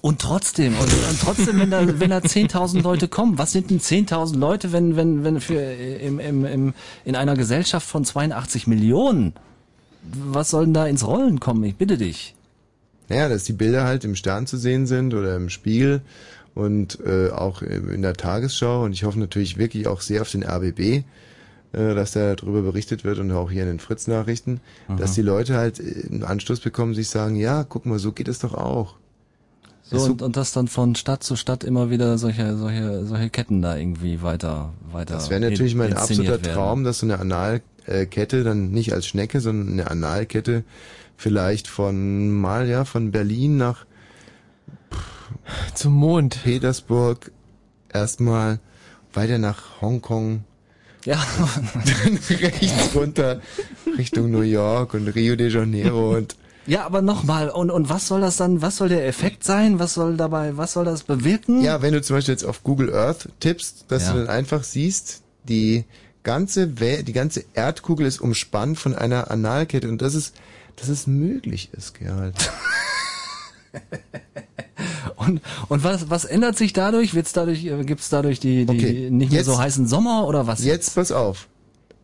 Und trotzdem, und, und trotzdem, wenn da, wenn da 10.000 Leute kommen, was sind denn 10.000 Leute, wenn, wenn, wenn für, im, im, im, in einer Gesellschaft von 82 Millionen, was soll denn da ins Rollen kommen? Ich bitte dich. Naja, dass die Bilder halt im Stern zu sehen sind oder im Spiegel und äh, auch in der Tagesschau und ich hoffe natürlich wirklich auch sehr auf den RBB, dass da darüber berichtet wird und auch hier in den Fritz-Nachrichten, dass die Leute halt äh, einen Anstoß bekommen, sich sagen, ja, guck mal, so geht es doch auch. So, und, und dass dann von Stadt zu Stadt immer wieder solche, solche, solche Ketten da irgendwie weiter, weiter. Das wäre natürlich in- mein absoluter werden. Traum, dass so eine Analkette dann nicht als Schnecke, sondern eine Analkette vielleicht von mal ja von Berlin nach zum Mond, Petersburg, erstmal weiter nach Hongkong, ja, dann rechts runter Richtung New York und Rio de Janeiro und Ja, aber nochmal, und, und was soll das dann, was soll der Effekt sein? Was soll dabei, was soll das bewirken? Ja, wenn du zum Beispiel jetzt auf Google Earth tippst, dass Ja. du dann einfach siehst, die ganze Wel die ganze Erdkugel ist umspannt von einer Analkette und das ist, dass es möglich ist, Gerald. Und, und was, was ändert sich dadurch? Wird's dadurch, äh, gibt's dadurch die, die Okay, nicht mehr jetzt- so heißen Sommer oder was? Jetzt pass auf.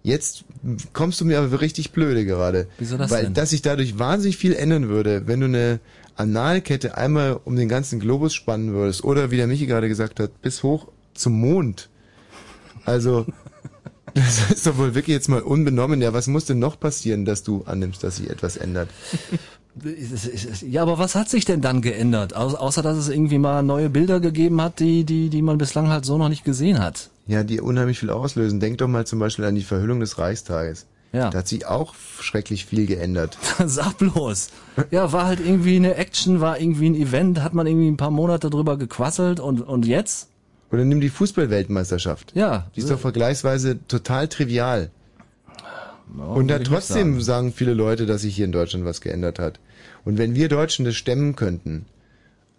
Jetzt kommst du mir aber richtig blöde gerade. Wieso das Weil denn? dass sich dadurch wahnsinnig viel ändern würde, wenn du eine Analkette einmal um den ganzen Globus spannen würdest oder wie der Michi gerade gesagt hat, bis hoch zum Mond. Also das ist doch wohl wirklich jetzt mal unbenommen. Ja, was muss denn noch passieren, dass du annimmst, dass sich etwas ändert? Ja, aber was hat sich denn dann geändert? Au außer, dass es irgendwie mal neue Bilder gegeben hat, die, die, die man bislang halt so noch nicht gesehen hat. Ja, die unheimlich viel auslösen. Denk doch mal zum Beispiel an die Verhüllung des Reichstages. Ja. Da hat sich auch schrecklich viel geändert. Sag bloß. Ja, war halt irgendwie eine Action, war irgendwie ein Event, hat man irgendwie ein paar Monate drüber gequasselt und, und jetzt? Oder nimm die Fußballweltmeisterschaft. Ja. Die ist doch vergleichsweise total trivial. Und da trotzdem sagen. sagen viele Leute, dass sich hier in Deutschland was geändert hat. Und wenn wir Deutschen das stemmen könnten,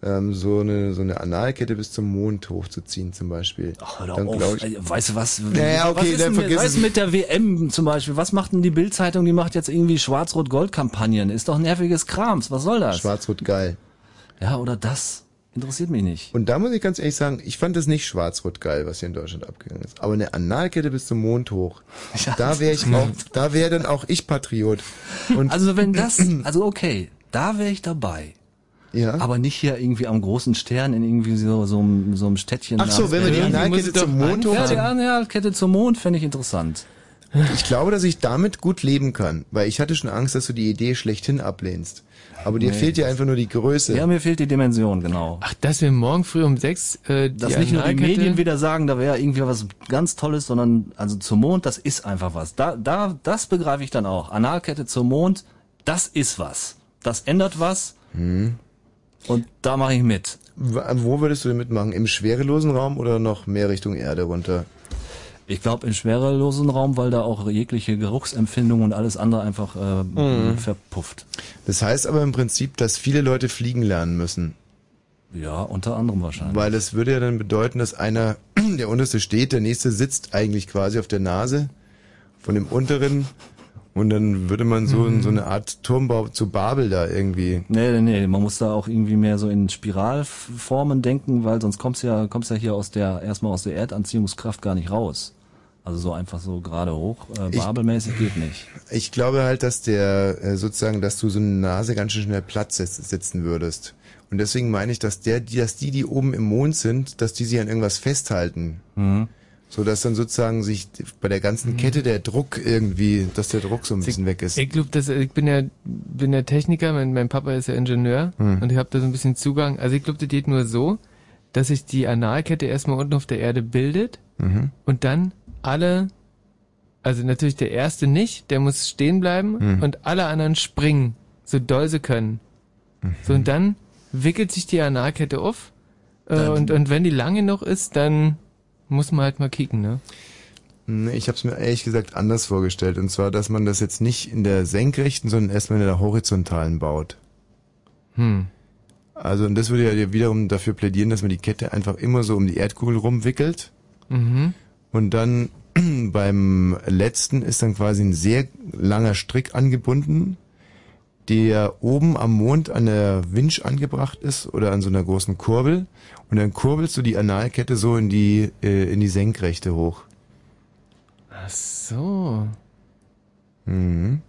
ähm, so eine so eine Analkette bis zum Mond hochzuziehen zum Beispiel, Hör doch dann auf. ich. Ey, Weißt du was? Naja, okay, was ist dann denn, vergiss was es. ist mit der WM zum Beispiel? Was macht denn die Bildzeitung? Die macht jetzt irgendwie Schwarz-Rot-Gold-Kampagnen. Ist doch nerviges Krams. Was soll das? Schwarz-Rot geil. Ja, oder das. Interessiert mich nicht. Und da muss ich ganz ehrlich sagen, ich fand das nicht schwarz-rot geil, was hier in Deutschland abgegangen ist. Aber eine Analkette bis zum Mond hoch, da wäre ich auch, da wäre dann auch ich Patriot. Und Also wenn das, also okay, da wäre ich dabei. Ja. Aber nicht hier irgendwie am großen Stern in irgendwie so, so, einem- so einem Städtchen. Ach so, wenn wir die. Analkette zum Mond Ja, die. Analkette zum Mond fände ich interessant. Ich glaube, dass ich damit gut leben kann, weil ich hatte schon Angst, dass du die Idee schlechthin ablehnst. Aber dir Nee. fehlt ja einfach nur die Größe. Ja, mir fehlt die Dimension, genau. Ach, dass wir morgen früh um sechs äh, Dass nicht nur die Medien wieder sagen, da wäre irgendwie was ganz Tolles, sondern also zum Mond, das ist einfach was. Da, da, das begreife ich dann auch. Analkette zum Mond, das ist was. Das ändert was. Hm. Und da mache ich mit. Wo würdest du denn mitmachen? Im schwerelosen Raum oder noch mehr Richtung Erde runter? Ich glaube im schwerelosen Raum, weil da auch jegliche Geruchsempfindung und alles andere einfach äh, Mhm. verpufft. Das heißt aber im Prinzip, dass viele Leute fliegen lernen müssen. Ja, unter anderem wahrscheinlich. Weil das würde ja dann bedeuten, dass einer, der unterste steht, der nächste sitzt eigentlich quasi auf der Nase von dem unteren und dann würde man so, Mhm. so eine Art Turmbau zu Babel da irgendwie. Nee, nee, nee, man muss da auch irgendwie mehr so in Spiralformen denken, weil sonst kommst ja, kommst ja hier aus der, erstmal aus der Erdanziehungskraft gar nicht raus. Also so einfach so gerade hoch, äh, Ich- babelmäßig geht nicht. Ich glaube halt, dass der äh, sozusagen, dass du so eine Nase ganz schön schnell platt sitz- sitzen würdest. Und deswegen meine ich, dass der, die, dass die, die oben im Mond sind, dass die sich an irgendwas festhalten. Mhm. So dass dann sozusagen sich bei der ganzen Kette der Druck irgendwie, dass der Druck so ein bisschen weg ist. Ich glaube, dass ich bin ja bin ja Techniker, mein, mein Papa ist ja Ingenieur Hm. und ich habe da so ein bisschen Zugang. Also ich glaube, das geht nur so, dass sich die Analkette erstmal unten auf der Erde bildet Mhm. und dann alle, also natürlich der erste nicht, der muss stehen bleiben Hm. und alle anderen springen so doll sie können. So, und dann wickelt sich die Analkette auf. Äh, und, und wenn die lange noch ist, dann muss man halt mal kicken, ne? Nee, Ich habe es mir ehrlich gesagt anders vorgestellt. Und zwar, dass man das jetzt nicht in der senkrechten, sondern erstmal in der horizontalen baut. Hm. Also, und das würde ja wiederum dafür plädieren, dass man die Kette einfach immer so um die Erdkugel rumwickelt. Mhm. Und dann beim letzten ist dann quasi ein sehr langer Strick angebunden, der oben am Mond an der Winch angebracht ist oder an so einer großen Kurbel. Und dann kurbelst du die Analkette so in die, äh, in die Senkrechte hoch. Ach so. Mhm.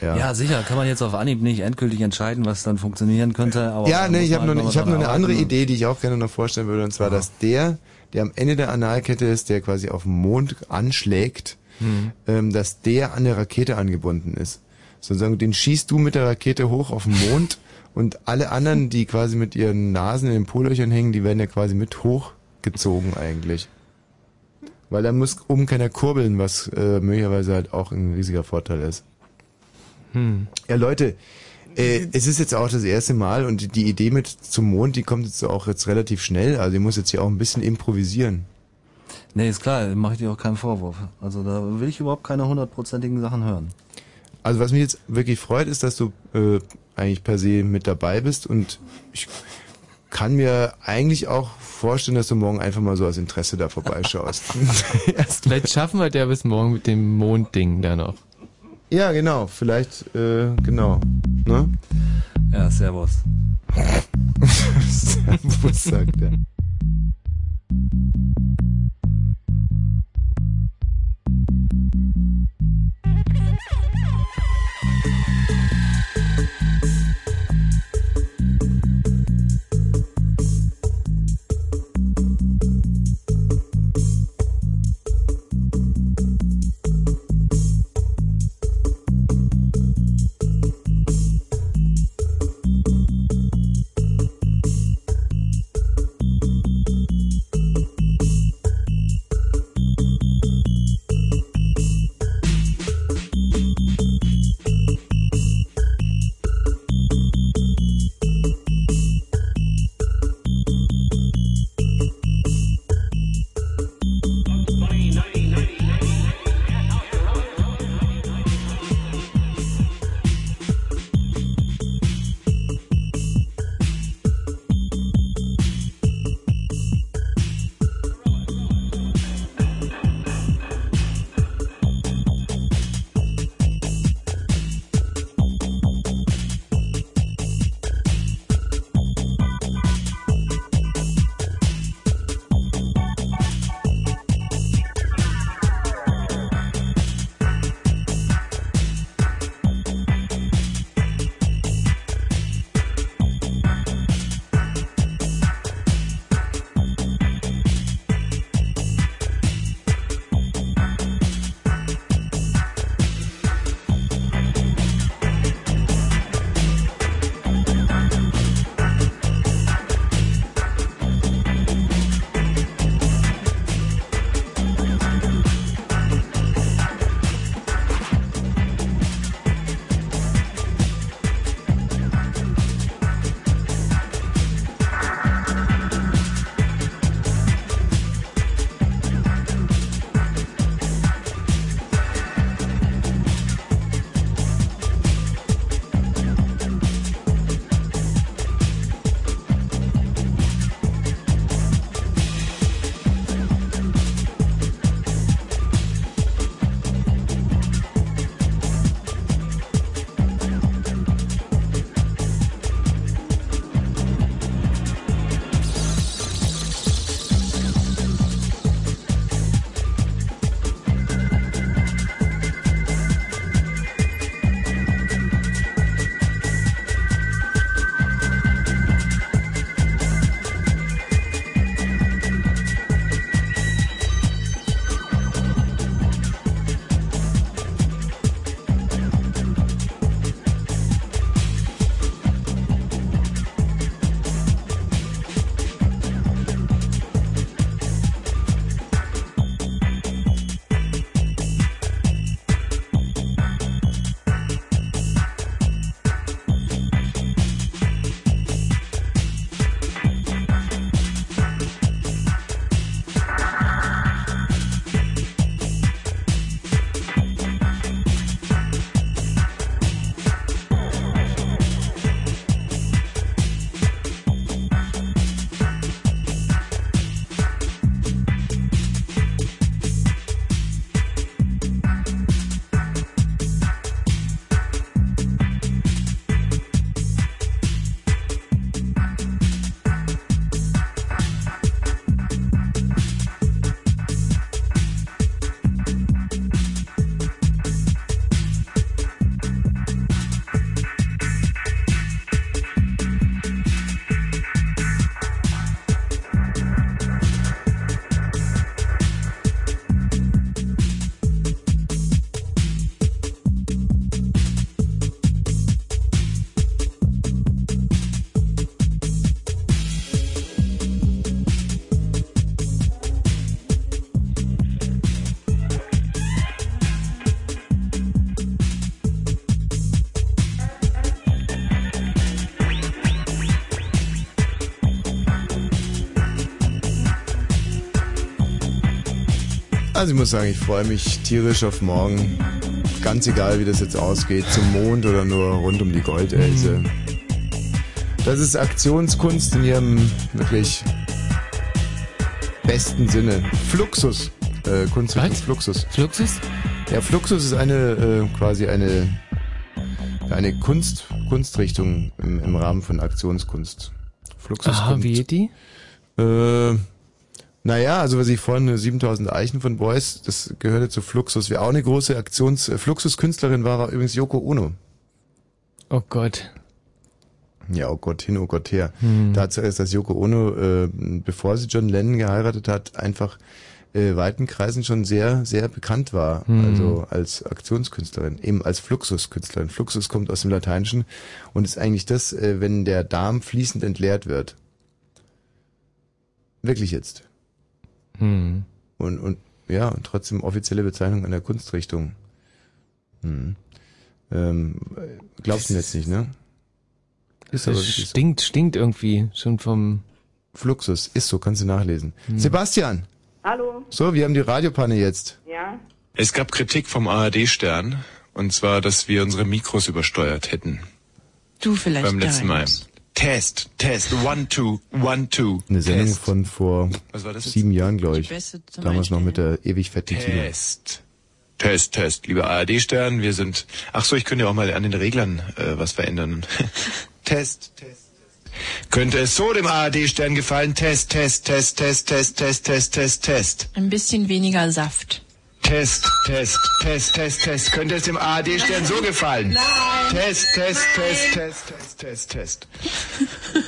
Ja. sicher, kann man jetzt auf Anhieb nicht endgültig entscheiden, was dann funktionieren könnte. Aber ja, nee, ich habe nur, halt ich hab noch nur eine andere arbeiten. Idee, die ich auch gerne noch vorstellen würde, und zwar, dass der, der am Ende der Analkette ist, der quasi auf dem Mond anschlägt, Hm. ähm, dass der an der Rakete angebunden ist. Sozusagen, den schießt du mit der Rakete hoch auf den Mond und alle anderen, die quasi mit ihren Nasen in den Polöchern hängen, die werden ja quasi mit hochgezogen eigentlich. Weil da muss oben keiner kurbeln, was äh, möglicherweise halt auch ein riesiger Vorteil ist. Hm. Ja, Leute, äh, es ist jetzt auch das erste Mal und die Idee mit zum Mond, die kommt jetzt auch jetzt relativ schnell. Also ich muss jetzt hier auch ein bisschen improvisieren. Nee, ist klar, mache ich dir auch keinen Vorwurf. Also da will ich überhaupt keine hundertprozentigen Sachen hören. Also was mich jetzt wirklich freut, ist, dass du äh, eigentlich per se mit dabei bist und ich kann mir eigentlich auch vorstellen, dass du morgen einfach mal so aus Interesse da vorbeischaust. Vielleicht schaffen wir der bis morgen mit dem Mondding da noch. Ja, genau. Vielleicht, äh, genau. Ne? Ja, servus. servus, sagt er. Also ich muss sagen, ich freue mich tierisch auf morgen. Ganz egal, wie das jetzt ausgeht, zum Mond oder nur rund um die Goldelse. Das ist Aktionskunst in ihrem wirklich besten Sinne. Fluxus. Äh, Kunstrichtung Fluxus. Fluxus? Ja, Fluxus ist eine äh, quasi eine eine Kunst Kunstrichtung im, im Rahmen von Aktionskunst. Fluxus Aha, kommt, wie geht die? Äh, naja, also was ich vorhin äh, 7000 Eichen von Boys, das gehörte zu Fluxus. Wer auch eine große Aktions äh, Fluxus-Künstlerin war, war übrigens Yoko Ono. Oh Gott. Ja, oh Gott hin, oh Gott her. Hm. Tatsache ist, dass Yoko Ono, äh, bevor sie John Lennon geheiratet hat, einfach äh, weiten Kreisen schon sehr, sehr bekannt war. Hm. Also als Aktionskünstlerin, eben als Fluxuskünstlerin. Fluxus kommt aus dem Lateinischen und ist eigentlich das, äh, wenn der Darm fließend entleert wird. Wirklich jetzt. Hm. Und, und ja, und trotzdem offizielle Bezeichnung einer Kunstrichtung. Hm. Ähm, glaubst du jetzt nicht, ne? Das aber wirklich so. stinkt, stinkt irgendwie schon vom Fluxus, ist so, kannst du nachlesen. Hm. Sebastian! Hallo. So, wir haben die Radiopanne jetzt. Ja. Es gab Kritik vom ARD-Stern, und zwar, dass wir unsere Mikros übersteuert hätten. Du vielleicht Beim letzten Mal. deins. Test, Test, one, two, one, two. Eine Sendung Test. von vor Was war das jetzt? sieben Jahren, glaube ich. Damals noch mit der ewig fetten. Test. Test, Test. Lieber ARD-Stern, wir sind... Ach so, ich könnte ja auch mal an den Reglern äh, was verändern. Test, Test. Könnte es so dem ARD-Stern gefallen? Test, Test, Test, Test, Test, Test, Test, Test, Test. Ein bisschen weniger Saft. Test, Test, Test, Test, Test. Könnte es dem ARD-Stern so gefallen? Nein. Test, Test, Test, Test, Test, Test, Test.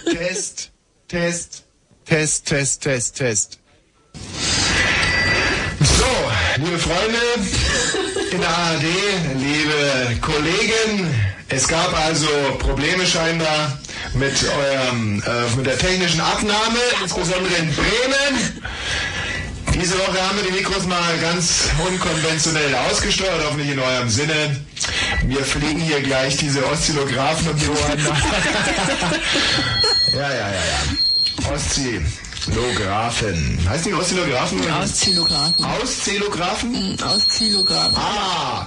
Test, Test, Test, Test, Test, Test. So, liebe Freunde in der ARD, liebe Kollegen, es gab also Probleme scheinbar mit eurem, äh, mit der technischen Abnahme, insbesondere in Bremen. Diese Woche haben wir die Mikros mal ganz unkonventionell ausgesteuert, hoffentlich in eurem Sinne. Wir fliegen hier gleich diese Oszillographen um die Ohren. ja, ja, ja, ja. Oszillographen. Heißt die Oszillographen? Auszillographen. Auszillographen? Auszillographen. Ah,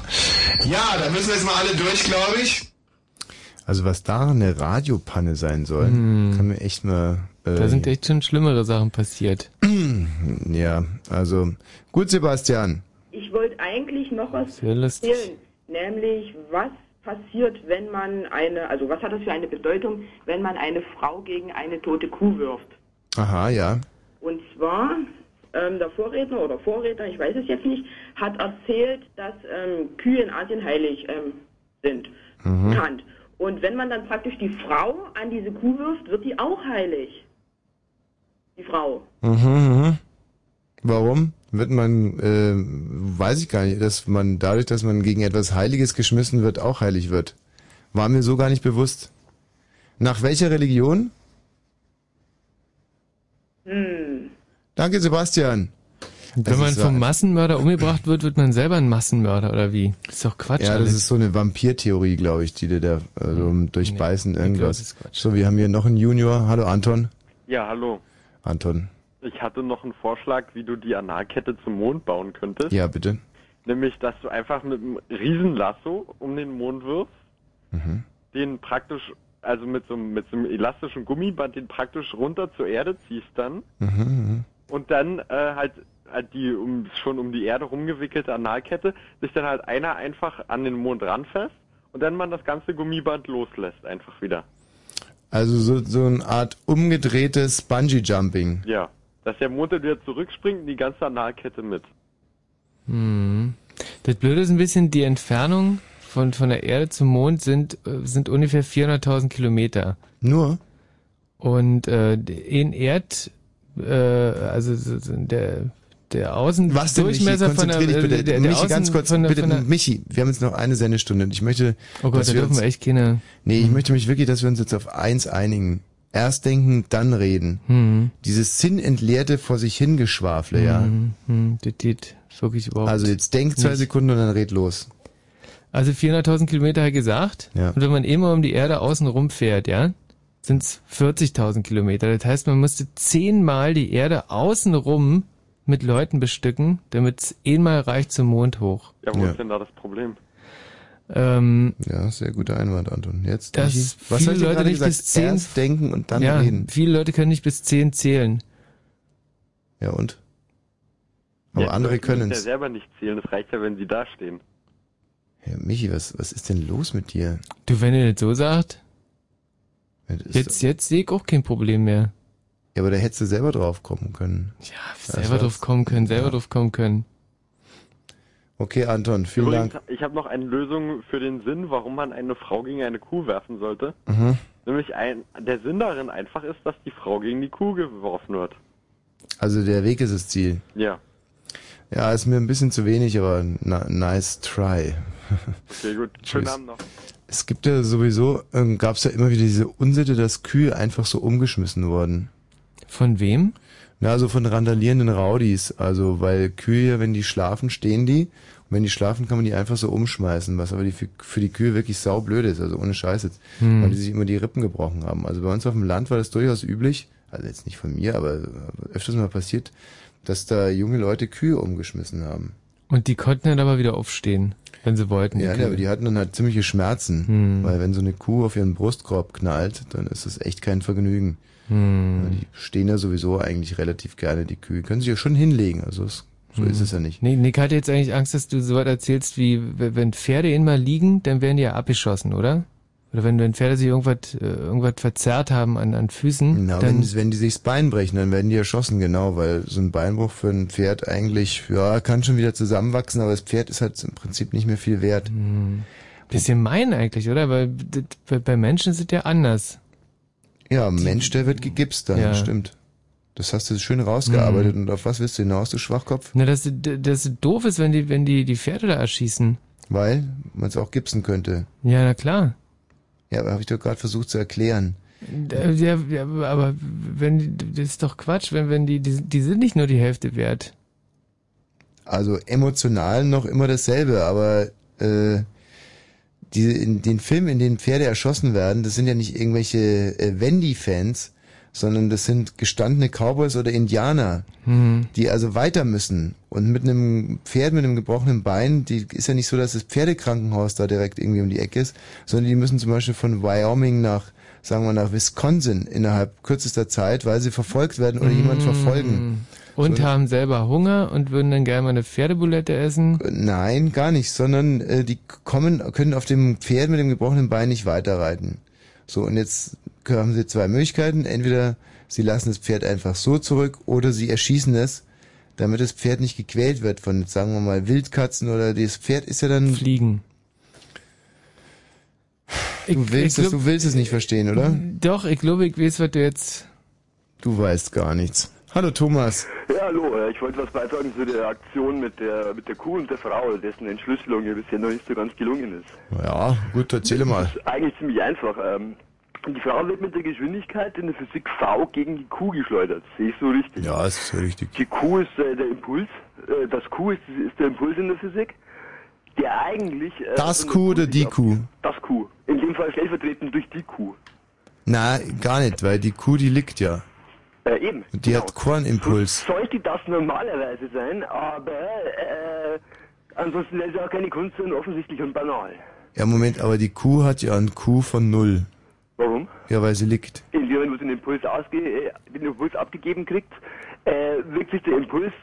ja, da müssen wir jetzt mal alle durch, glaube ich. Also was da eine Radiopanne sein soll, Hm. kann mir echt mal... Äh, Da sind echt schon schlimmere Sachen passiert. Ja, also... Gut, Sebastian. Ich wollte eigentlich noch was Sehr lustig. erzählen, nämlich was passiert, wenn man eine, also was hat das für eine Bedeutung, wenn man eine Frau gegen eine tote Kuh wirft? Aha, ja. Und zwar, ähm, der Vorredner oder Vorredner, ich weiß es jetzt nicht, hat erzählt, dass ähm, Kühe in Asien heilig ähm, sind, Mhm. bekannt. Und wenn man dann praktisch die Frau an diese Kuh wirft, wird die auch heilig. Die Frau. Mhm, mhm. Warum? Wird man, äh, weiß ich gar nicht, dass man dadurch, dass man gegen etwas Heiliges geschmissen wird, auch heilig wird. War mir so gar nicht bewusst. Nach welcher Religion? Hm. Danke, Sebastian. Wenn Das man ist so vom Massenmörder umgebracht wird, wird man selber ein Massenmörder, oder wie? Das ist doch Quatsch. Ja, das alles. ist so eine Vampirtheorie, glaube ich, die dir da also durchbeißen Nee, irgendwas. das ist Quatsch. So, wir haben hier noch einen Junior. Hallo Anton. Ja, hallo. Anton. Ich hatte noch einen Vorschlag, wie du die Analkette zum Mond bauen könntest. Ja, bitte. Nämlich, dass du einfach mit einem Riesenlasso um den Mond wirfst, Mhm. den praktisch, also mit so, einem- mit so einem elastischen Gummiband, den praktisch runter zur Erde ziehst dann Mhm, mhm. und dann äh, halt, halt die um, schon um die Erde rumgewickelte Analkette, sich dann halt einer einfach an den Mond ranfasst und dann man das ganze Gummiband loslässt einfach wieder. Also so, so eine Art umgedrehtes Bungee-Jumping. Ja. Dass der Mond dann wieder zurückspringt und die ganze Analkette mit. Hm. Das Blöde ist ein bisschen, die Entfernung von, von der Erde zum Mond sind, äh, sind ungefähr 400.000 Kilometer. Nur? Und äh, in Erd, äh, also so- so der, der Außen Was denn, Michi? Durchmesser von der, Konzentrier dich bitte. der, der Michi, ganz kurz, von der, bitte, von der, Michi, wir haben jetzt noch eine Sendestunde und ich möchte, Oh Gott, dass da wir dürfen uns, wir echt keine. Nee, ich möchte mich wirklich, dass wir uns jetzt auf eins einigen. Erst denken, dann reden. Mhm. Dieses sinnentleerte vor sich hingeschwafle, ja. Hm, hm, das geht wirklich überhaupt Also jetzt denk zwei. Sekunden und dann red los. Also 400.000 Kilometer hat er gesagt. Ja. Und wenn man immer um die Erde außen rum fährt, ja, sind es 40.000 Kilometer. Das heißt, man müsste zehnmal die Erde außen rum mit Leuten bestücken, damit es einmal reicht zum Mond hoch. Ja, wo Ja. ist denn da das Problem? Ähm, Ja, sehr guter Einwand, Anton. Jetzt, dass was viele Leute nicht gesagt? bis zehn Erst denken und dann ja, reden. Viele Leute können nicht bis zehn zählen. Ja, und? Aber ja, andere können ja es. selber nicht zählen, das reicht ja, wenn sie da stehen. Ja, Michi, was, was ist denn los mit dir? Du, wenn ihr das so sagt, Das ist jetzt, jetzt sehe ich auch kein Problem mehr. Ja, aber da hättest du selber drauf kommen können. Ja, selber drauf kommen können, selber drauf kommen können. Okay, Anton, vielen Übrigens, Dank. ich habe noch eine Lösung für den Sinn, warum man eine Frau gegen eine Kuh werfen sollte. Mhm. Nämlich ein, der Sinn darin einfach ist, dass die Frau gegen die Kuh geworfen wird. Also der Weg ist das Ziel. Ja. Ja, ist mir ein bisschen zu wenig, aber na, nice try. Okay, gut. Schönen Tschüss. Abend noch. Es gibt ja sowieso, ähm, gab es ja immer wieder diese Unsitte, dass Kühe einfach so umgeschmissen wurden. Von wem? Na, also von randalierenden Rowdies. Also, weil Kühe, wenn die schlafen, stehen die. Und wenn die schlafen, kann man die einfach so umschmeißen, was aber die, für, für die Kühe wirklich saublöd ist, also ohne Scheiß jetzt. Hm. Weil die sich immer die Rippen gebrochen haben. Also bei uns auf dem Land war das durchaus üblich, also jetzt nicht von mir, aber öfters mal passiert, dass da junge Leute Kühe umgeschmissen haben. Und die konnten dann aber wieder aufstehen, wenn sie wollten. Ja, Kühe. aber die hatten dann halt ziemliche Schmerzen, Hm. weil wenn so eine Kuh auf ihren Brustkorb knallt, dann ist das echt kein Vergnügen. Hm. Die stehen ja sowieso eigentlich relativ gerne, die Kühe. Können sich ja schon hinlegen, also es, so Hm. ist es ja nicht. Nee, Nick hatte jetzt eigentlich Angst, dass du so was erzählst, wie wenn Pferde mal liegen, dann werden die ja abgeschossen, oder? Oder wenn, wenn Pferde sich irgendwas, äh, irgendwas verzerrt haben an, an Füßen, Na, dann, wenn, wenn die sich das Bein brechen, dann werden die erschossen, genau, weil so ein Beinbruch für ein Pferd eigentlich, ja, kann schon wieder zusammenwachsen, aber das Pferd ist halt im Prinzip nicht mehr viel wert. Hm. bisschen meinen eigentlich, oder? Weil bei- bei Menschen ist es ja anders. Ja, Mensch, der wird gegipst dann, Ja. stimmt. Das hast du schön rausgearbeitet. Mhm. Und auf was willst du hinaus, du Schwachkopf? Na, dass, d- dass es doof ist, wenn die, wenn die, die Pferde da erschießen. Weil man es auch gipsen könnte. Ja, na klar. Ja, aber habe ich doch gerade versucht zu erklären. Ja, ja, aber wenn das ist doch Quatsch, wenn, wenn die, die, die sind nicht nur die Hälfte wert. Also emotional noch immer dasselbe, aber äh, die, in den Filmen, in denen Pferde erschossen werden, das sind ja nicht irgendwelche äh, Wendy-Fans, sondern das sind gestandene Cowboys oder Indianer, Mhm. die also weiter müssen. Und mit einem Pferd mit einem gebrochenen Bein, die ist ja nicht so, dass das Pferdekrankenhaus da direkt irgendwie um die Ecke ist, sondern die müssen zum Beispiel von Wyoming nach, sagen wir, nach Wisconsin innerhalb kürzester Zeit, weil sie verfolgt werden oder jemand Mhm. verfolgen. Und So- haben selber Hunger und würden dann gerne mal eine Pferdebulette essen. Nein, gar nicht, sondern äh, die kommen, können auf dem Pferd mit dem gebrochenen Bein nicht weiterreiten. So, und jetzt haben sie zwei Möglichkeiten. Entweder sie lassen das Pferd einfach so zurück oder sie erschießen es, damit das Pferd nicht gequält wird von, sagen wir mal, Wildkatzen oder das Pferd ist ja dann... Fliegen. Du willst, ich es, glaub- du willst es nicht verstehen, oder? Doch, ich glaube, ich weiß, was du jetzt... Du weißt gar nichts. Hallo Thomas. Ja, hallo, ich wollte was beitragen zu der Aktion mit der, mit der Kuh und der Frau, dessen Entschlüsselung ja bisher noch nicht so ganz gelungen ist. Ja, gut, erzähle mal. Das ist eigentlich ziemlich einfach. Ähm, die Frau wird mit der Geschwindigkeit in der Physik V gegen die Kuh geschleudert. Sehe ich so richtig? Ja, ist so richtig. Die Kuh ist äh, der Impuls, äh, das Kuh ist, ist der Impuls in der Physik, der eigentlich... Äh, Das Kuh oder die Kuh? Das Kuh. In dem Fall stellvertretend durch die Kuh. Na, gar nicht, weil die Kuh, die liegt ja. Äh, eben. Und die hat Kornimpuls. Sollte das normalerweise sein, aber äh, ansonsten es ja auch keine Kunst, sondern offensichtlich und banal. Ja, Moment, aber die Kuh hat ja einen Kuh von null. Warum? Ja, weil sie liegt. In dem Moment, wo sie den Impuls, ausge äh, den Impuls abgegeben kriegt, äh, wirkt sich der Impuls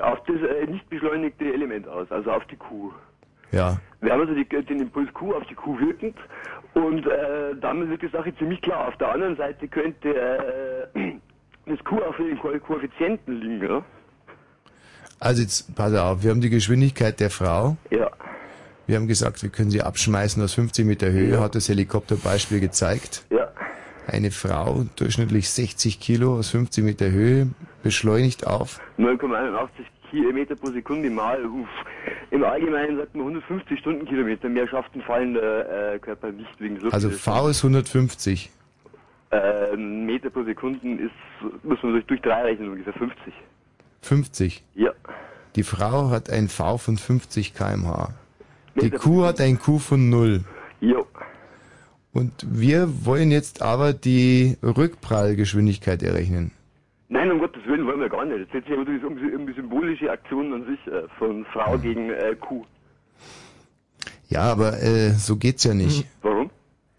auf das äh, nicht beschleunigte Element aus, also auf die Kuh. Ja. Wir haben also die, den Impuls Q auf die Q wirkend und äh, damit wird die Sache ziemlich klar. Auf der anderen Seite könnte äh, das Q auf den Ko Koeffizienten liegen, ja? Also jetzt, pass auf, wir haben die Geschwindigkeit der Frau. Ja. Wir haben gesagt, wir können sie abschmeißen aus 50 Meter Höhe, hat das Helikopterbeispiel gezeigt. Ja. Eine Frau, durchschnittlich 60 Kilo aus 50 Meter Höhe, beschleunigt auf. 9,81 Kilometer pro Sekunde mal. Uff. Im Allgemeinen sagt man 150 Stundenkilometer. Mehr schafft ein fallender äh, Körper nicht wegen Luft. Also V ist 150. Äh, Meter pro Sekunden ist, muss man durch, durch drei rechnen, ungefähr 50. 50. Ja. Die Frau hat ein V von 50 kmh. Die Meter Kuh hat ein Q von 0. Jo. Und wir wollen jetzt aber die Rückprallgeschwindigkeit errechnen. Nein, um Gottes Willen wollen wir gar nicht. Es ja um, um die symbolische Aktion an sich äh, von Frau gegen äh, Kuh. Ja, aber äh, so geht's ja nicht. Warum?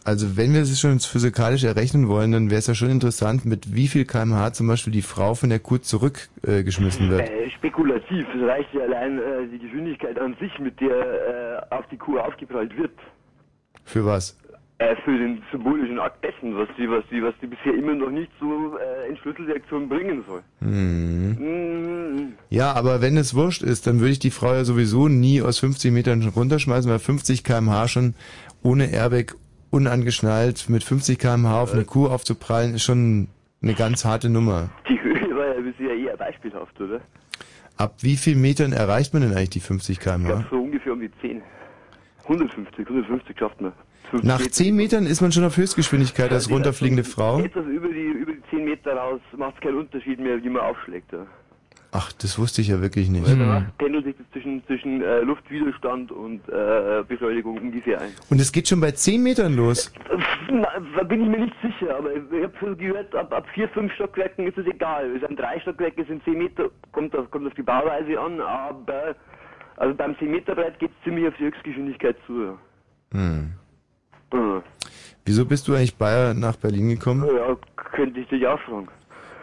Also wenn wir es schon physikalisch errechnen wollen, dann wäre es ja schon interessant, mit wie viel kmh zum Beispiel die Frau von der Kuh zurückgeschmissen äh, wird. Äh, spekulativ. Es reicht ja allein äh, die Geschwindigkeit an sich, mit der äh, auf die Kuh aufgeprallt wird. Für was? Äh, für den symbolischen Akt dessen, was die, was die, was die bisher immer noch nicht so äh, in Schlüsselreaktion bringen soll. Hm. Mhm. Ja, aber wenn es wurscht ist, dann würde ich die Frau ja sowieso nie aus 50 Metern runterschmeißen, weil 50 kmh schon ohne Airbag unangeschnallt mit 50 kmh auf eine Kuh aufzuprallen, ist schon eine ganz harte Nummer. Die Höhe war ja bisher eher beispielhaft, oder? Ab wie viel Metern erreicht man denn eigentlich die 50 Ich glaube kmh? so ungefähr um die 10. 150, 150 schafft man. 50 Nach Meter. 10 Metern ist man schon auf Höchstgeschwindigkeit als runterfliegende Frau. Etwas über die, über die 10 Meter raus macht es keinen Unterschied mehr, wie man aufschlägt. Ja. Ach, das wusste ich ja wirklich nicht. Weil danach pendelt sich das zwischen, zwischen äh, Luftwiderstand und äh, Beschleunigung ungefähr ein. Und es geht schon bei 10 Metern los. Na, da bin ich mir nicht sicher, aber ich habe gehört, ab, ab vier, fünf Stockwerken ist es egal. Es sind drei Stockwerke, sind 10 Meter, kommt auf, kommt auf die Bauweise an, aber also beim 10 Meter Brett geht es ziemlich auf die Höchstgeschwindigkeit zu. Ja. Hm. Äh, Wieso bist du eigentlich Bayer nach Berlin gekommen? Ja, könnte ich dich auch fragen.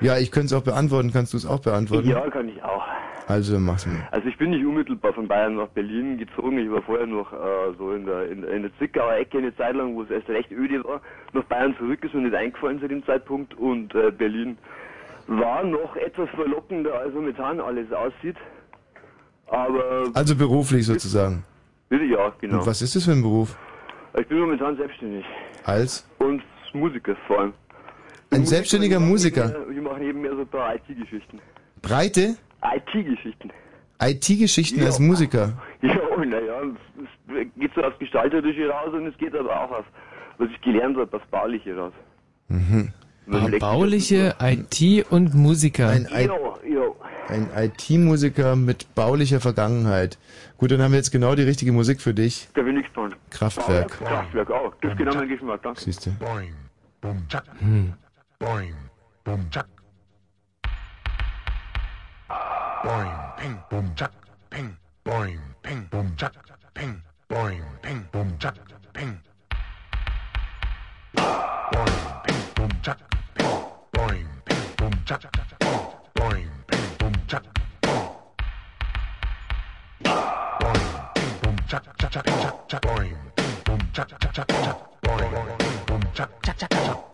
Ja, ich könnte es auch beantworten. Kannst du es auch beantworten? Ja, kann ich auch. Also mach's mal. Also ich bin nicht unmittelbar von Bayern nach Berlin gezogen. Ich war vorher noch äh, so in der, in, in der Zwickauer Ecke eine Zeit lang, wo es erst recht öde war. Nach Bayern zurück ist mir nicht eingefallen zu dem Zeitpunkt und äh, Berlin war noch etwas verlockender, als momentan alles aussieht. Aber Also beruflich sozusagen. ja, genau. Und was ist das für ein Beruf? Ich bin momentan selbstständig Als? und Musiker vor allem. Ein selbstständiger Musiker. Wir machen eben mehr so ein paar IT-Geschichten. Breite IT-Geschichten. IT-Geschichten Ja. als Musiker. Ja, naja, es, es geht so aufs Gestalterische raus und es geht aber auch auf, was ich gelernt habe, aufs Bauliche raus. Mhm. Bauliche, IT und Musiker. Ein, Ja, ja. Ein IT-Musiker mit baulicher Vergangenheit. Gut, dann haben wir jetzt genau die richtige Musik für dich. Da bin ich gespannt. Kraftwerk. Kraftwerk auch. Das ist genau mein Geschmack, danke. Siehst du. Hm. Boing, boom, chuck. Boing, ping, boom, chuck, ping, boing, ping, boom, chuck, ping, boing, ping, boom, chuck, ping. Boing, ping, boom, chuck, ping, boing, ping, boom, chuck, ping, boing, ping, boom, chuck, ping. Boing, ping, boom, chuck, chuck, chuck, chuck, chuck, boing, ping, boom, chuck, chuck, chuck, chuck, boing, ping, boom, chuck, chuck,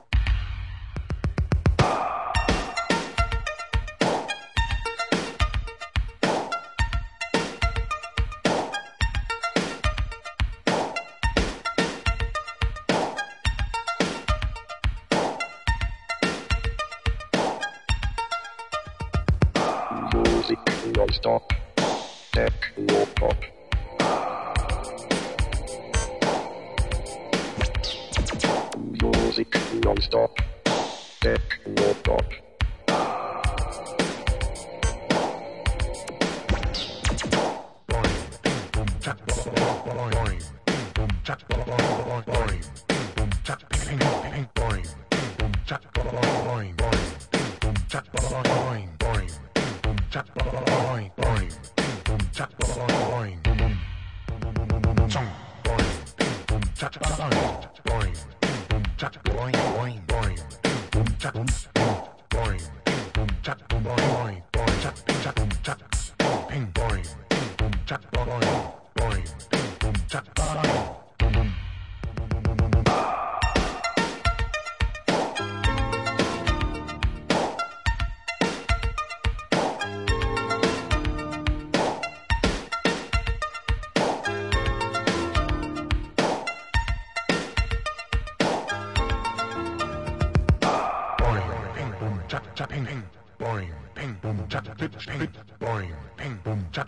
non-stop. Techno pop. Music non-stop. Techno pop.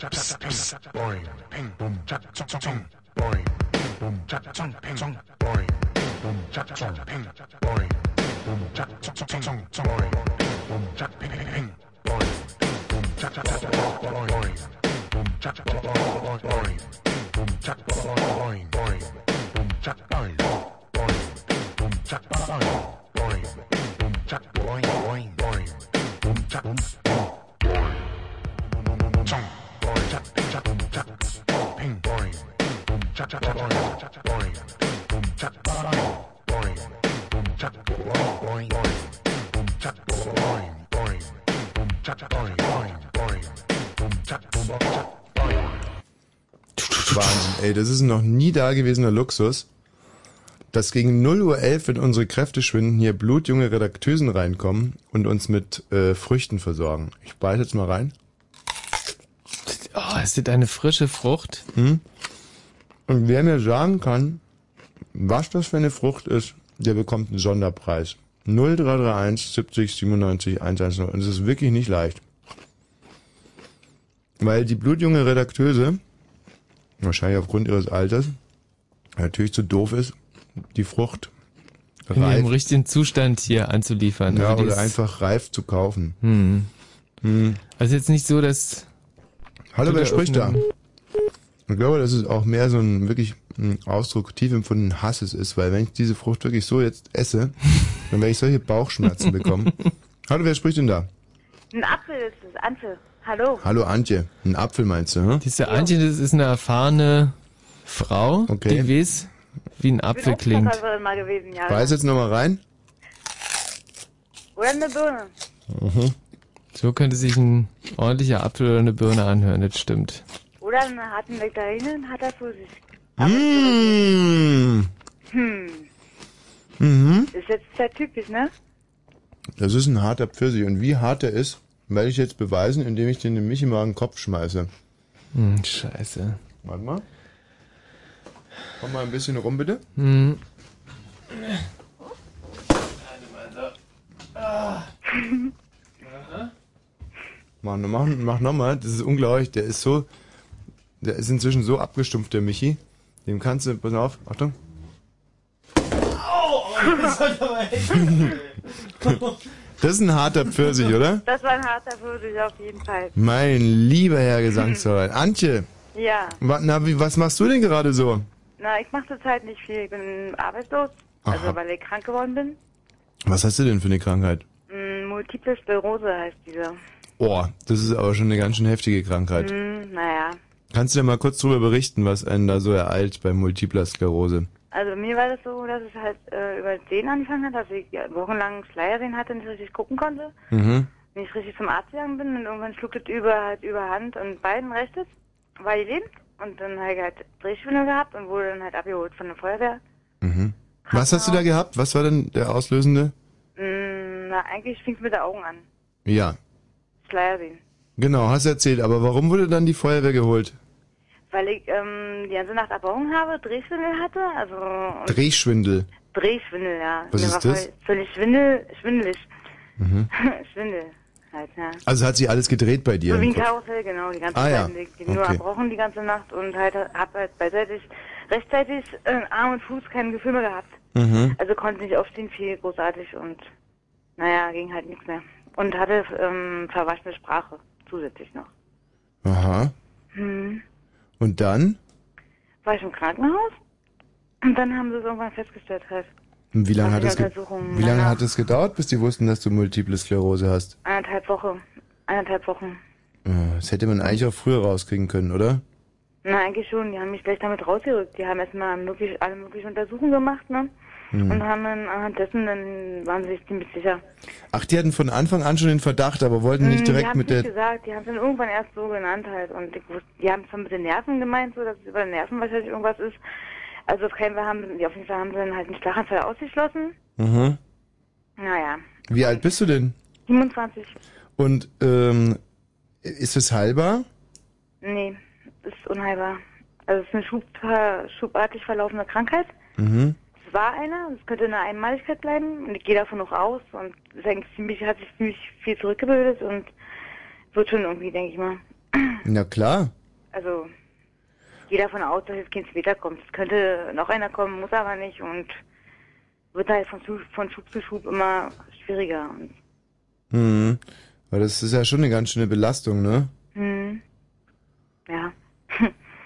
Boing, boing, boing, boing, boing, boom, boom, boom, das ist ein noch nie dagewesener Luxus, dass gegen 0 Uhr 11, wenn unsere Kräfte schwinden, hier blutjunge Redakteusen reinkommen und uns mit äh, Früchten versorgen. Ich beiß jetzt mal rein. Oh, ist das eine frische Frucht? Hm? Und wer mir sagen kann, was das für eine Frucht ist, der bekommt einen Sonderpreis. 0331 70 97 110. Und es ist wirklich nicht leicht. Weil die blutjunge Redakteuse, wahrscheinlich aufgrund ihres Alters, natürlich zu doof ist, die Frucht In reif, dem richtigen Zustand hier anzuliefern. ja, Also die oder einfach reif zu kaufen. Hm. Hm. Also jetzt nicht so, dass... Hallo, wer spricht da? Ich glaube, dass es auch mehr so ein wirklich ein Ausdruck tief empfundenen Hasses ist, weil wenn ich diese Frucht wirklich so jetzt esse, dann werde ich solche Bauchschmerzen bekommen. Hallo, wer spricht denn da? Ein Apfel ist es, Antje. Hallo. Hallo Antje. Ein Apfel meinst du, hm? Diese Antje, das ist eine erfahrene Frau, Okay. die weiß, wie ein Apfel klingt. Obstverkäuferin mal gewesen, ja. Weiß jetzt nochmal rein? Oder eine Birne. Mhm. So könnte sich ein ordentlicher Apfel oder eine Birne anhören, das stimmt. Oder eine harte Nektarine, ein harter Pfirsich. Mmh. Hm. Mhm. Ist jetzt sehr typisch, ne? Das ist ein harter Pfirsich. Und wie hart er ist, werde ich jetzt beweisen, indem ich den dem Michi mal in den Kopf schmeiße. Hm, scheiße. Warte mal. Komm mal ein bisschen rum, bitte. Hm. Mach, mach, mach nochmal, das ist unglaublich. Der ist so, der ist inzwischen so abgestumpft, der Michi. Dem kannst du, pass auf, Achtung. Das ist ein harter Pfirsich, oder? Das war ein harter Pfirsich auf jeden Fall. Mein lieber Herr Gesangsverein. Antje, Ja. wa, na, wie, was machst du denn gerade so? Na, ich mache zurzeit nicht viel. Ich bin arbeitslos. Aha. Also, weil ich krank geworden bin. Was hast du denn für eine Krankheit? Mm, Multiple Sklerose heißt diese. Oh, das ist aber schon eine ganz schön heftige Krankheit. Mm, naja. Kannst du dir mal kurz drüber berichten, was einen da so ereilt bei Multipler Sklerose? Also, mir war das so, dass es halt äh, über den angefangen hat, dass ich ja, wochenlang Schleiersehen hatte und nicht richtig gucken konnte. Mhm. Nicht richtig zum Arzt gegangen bin und irgendwann schlug das über, halt überhand und beiden rechtes war die Leben. Und dann habe ich halt Drehschwindel gehabt und wurde dann halt abgeholt von der Feuerwehr. Mhm. Was hast du da gehabt? Was war denn der auslösende? Mm, na, eigentlich fing es mit den Augen an. Ja, Schleiersehen. genau, hast erzählt. Aber warum wurde dann die Feuerwehr geholt? Weil ich ähm, die ganze Nacht abgehauen habe, Drehschwindel hatte, also Drehschwindel. Drehschwindel, ja. Was Mir ist war das? Völlig schwindel, schwindelig. Mhm. Schwindel halt, ja. Also hat sich alles gedreht bei dir? So wie ein? Karussell, genau, die ganze Ah, Zeit. ja. Ich bin nur Okay. erbrochen die ganze Nacht und halt hab halt beiseitig rechtzeitig äh, Arm und Fuß kein Gefühl mehr gehabt. Mhm. Also konnte nicht aufstehen, viel großartig und naja, ging halt nichts mehr. Und hatte ähm, verwaschene Sprache zusätzlich noch. Aha. Hm. Und dann? War ich im Krankenhaus und dann haben sie es irgendwann festgestellt halt. Und wie lange hat es wie lange hat es gedauert, bis die wussten, dass du Multiple Sklerose hast? Eineinhalb Wochen. Eineinhalb Wochen. Das hätte man eigentlich auch früher rauskriegen können, oder? Na, eigentlich schon. Die haben mich gleich damit rausgerückt. Die haben erstmal möglich, alle möglichen Untersuchungen gemacht, ne? Hm. Und haben dann anhand dessen, dann waren sie sich ziemlich sicher. Ach, die hatten von Anfang an schon den Verdacht, aber wollten nicht die direkt mit nicht der... gesagt, die haben es dann irgendwann erst so genannt halt. Und ich wusste, die haben zwar mit den Nerven gemeint, so dass es über den Nerven wahrscheinlich irgendwas ist. Also auf keinen Fall haben die, auf jeden Fall haben sie dann halt einen Schlaganfall ausgeschlossen. Mhm. Naja, Wie alt bist du denn? 27. Und ähm, ist es heilbar? Nee, ist unheilbar. Also es ist eine schub, schubartig verlaufende Krankheit. Mhm. Es war eine, es könnte eine Einmaligkeit bleiben und ich gehe davon auch aus und eigentlich ziemlich, hat sich ziemlich viel zurückgebildet und wird schon irgendwie, denke ich mal. Na klar. Also ich gehe davon aus, dass jetzt kein später kommt. Es könnte noch einer kommen, muss aber nicht und wird halt von, Schub- von Schub zu Schub immer schwieriger. Und, Mhm. Weil das ist ja schon eine ganz schöne Belastung, ne? hm, ja.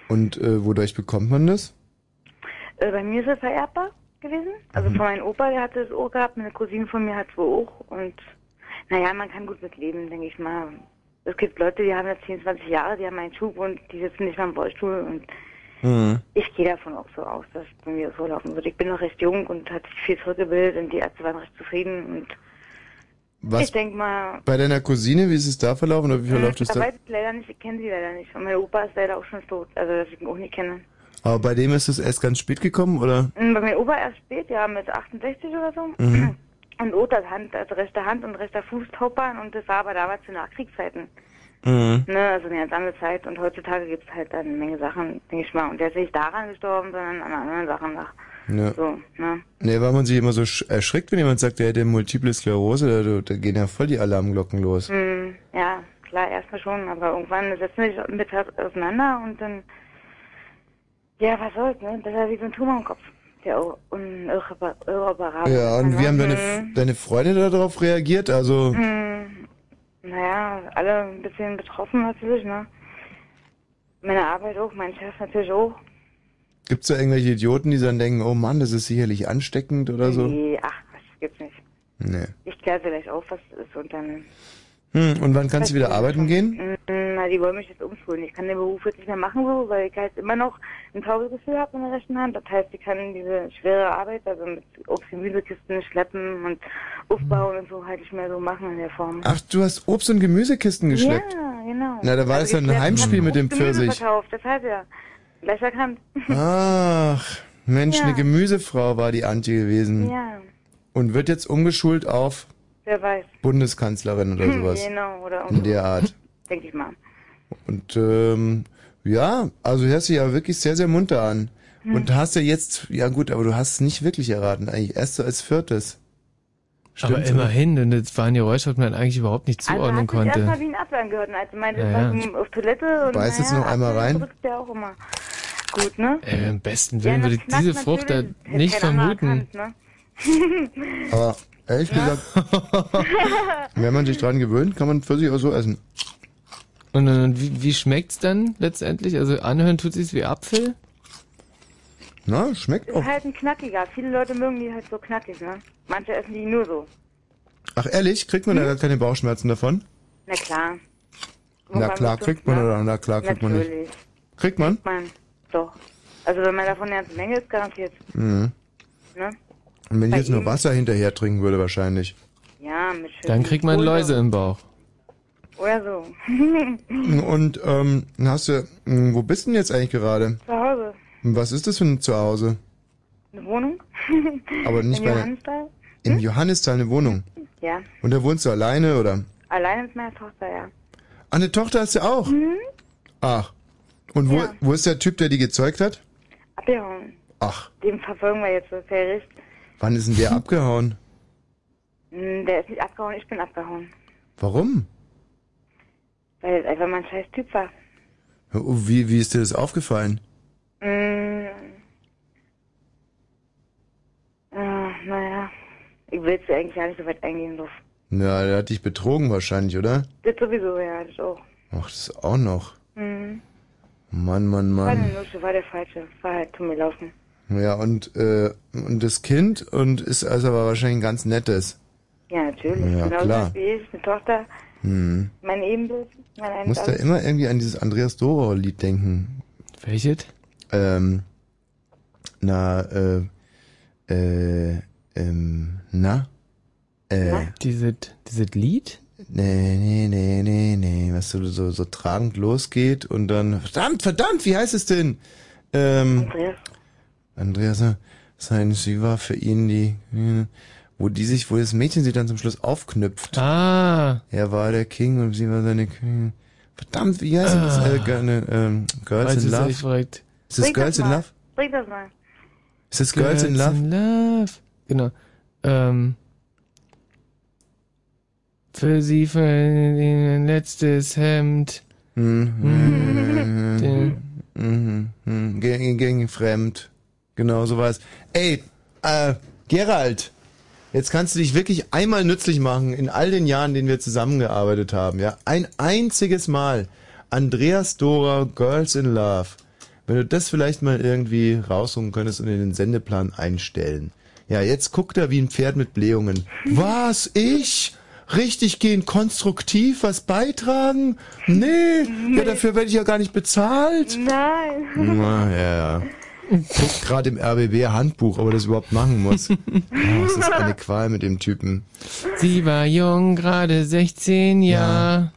Und äh, wodurch bekommt man das? Äh, bei mir ist es vererbbar gewesen. Also von meinem Opa, der hatte es auch gehabt, meine Cousine von mir hat es wohl auch. Und naja, man kann gut mit leben, denke ich mal. Es gibt Leute, die haben jetzt 10, 20 Jahre, die haben einen Schub und die sitzen nicht mal im Rollstuhl und Mhm. Ich gehe davon auch so aus, dass es bei mir so laufen wird. Ich bin noch recht jung und hat sich viel zurückgebildet und die Ärzte waren recht zufrieden und Was ich denke mal, bei deiner Cousine, wie ist es da verlaufen oder wie verläuft es da ich leider nicht, ich kenne sie leider nicht. Und mein Opa ist leider auch schon tot, also dass ich ihn auch nicht kenne. Aber bei dem ist es erst ganz spät gekommen, oder? Mm, Bei meinem Opa erst spät, ja, mit 68 oder so. Mhm. Und Otas Hand, also rechte Hand und rechter Fuß Taubahn und das war aber damals zu Nachkriegszeiten. Mhm. Ne, also eine ganz andere Zeit und heutzutage gibt's halt dann eine Menge Sachen, denke ich mal. Und der ist nicht daran gestorben, sondern an anderen Sachen nach. Ja. So, ne? Nee, weil man sich immer so sch- erschrickt, wenn jemand sagt, er hätte Multiple Sklerose, da, da gehen ja voll die Alarmglocken los. Mm, ja, klar, erstmal schon, aber irgendwann setzen wir sich mit auseinander und dann, ja, was soll's, ne? Besser wie so ein Tumor im Kopf. Der irreparabel Ja, und wie haben deine, Mhm. deine Freunde darauf reagiert? Also, Hm, naja, alle ein bisschen betroffen natürlich, ne? Meine Arbeit auch, mein Chef natürlich auch. gibt's da irgendwelche Idioten, die dann denken, oh Mann, das ist sicherlich ansteckend oder so? Nee, ach, was gibt's nicht. Nee. Ich kläre vielleicht auf, was es ist und dann. Hm, und wann kannst du wieder arbeiten gehen? Mm, Na, die wollen mich jetzt umschulen. Ich kann den Beruf jetzt nicht mehr machen, so, weil ich halt immer noch ein Taubegefühl habe in der rechten Hand. Das heißt, ich kann diese schwere Arbeit, also mit Obst- und Gemüsekisten schleppen und aufbauen und so halt nicht mehr so machen in der Form. Ach, du hast Obst- und Gemüsekisten geschleppt? Ja, genau. Na, da war das ja ein Heimspiel mit dem Pfirsich. verkauft, deshalb ja. Gleich erkannt. Ach, Mensch, Ja. eine Gemüsefrau war die Antje gewesen. Ja, Und wird jetzt umgeschult auf wer weiß. Bundeskanzlerin oder sowas. Genau, oder In der Art. Denke ich mal. Und ähm, ja, also hörst du ja wirklich sehr, sehr munter an. Hm. Und hast ja jetzt, ja gut, aber du hast es nicht wirklich erraten, eigentlich erst so als viertes. Aber Stimmt's, immerhin, denn das war ein Geräusch, was man eigentlich überhaupt nicht zuordnen also hat sich erstmal konnte. wie ein Abwehr angehört. Und als du meinte, Ja, ja, ja. auf Toilette und Beiß jetzt naja, noch einmal Abwehr rein. drückt der auch immer. Gut, ne? Äh, Im besten Ja, Willen das würde ich diese Frucht da nicht vermuten. erkannt, ne? Aber ehrlich gesagt, wenn man sich dran gewöhnt, kann man Pfirsich auch so essen. Und, und wie, wie schmeckt's dann letztendlich? Also anhören tut sich's wie Apfel? Na, schmeckt Ist halt ein knackiger. Viele Leute mögen die halt so knackig, ne? Manche essen die nur so. Ach ehrlich, kriegt man da gar keine Bauchschmerzen davon? Na klar. Na Irgendwann klar, kriegt man oder na klar, kriegt man nicht. Kriegt man? Man, doch. Also wenn man davon eine ganze Menge ist, garantiert. Mhm. Ne? Und wenn ich jetzt nur Wasser hinterher trinken würde, wahrscheinlich. Ja, mit Dann kriegt man. Läuse im Bauch. Oder so. Und ähm, hast du, mh, wo bist du denn jetzt eigentlich gerade? Zu Hause. Was ist das für ein Zuhause? Eine Wohnung? Aber nicht Im bei- Johannisthal? Im Johannisthal eine Wohnung. Ja. Und da wohnst du alleine, oder? Allein mit meiner Tochter, ja. Ah, eine Tochter hast du auch? Mhm. Ach. Und wo, Ja. wo ist der Typ, der die gezeugt hat? Abgehauen. Ach, Den verfolgen wir jetzt so Gericht. Wann ist denn der abgehauen? Hm, Der ist nicht abgehauen, ich bin abgehauen. Warum? Weil es einfach mal ein scheiß Typ war. Oh, Wie, wie ist dir das aufgefallen? Hm. Ah, naja. Ich will jetzt eigentlich gar nicht so weit eingehen, Luft. Na, der hat dich betrogen wahrscheinlich, oder? Das sowieso, ja, das auch. Ach, das auch noch. Hm. Mann, Mann, War Mann. Nusche, war der falsche. War halt zu mir laufen. Ja, und, äh, und das Kind und ist also aber wahrscheinlich ein ganz nettes. Ja, natürlich. Ja, Genauso klar. wie ich, eine Tochter, Hm. mein Ebenbild, mein Ich muss da immer irgendwie an dieses Andreas Doro-Lied denken. Welches? Ähm, na, äh, äh, ähm, na? Äh, Dieses, dieses Lied? Nee, nee, nee, nee, nee, was so, so, so tragend losgeht und dann, verdammt, verdammt, wie heißt es denn? Ähm, Andreas. Andreas, äh, sein, sie war für ihn die, äh, wo die sich, wo das Mädchen sich dann zum Schluss aufknüpft. Ah. Er war der King und sie war seine Queen. Verdammt, wie heißt das? Ah. Äh, Girl- ne, ähm, Girls Weiß in Love? Ist das Bring Girls in mal. Love? Bring das mal. Ist das Girls, in Love? Love. Genau. Ähm, für sie für ein letztes Hemd. Mhm. Den- Mhm. Mhm. Gegen, gegen fremd. Genau, so was. Ey, äh, Gerald, jetzt kannst du dich wirklich einmal nützlich machen in all den Jahren, in denen wir zusammengearbeitet haben, ja? Ein einziges Mal. Andreas Dora, Girls in Love. Wenn du das vielleicht mal irgendwie rausholen könntest und in den Sendeplan einstellen. Ja, jetzt guckt er wie ein Pferd mit Blähungen. Was? Ich? richtig gehen, konstruktiv was beitragen? Nee, ja, dafür werde ich ja gar nicht bezahlt. Nein. Na, ja, ja. Guckt gerade im RBB-Handbuch, ob er das überhaupt machen muss. Oh, das ist eine Qual mit dem Typen. Sie war jung, gerade 16 Jahre.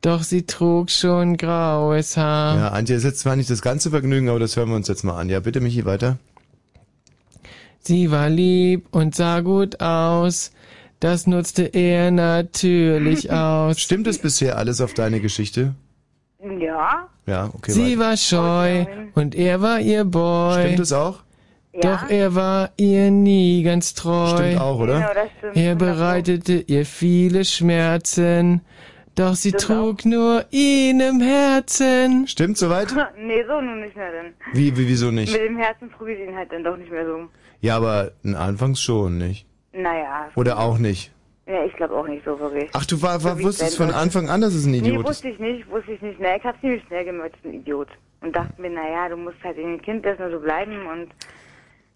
Doch sie trug schon graues Haar. Ja, Antje, ist jetzt zwar nicht das ganze Vergnügen, aber das hören wir uns jetzt mal an. Ja, bitte, Michi, weiter. Sie war lieb und sah gut aus. Das nutzte er natürlich aus. Stimmt es bisher alles auf deine Geschichte? Ja. Ja, okay. Sie weiter. war scheu und er war ihr Boy. Stimmt es auch? Doch er war ihr nie ganz treu. Stimmt auch, oder? Genau, das stimmt. Er bereitete ihr viele Schmerzen. Doch sie trug nur ihn im Herzen. Stimmt soweit? nee, so nun nicht mehr denn. Wie, wie, wieso nicht? Mit dem Herzen trug ich ihn halt dann doch nicht mehr so. Ja, aber anfangs schon, nicht? Naja. Oder auch nicht? Ja, ich glaube auch nicht so wirklich. Ach, du war, war, So wusstest es von Anfang an, dass es ein Nee, Idiot ist? wusste ich nicht, wusste ich nicht. Na, ich habe ziemlich schnell gemerkt, das ist ein Idiot. Und dachte mir, naja, du musst halt in dem Kind erstmal so bleiben und...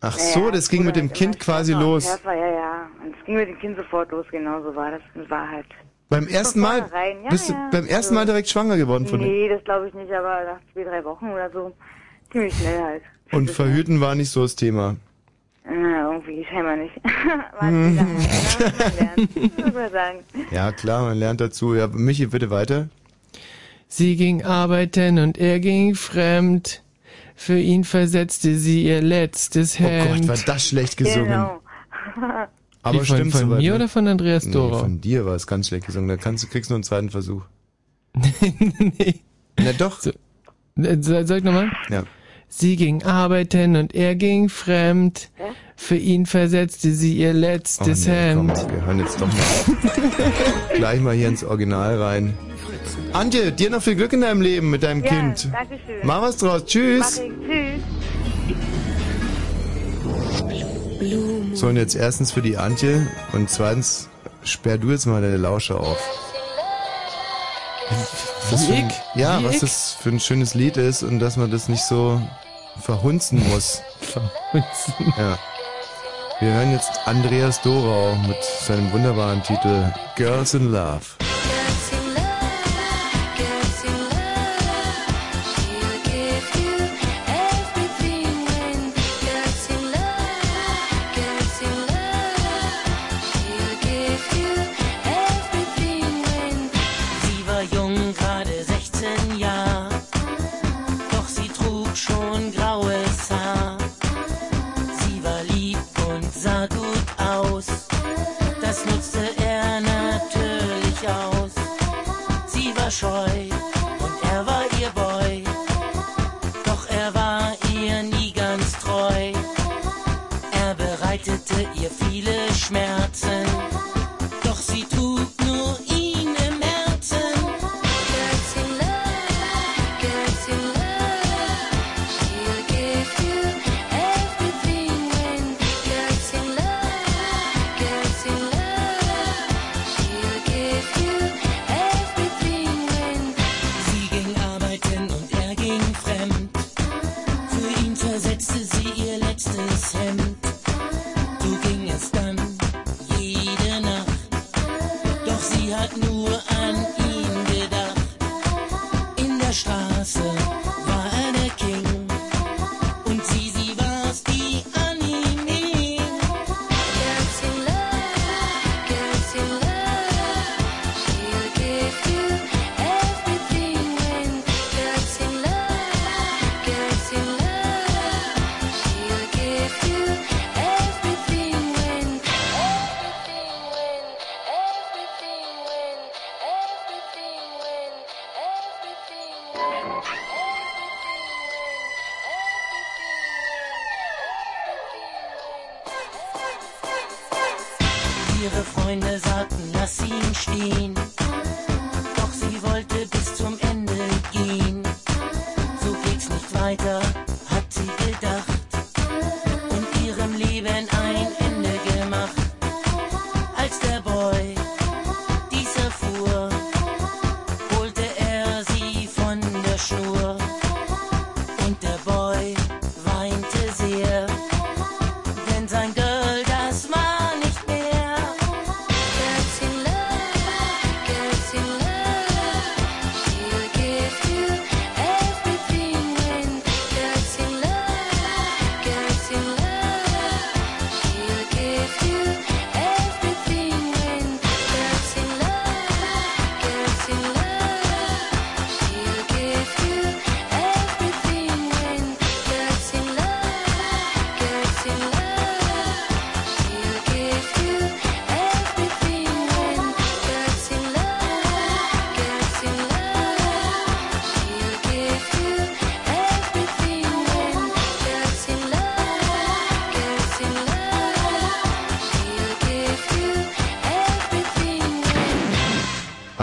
Ach naja, so, das ging mit dem halt Kind quasi los. Schärfer, ja, ja. Und es ging mit dem Kind sofort los, genau so war das. Und war halt... Beim ersten Mal? ja, bist du ja. beim ersten Mal direkt schwanger geworden von dem? Nee, das glaube ich nicht, aber nach zwei, drei Wochen oder so. Ziemlich schnell halt. Und verhüten war nicht so das Thema. Na, irgendwie scheinbar nicht. Hm. halt, ne? Man lernt, sagen. Ja, klar, man lernt dazu. Ja, Michi, bitte weiter. Sie ging arbeiten und er ging fremd. Für ihn versetzte sie ihr letztes Oh Hemd. Gott, war das schlecht gesungen. Genau. Aber Wie, von- stimmt von soweit, mir ne? oder von Andreas Nee, Dora? von dir war es ganz schlecht gesungen. Da kannst du, kriegst du nur einen zweiten Versuch. nee. Na doch. Äh, Soll soll ich nochmal? Ja. Sie ging arbeiten und er ging fremd. Für ihn versetzte sie ihr letztes Oh nee, komm, Hemd. wir hören jetzt doch mal. Gleich mal hier ins Original rein. Antje, dir noch viel Glück in deinem Leben mit deinem Ja, Kind. danke schön. Mach was draus. Tschüss. Mach ich. Tschüss. So, und jetzt erstens für die Antje und zweitens sperr du jetzt mal deine Lauscher auf. Was für ein, ja, Wie was ich? das für ein schönes Lied ist und dass man das nicht so verhunzen muss. verhunzen? Ja. Wir hören jetzt Andreas Dorau mit seinem wunderbaren Titel Girls in Love. Sie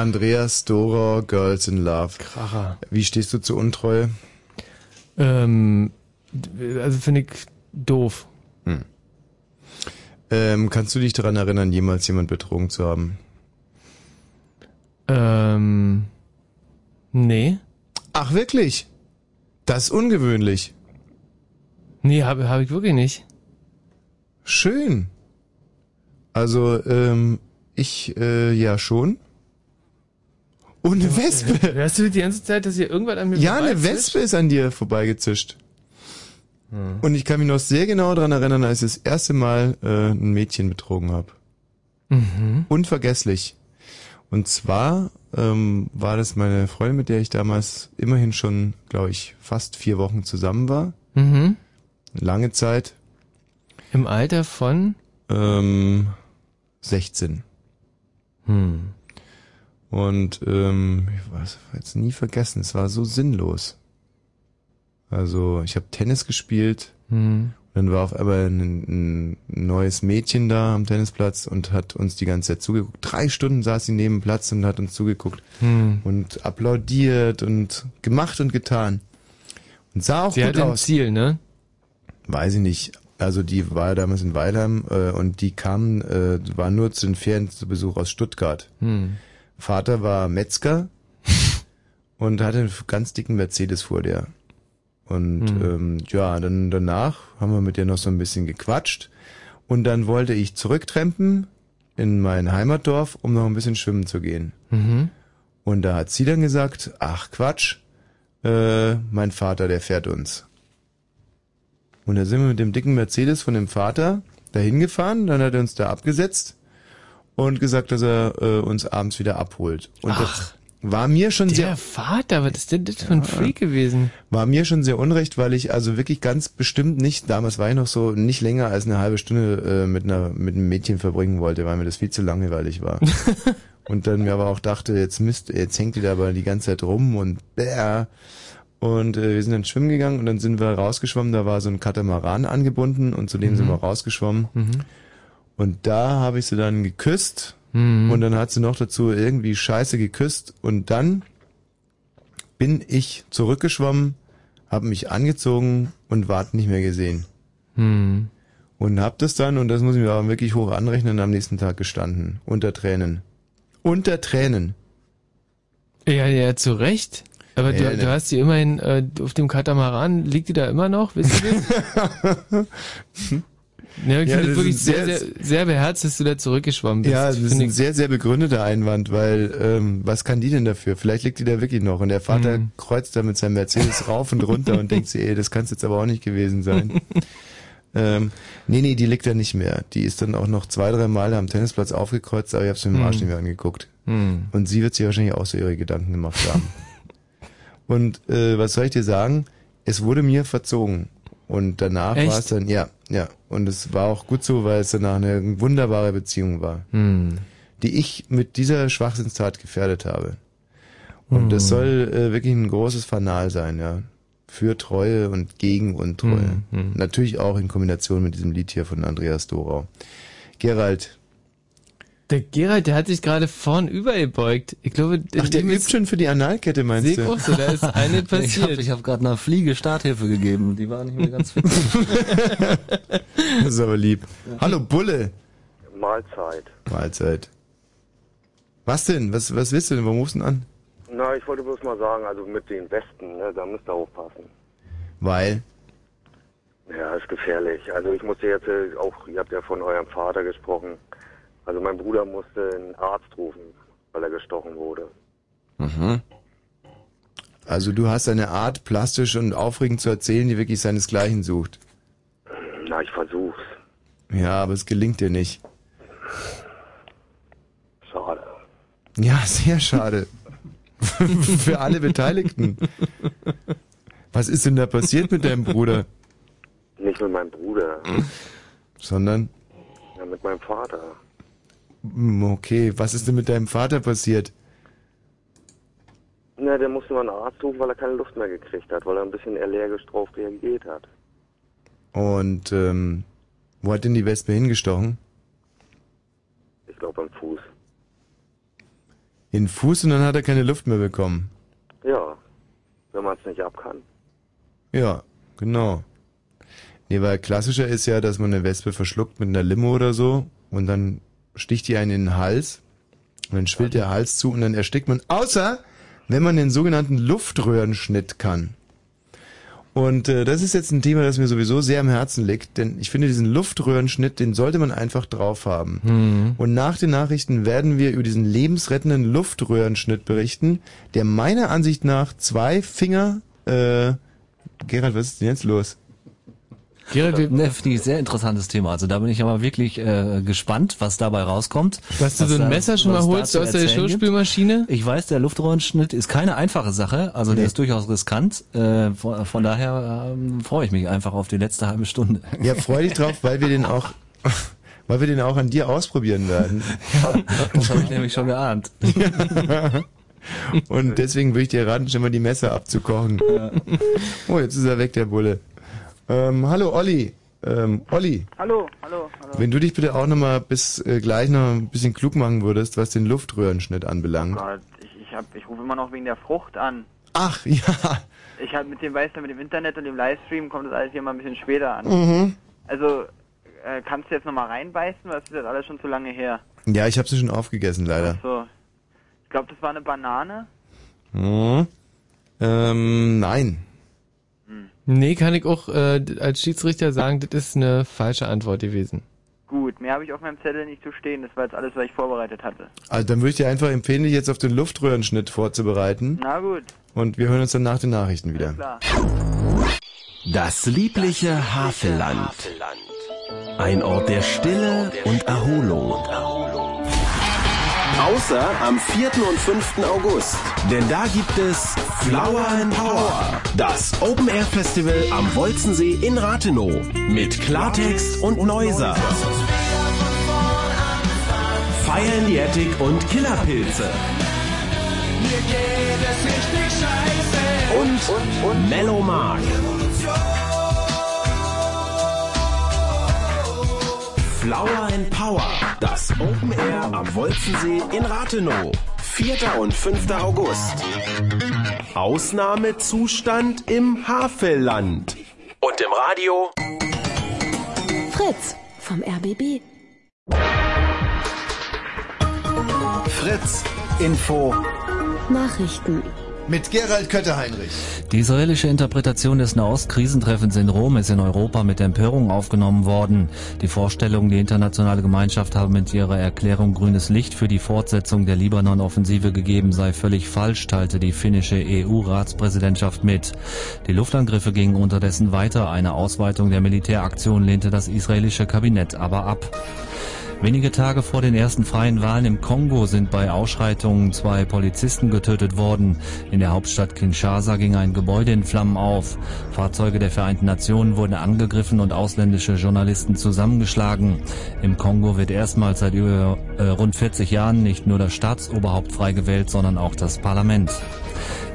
Andreas Dora, Girls in Love. Kracher. Wie stehst du zu Untreue? Ähm, also finde ich doof. Hm. Ähm, kannst du dich daran erinnern, jemals jemand betrogen zu haben? Ähm, nee. Ach, wirklich? Das ist ungewöhnlich. Nee, habe hab ich wirklich nicht. Schön. Also, ähm, ich, äh, ja schon. Und eine Wespe. Hörst du die ganze Zeit, dass hier irgendwas an mir Ja, eine? Wespe ist an dir vorbeigezischt. Hm. Und ich kann mich noch sehr genau daran erinnern, als ich das erste Mal äh, ein Mädchen betrogen habe. Mhm. Unvergesslich. Und zwar ähm, war das meine Freundin, mit der ich damals immerhin schon, glaube ich, fast vier Wochen zusammen war. Mhm. Lange Zeit. Im Alter von? Ähm, 16. Hm. Und ähm, ich weiß, jetzt nie vergessen, es war so sinnlos. Also ich habe Tennis gespielt, Hm. dann war auf einmal ein, ein neues Mädchen da am Tennisplatz und hat uns die ganze Zeit zugeguckt. Drei Stunden saß sie neben dem Platz und hat uns zugeguckt Hm. und applaudiert und gemacht und getan. Und sah auch Sie gut ein aus. Ziel, ne? Weiß ich nicht. Also die war damals in Weilheim äh, und die kam, äh, war nur zu den Ferien zu Besuch aus Stuttgart. Hm. Vater war Metzger und hatte einen ganz dicken Mercedes vor der. Und Hm. ähm, ja, dann danach haben wir mit der noch so ein bisschen gequatscht und dann wollte ich zurücktrempen in mein Heimatdorf, um noch ein bisschen schwimmen zu gehen. Mhm. Und da hat sie dann gesagt, ach Quatsch, äh, mein Vater, der fährt uns. Und da sind wir mit dem dicken Mercedes von dem Vater dahin gefahren, dann hat er uns da abgesetzt und gesagt, dass er äh, uns abends wieder abholt. Und das war mir schon Der sehr Vater, was ist denn das für ein Freak gewesen? war mir schon sehr unrecht, weil ich also wirklich ganz bestimmt nicht, damals war ich noch so, nicht länger als eine halbe Stunde äh, mit einer mit einem Mädchen verbringen wollte, weil mir das viel zu langweilig war. und dann mir aber auch dachte, jetzt Mist, jetzt hängt die da aber die ganze Zeit rum und bäh. Und äh, wir sind dann schwimmen gegangen und dann sind wir rausgeschwommen, da war so ein Katamaran angebunden und zu dem Mhm. sind wir rausgeschwommen. Mhm. Und da habe ich sie dann geküsst Mhm. und dann hat sie noch dazu irgendwie scheiße geküsst und dann bin ich zurückgeschwommen, habe mich angezogen und ward nicht mehr gesehen. Hm. Und hab das dann, und das muss ich mir aber wirklich hoch anrechnen, am nächsten Tag gestanden. Unter Tränen. Unter Tränen. Ja, ja, zu Recht. Aber Ja, du, du hast sie immerhin äh, auf dem Katamaran, liegt die da immer noch, wisst ihr das? ja, ich Ja, finde das es wirklich sehr, sehr- sehr, beherzt, dass du da zurückgeschwommen bist. Ja, das ist ein sehr, sehr begründeter Einwand, weil ähm, was kann die denn dafür? Vielleicht liegt die da wirklich noch und der Vater Mhm. kreuzt da mit seinem Mercedes rauf und runter und denkt sich, ey, das kann jetzt aber auch nicht gewesen sein. ähm, nee, nee, die liegt da nicht mehr. Die ist dann auch noch zwei, drei Mal am Tennisplatz aufgekreuzt, aber ich habe sie mit dem Arsch Mhm. nicht mehr angeguckt. Mhm. Und sie wird sich wahrscheinlich auch so ihre Gedanken gemacht haben. und äh, was soll ich dir sagen? Es wurde mir verzogen. Und danach war es dann, ja, ja. Und es war auch gut so, weil es danach eine wunderbare Beziehung war Hm. die ich mit dieser Schwachsinnstat gefährdet habe. Und das Hm. soll äh, wirklich ein großes Fanal sein, ja. Für Treue und gegen Untreue. Hm, hm. Natürlich auch in Kombination mit diesem Lied hier von Andreas Dorau. Gerald. Der Gerald, der hat sich gerade vorn übergebeugt. Ich glaube, Ach, der übt schon für die Analkette, meinst du? so, da ist eine Ich habe passiert. ich hab gerade einer Fliege Starthilfe gegeben. Die war nicht mehr ganz fit. Das ist aber lieb. Hallo Bulle. Mahlzeit. Mahlzeit. Was denn? Was, was willst du denn? Warum rufst du denn an? Na, ich wollte bloß mal sagen, also mit den Westen, ne, da müsst ihr aufpassen. Weil. Ja, ist gefährlich. Also ich musste jetzt äh, auch, ihr habt ja von eurem Vater gesprochen. Also mein Bruder musste einen Arzt rufen, weil er gestochen wurde. Mhm. Also du hast eine Art, plastisch und aufregend zu erzählen, die wirklich seinesgleichen sucht. Na, ich versuch's. Ja, aber es gelingt dir nicht. Schade. Ja, sehr schade. Für alle Beteiligten. Was ist denn da passiert mit deinem Bruder? Nicht mit meinem Bruder, Sondern, ja, mit meinem Vater. Hm, okay, was ist denn mit deinem Vater passiert? Na, der musste mal einen Arzt rufen, weil er keine Luft mehr gekriegt hat, weil er ein bisschen allergisch drauf reagiert hat. Und ähm, wo hat denn die Wespe hingestochen? Ich glaube am Fuß. In den Fuß und dann hat er keine Luft mehr bekommen. Ja, wenn man es nicht ab kann. Ja, genau. Nee, weil klassischer ist ja, dass man eine Wespe verschluckt mit einer Limo oder so und dann sticht die einen in den Hals und dann schwillt der Hals zu und dann erstickt man. Außer, wenn man den sogenannten Luftröhrenschnitt kann. Und äh, das ist jetzt ein Thema, das mir sowieso sehr am Herzen liegt, denn ich finde diesen Luftröhrenschnitt, den sollte man einfach drauf haben. Mhm. Und nach den Nachrichten werden wir über diesen lebensrettenden Luftröhrenschnitt berichten, der meiner Ansicht nach zwei Finger, äh, Gerald, was ist denn jetzt los? Gerald, ne, finde ich sehr interessantes Thema. Also da bin ich aber wirklich äh, gespannt, was dabei rauskommt. Hast du so ein da- Messer schon mal holst aus der. Schauspielmaschine? Ich weiß, der Luftröhrenschnitt ist keine einfache Sache. Also der Nee. ist durchaus riskant. Äh, von, von daher ähm, freue ich mich einfach auf die letzte halbe Stunde. Ja, freu dich drauf, weil wir den auch, weil wir den auch an dir ausprobieren werden. Das habe ich nämlich schon geahnt. Und deswegen würde ich dir raten, schon mal die Messer abzukochen. Oh, jetzt ist er weg, der Bulle. Ähm, hallo Olli. Ähm, Olli, Hallo, hallo, hallo. wenn du dich bitte auch nochmal bis äh, gleich noch ein bisschen klug machen würdest, was den Luftröhrenschnitt anbelangt. Gott, ich, ich, hab, ich rufe immer noch wegen der Frucht an. Ach, ja. Ich hab mit dem, weißt du, mit dem Internet und dem Livestream kommt das alles hier mal ein bisschen später an. Mhm. Also, äh, kannst du jetzt nochmal reinbeißen, weil das ist jetzt alles schon zu lange her. Ja, ich habe sie schon aufgegessen, leider. So. Ich glaube, das war eine Banane. Mhm. Ähm, nein. Nee, kann ich auch äh, als Schiedsrichter sagen, das ist eine falsche Antwort gewesen. Gut, mehr habe ich auf meinem Zettel nicht zu stehen. Das war jetzt alles, was ich vorbereitet hatte. Also dann würde ich dir einfach empfehlen, dich jetzt auf den Luftröhrenschnitt vorzubereiten. Na gut, Und wir hören uns dann nach den Nachrichten wieder. klar. Das liebliche Havelland. Ein Ort der Stille und Erholung. Außer am 4. und 5. August. Denn da gibt es Flower and Power. Das Open Air Festival am Wolzensee in Rathenow. Mit Klartext und Neuser. Fire in the Attic und Killerpilze. Und, und, und Mellow Mark. Flower and Power. Das Open Air am Wolzensee in Rathenow. 4. und 5. August. Ausnahmezustand im Havelland. Und im Radio Fritz vom RBB. Fritz Info Nachrichten. Mit Gerald Kötter-Heinrich. Die israelische Interpretation des Nahost-Krisentreffens in Rom ist in Europa mit Empörung aufgenommen worden. Die Vorstellung, die internationale Gemeinschaft habe mit ihrer Erklärung grünes Licht für die Fortsetzung der Libanon-Offensive gegeben, sei völlig falsch, teilte die finnische EU-Ratspräsidentschaft mit. Die Luftangriffe gingen unterdessen weiter. Eine Ausweitung der Militäraktion lehnte das israelische Kabinett aber ab. Wenige Tage vor den ersten freien Wahlen im Kongo sind bei Ausschreitungen zwei Polizisten getötet worden. In der Hauptstadt Kinshasa ging ein Gebäude in Flammen auf. Fahrzeuge der Vereinten Nationen wurden angegriffen und ausländische Journalisten zusammengeschlagen. Im Kongo wird erstmals seit über äh, rund 40 Jahren nicht nur das Staatsoberhaupt frei gewählt, sondern auch das Parlament.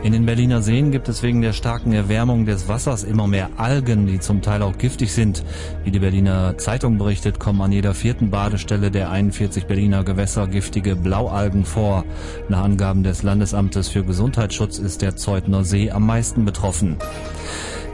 In den Berliner Seen gibt es wegen der starken Erwärmung des Wassers immer mehr Algen, die zum Teil auch giftig sind. Wie die Berliner Zeitung berichtet, kommen an jeder vierten Badestelle der 41 Berliner Gewässer giftige Blaualgen vor. Nach Angaben des Landesamtes für Gesundheitsschutz ist der Zeutner See am meisten betroffen.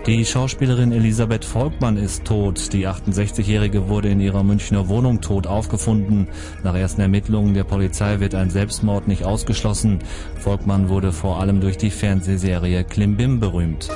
Die Schauspielerin Elisabeth Volkmann ist tot. Die 68-Jährige wurde in ihrer Münchner Wohnung tot aufgefunden. Nach ersten Ermittlungen der Polizei wird ein Selbstmord nicht ausgeschlossen. Volkmann wurde vor allem durch die Fernsehserie Klimbim berühmt.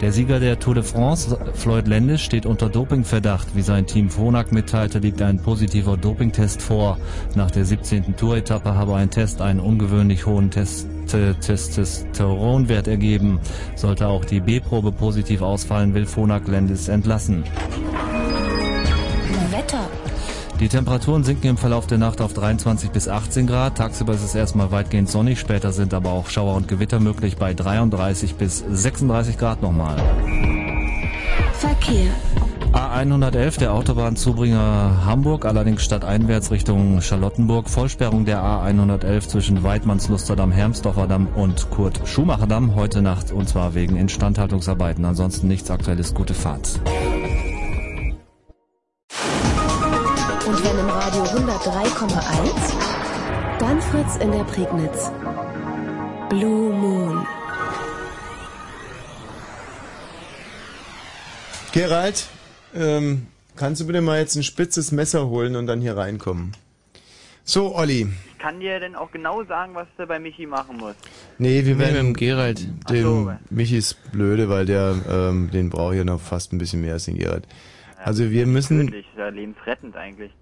Der Sieger der Tour de France, Floyd Landis, steht unter Dopingverdacht. Wie sein Team Phonak mitteilte, liegt ein positiver Dopingtest vor. Nach der 17. Tour-Etappe habe ein Test einen ungewöhnlich hohen Test Testosteronwert ergeben. Sollte auch die B-Probe positiv ausfallen, will Phonak Landis entlassen. Wetter. Die Temperaturen sinken im Verlauf der Nacht auf 23 bis 18 Grad. Tagsüber ist es erstmal weitgehend sonnig, später sind aber auch Schauer und Gewitter möglich bei 33 bis 36 Grad nochmal. Verkehr. A111, der Autobahnzubringer Hamburg, allerdings stadteinwärts Richtung Charlottenburg. Vollsperrung der A111 zwischen Weidmannslusterdam, Hermsdorfer Damm und Kurt Schumacher Damm heute Nacht und zwar wegen Instandhaltungsarbeiten. Ansonsten nichts aktuelles. Gute Fahrt. Radio 103,1, Dann Fritz in der Prignitz. Blue Moon. Gerald, ähm, kannst du bitte mal jetzt ein spitzes Messer holen und dann hier reinkommen? So, Olli. Ich kann dir denn auch genau sagen, was du bei Michi machen musst. Nee, wir Nee, werden mit dem Gerald. Dem Michi ist blöde, weil der, ähm, den braucht ja noch fast ein bisschen mehr als den Gerald. Also wir müssen, Tödlich, ist ja lebensrettend eigentlich.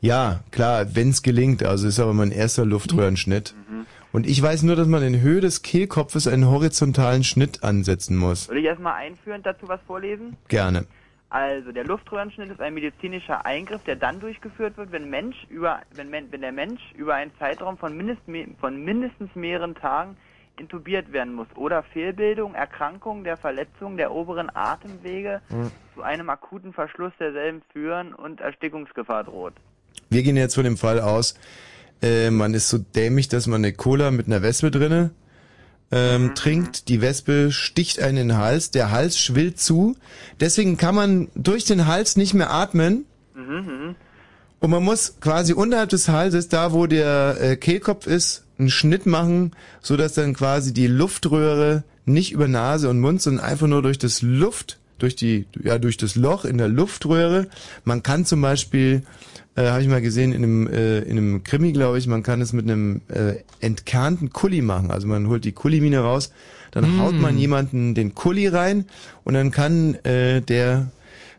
Ja, klar, wenn es gelingt, also ist aber mein erster Luftröhrenschnitt. Mhm. Und ich weiß nur, dass man in Höhe des Kehlkopfes einen horizontalen Schnitt ansetzen muss. Soll ich erstmal einführend dazu was vorlesen? Gerne. Also, der Luftröhrenschnitt ist ein medizinischer Eingriff, der dann durchgeführt wird, wenn, Mensch über, wenn, wenn der Mensch über einen Zeitraum von, mindest, von mindestens mehreren Tagen intubiert werden muss oder Fehlbildung, Erkrankung der Verletzung der oberen Atemwege zu einem akuten Verschluss derselben führen und Erstickungsgefahr droht. Wir gehen jetzt von dem Fall aus, äh, man ist so dämlich, dass man eine Cola mit einer Wespe drinne ähm, trinkt, die Wespe sticht einen in den Hals, der Hals schwillt zu, deswegen kann man durch den Hals nicht mehr atmen Mhm, mhm. und man muss quasi unterhalb des Halses, da wo der äh, Kehlkopf ist, einen Schnitt machen, so dass dann quasi die Luftröhre nicht über Nase und Mund, sondern einfach nur durch das Luft, durch die, ja, durch das Loch in der Luftröhre. Man kann zum Beispiel, äh, habe ich mal gesehen in einem, äh, in einem Krimi, glaube ich, man kann es mit einem äh, entkernten Kuli machen. Also man holt die Kulimine raus, dann Mm. haut man jemanden den Kuli rein und dann kann äh, der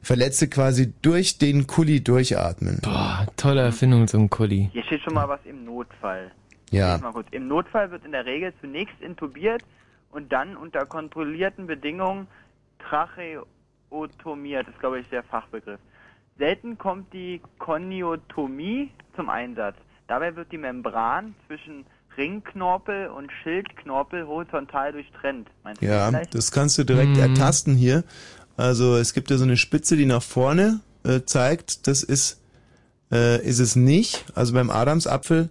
Verletzte quasi durch den Kuli durchatmen. Boah, tolle Erfindung, so ein Kuli. Hier steht schon mal was im Notfall. Ja. Mal kurz. Im Notfall wird in der Regel zunächst intubiert und dann unter kontrollierten Bedingungen tracheotomiert. Das ist, glaube ich, der Fachbegriff. Selten kommt die Koniotomie zum Einsatz. Dabei wird die Membran zwischen Ringknorpel und Schildknorpel horizontal durchtrennt. Meinst du Ja, vielleicht? das kannst du direkt Mhm. ertasten hier. Also es gibt ja so eine Spitze, die nach vorne äh, zeigt. Das ist äh, ist es nicht. Also beim Adamsapfel.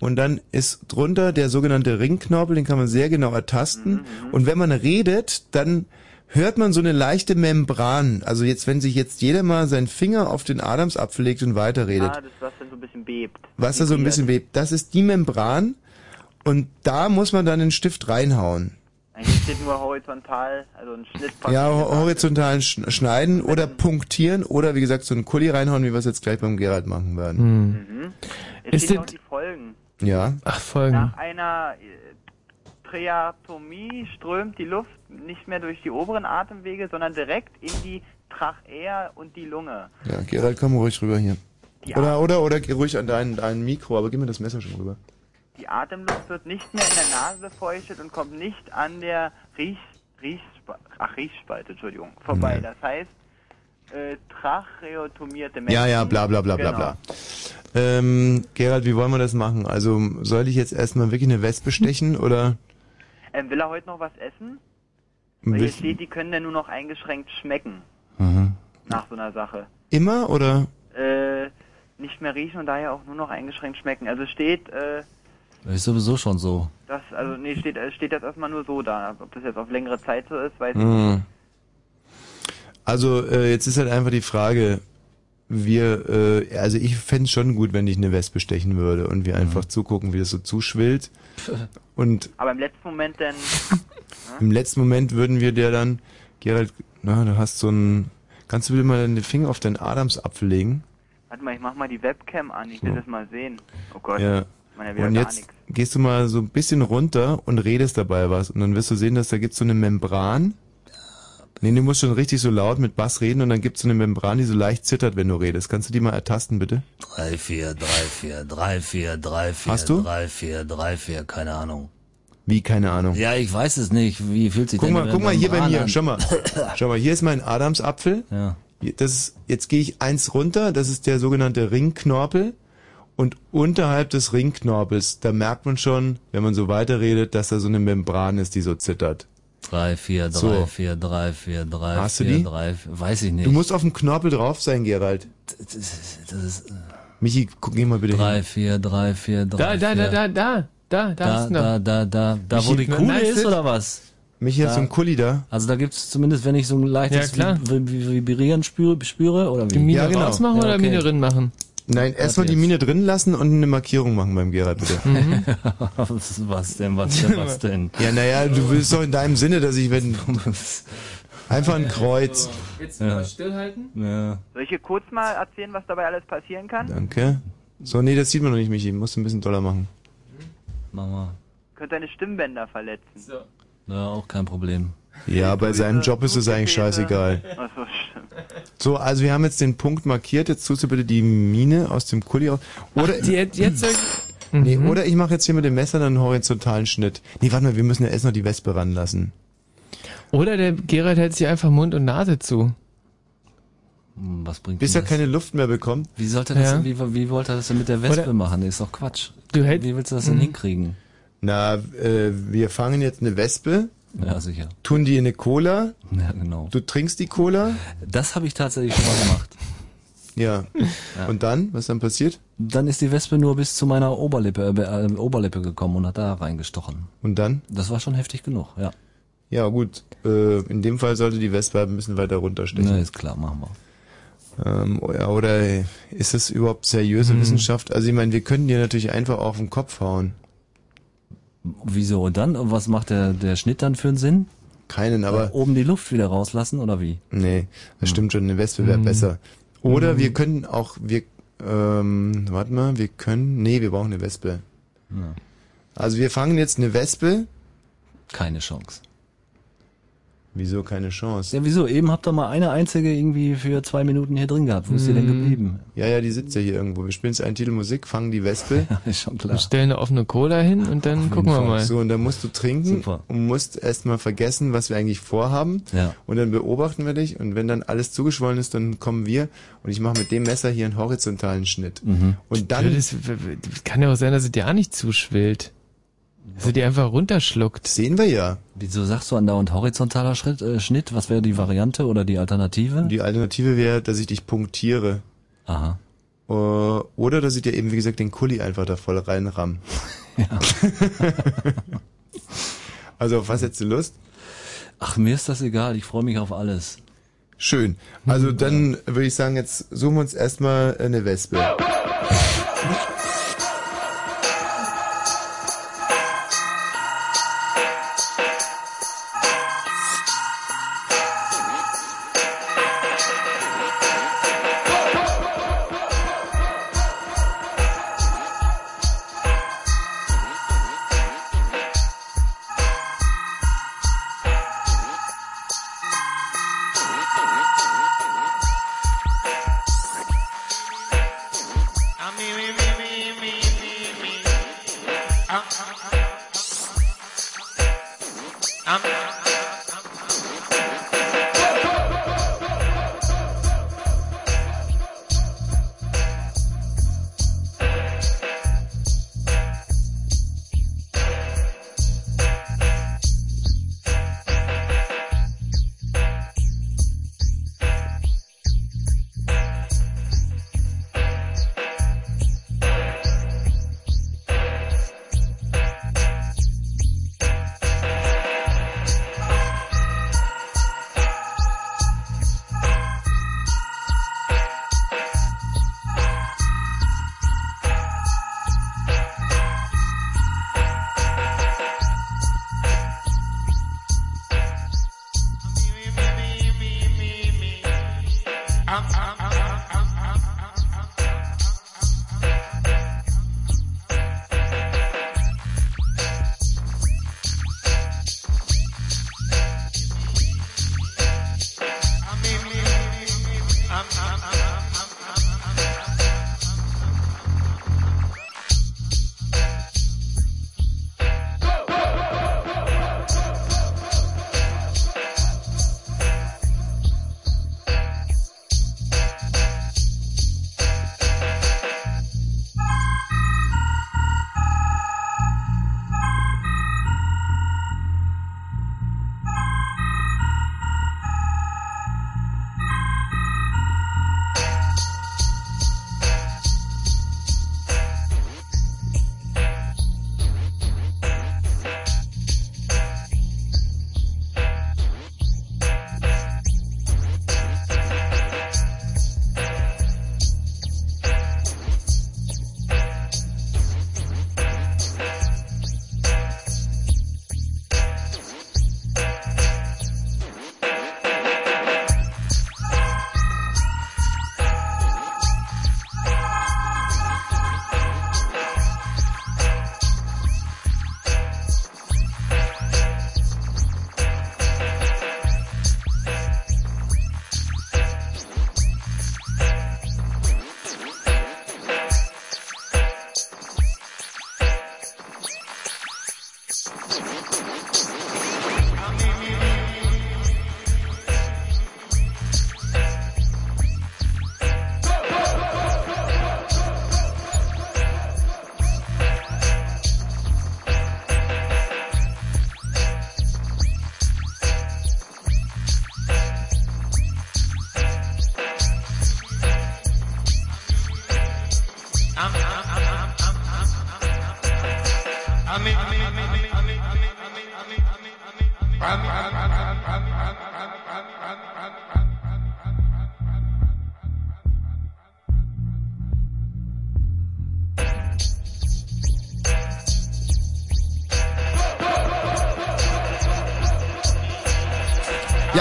Und dann ist drunter der sogenannte Ringknorpel, den kann man sehr genau ertasten. Und wenn man redet, dann hört man so eine leichte Membran. Also jetzt, wenn sich jetzt jeder mal seinen Finger auf den Adamsapfel legt und weiterredet, Ah, das, was dann so ein bisschen bebt. was da so ein bisschen bebt, das ist die Membran. Und da muss man dann den Stift reinhauen. Eigentlich steht nur horizontal, also ein Schnitt Ja, ho- horizontal sch schneiden oder punktieren oder wie gesagt so einen Kuli reinhauen, wie wir es jetzt gleich beim Gerald machen werden. Mhm. Es Ist steht ja auch die Folgen. Ja. Ach, Folgen. Nach einer Triatomie strömt die Luft nicht mehr durch die oberen Atemwege, sondern direkt in die Trachea und die Lunge. Ja, Gerald, komm ruhig rüber hier. Die Oder, oder, oder geh ruhig an dein, dein Mikro, aber gib mir das Messer schon rüber. Die Atemluft wird nicht mehr in der Nase befeuchtet und kommt nicht an der Riech, Riechspalte, ach, Riechspalte, Entschuldigung, vorbei. Nee. Das heißt, äh, tracheotomierte Menschen. Ja, ja, bla bla bla bla Genau. bla. Ähm, Gerald, wie wollen wir das machen? Also soll ich jetzt erstmal wirklich eine Wespe stechen oder Ähm, will er heute noch was essen? Weil hier steht, die können dann nur noch eingeschränkt schmecken Aha. nach so einer Sache. immer oder? Äh, nicht mehr riechen und daher auch nur noch eingeschränkt schmecken. Also steht, äh, Das ist sowieso schon so. das, also nee, steht, äh, steht jetzt erstmal nur so da. Ob das jetzt auf längere Zeit so ist, weiß ich Hm. nicht. Also äh, jetzt ist halt einfach die Frage, wir, äh, also ich fänd's schon gut, wenn ich eine Wespe stechen würde und wir einfach zugucken, wie das so zuschwillt. Und Aber im letzten Moment dann, im letzten Moment würden wir dir dann, Gerald, na, du hast so ein, kannst du bitte mal den Finger auf deinen Adamsapfel legen? warte mal, ich mach mal die Webcam an, ich will So. das mal sehen. Oh Gott, Ja. ja wieder Und gar jetzt nichts. gehst du mal so ein bisschen runter und redest dabei was. Und dann wirst du sehen, dass da gibt's so eine Membran. Nee, du musst schon richtig so laut mit Bass reden und dann gibt's so eine Membran, die so leicht zittert, wenn du redest. Kannst du die mal ertasten, bitte? 3, 4, 3, 4, 3, 4, 3, 4, Hast du? 3, 4, 3, 4, keine Ahnung. Wie, keine Ahnung. Ja, ich weiß es nicht. Wie fühlt sich Guck denn mal, guck mal hier bei mir, an? schau mal. Schau mal, hier ist mein Adamsapfel. Ja. Das ist, jetzt gehe ich eins runter, das ist der sogenannte Ringknorpel. Und unterhalb des Ringknorpels, da merkt man schon, wenn man so weiterredet, dass da so eine Membran ist, die so zittert. 3, 4, 3, So. 4, 3, 4, 3, Hast du 4, die? 3, weiß ich nicht. Du musst auf dem Knorpel drauf sein, Gerald. Das ist, Michi, guck, geh mal bitte 3, hin. 4, 3, 4, 3, Da, da, 4. da, da, da, da, da, du noch. da, da, da, da, wo die Kuhle nice ist, it. oder was? Michi hat Da- so ein Kuli da. Also da gibt's zumindest, wenn ich so ein leichtes Vibrieren spüre, spüre oder wie? Die Mine Ja, genau. rausmachen Ja, oder. Mine drin machen? Nein, erstmal die Mine drin lassen und eine Markierung machen beim Gerhard, bitte. was, was denn, was denn, was denn? Ja, naja, du willst doch in deinem Sinne, dass ich, wenn... Einfach ein Kreuz. Jetzt Ja. stillhalten? Ja. Soll ich hier kurz mal erzählen, was dabei alles passieren kann? Danke. So, nee, das sieht man noch nicht, Michi. Musst du ein bisschen doller machen. Mama. Könnte deine Stimmbänder verletzen. So. Ja, auch kein Problem. Ja, bei seinem Job ist es eigentlich scheißegal. So, also wir haben jetzt den Punkt markiert. Jetzt tust du bitte die Mine aus dem Kuli raus. Oder, Ach, die- jetzt nee, oder ich mache jetzt hier mit dem Messer dann einen horizontalen Schnitt. Nee, warte mal, wir müssen ja erst noch die Wespe ranlassen. Oder der Gerald hält sich einfach Mund und Nase zu. Hm, Was bringt Bis er keine Luft mehr bekommt. Wie sollte das, Ja. wie, wie wollte er das denn mit der Wespe Oder- machen? Das ist doch Quatsch. Du hätt- wie willst du das denn Mhm. hinkriegen? Na, äh, wir fangen jetzt eine Wespe. Ja, sicher. Tun die in eine Cola. Ja, genau. Du trinkst die Cola. Das habe ich tatsächlich schon mal gemacht. Ja. Und dann? Was dann passiert? Dann ist die Wespe nur bis zu meiner Oberlippe, äh, äh, Oberlippe gekommen und hat da reingestochen. Und dann? Das war schon heftig genug, ja. Ja, gut. Äh, in dem Fall sollte die Wespe halt ein bisschen weiter runterstechen. Na, ist klar, machen wir. Ähm, ja, oder ist das überhaupt seriöse Hm. Wissenschaft? Also ich meine, wir können dir natürlich einfach auf den Kopf hauen. Wieso? Und dann? Und was macht der, der Schnitt dann für einen Sinn? Keinen, aber... Oben die Luft wieder rauslassen oder wie? Nee, das stimmt schon, eine Wespe wäre Hm. besser. Oder Hm. wir können auch, wir, ähm, warte mal, wir können, nee, wir brauchen eine Wespe. Ja. Also wir fangen jetzt eine Wespe. Keine Chance. Wieso keine Chance? Ja, wieso? Eben habt ihr mal eine einzige irgendwie für zwei Minuten hier drin gehabt. Wo ist die denn Hm. geblieben? Ja, ja, die sitzt ja hier irgendwo. Wir spielen jetzt einen Titel Musik, fangen die Wespe. ja, ist schon Wir stellen eine offene Cola hin und dann gucken wir mal. So, und dann musst du trinken und musst erstmal vergessen, was wir eigentlich vorhaben. Ja. Und dann beobachten wir dich und wenn dann alles zugeschwollen ist, dann kommen wir und ich mache mit dem Messer hier einen horizontalen Schnitt. Mhm. Und dann Ja, das, kann ja auch sein, dass es dir auch nicht zuschwillt. Dass er die einfach runterschluckt. Sehen wir ja. Wieso sagst du andauernd horizontaler Schritt, äh, Schnitt? Was wäre die Variante oder die Alternative? Die Alternative wäre, dass ich dich punktiere. Aha. Äh, Oder dass ich dir eben, wie gesagt, den Kuli einfach da voll reinramm. Ja. also auf was hättest du Lust? Ach, mir ist das egal. Ich freue mich auf alles. Schön. Also dann würde ich sagen, jetzt suchen wir uns erstmal eine Wespe.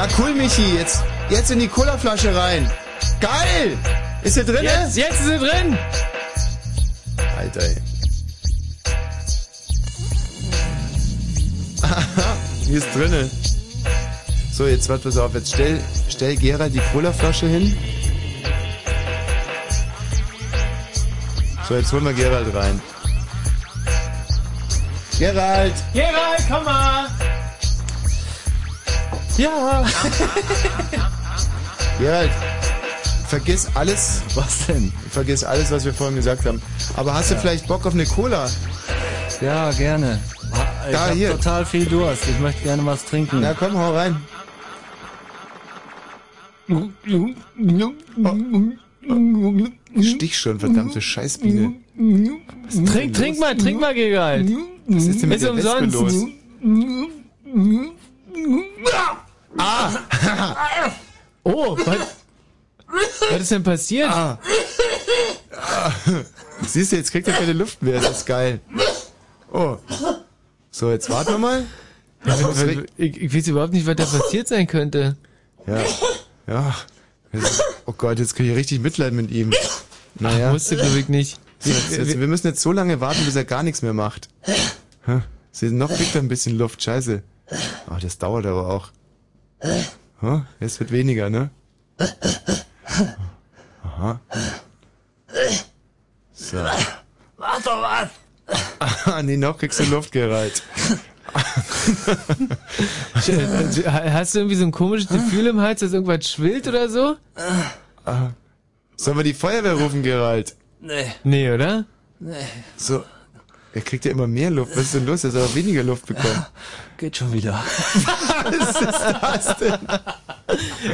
Ja, cool, Michi. Jetzt, jetzt in die Colaflasche rein. Geil! Ist sie drin? Jetzt, jetzt ist sie drin! Alter, ey. Hier ist drinne. So, jetzt warte, pass auf. Jetzt stell, stell Gerald die Colaflasche hin. So, jetzt holen wir Gerald rein. Gerald! Gerald, komm mal! Ja! Gerald, vergiss alles. Was denn? Vergiss alles, was wir vorhin gesagt haben. Aber hast du vielleicht Bock auf eine Cola? Ja, gerne. Ich Da, hab hier. total viel Durst. Ich möchte gerne was trinken. Na komm, hau rein. Stich schon, verdammte Scheißbiene. Trink, trink mal, trink mal, Gerald. Was ist denn mit der Wespe umsonst. Ah! Oh, was, was ist denn passiert? Ah. Siehst du, jetzt kriegt er keine Luft mehr. Das ist geil. Oh. So, jetzt warten wir mal. Ich, ich weiß überhaupt nicht, was da passiert sein könnte. Ja. Ja. Oh Gott, jetzt kriege ich richtig Mitleid mit ihm. Naja. Musste, glaube ich, nicht. So, jetzt, jetzt, wir müssen jetzt so lange warten, bis er gar nichts mehr macht. Sie- Noch kriegt er ein bisschen Luft. Scheiße. Oh, das dauert aber auch. Es wird weniger, ne? Aha. So. Mach doch was! Ah, nee, noch kriegst du Luft gereiht. Hast du irgendwie so ein komisches Gefühl im Hals, dass irgendwas schwillt oder so? Ah. Sollen wir die Feuerwehr rufen, Gerald? Nee. Nee, oder? Nee. So. Er kriegt ja immer mehr Luft. Was ist denn los? Er soll auch weniger Luft bekommen. Geht schon wieder. Was ist das denn?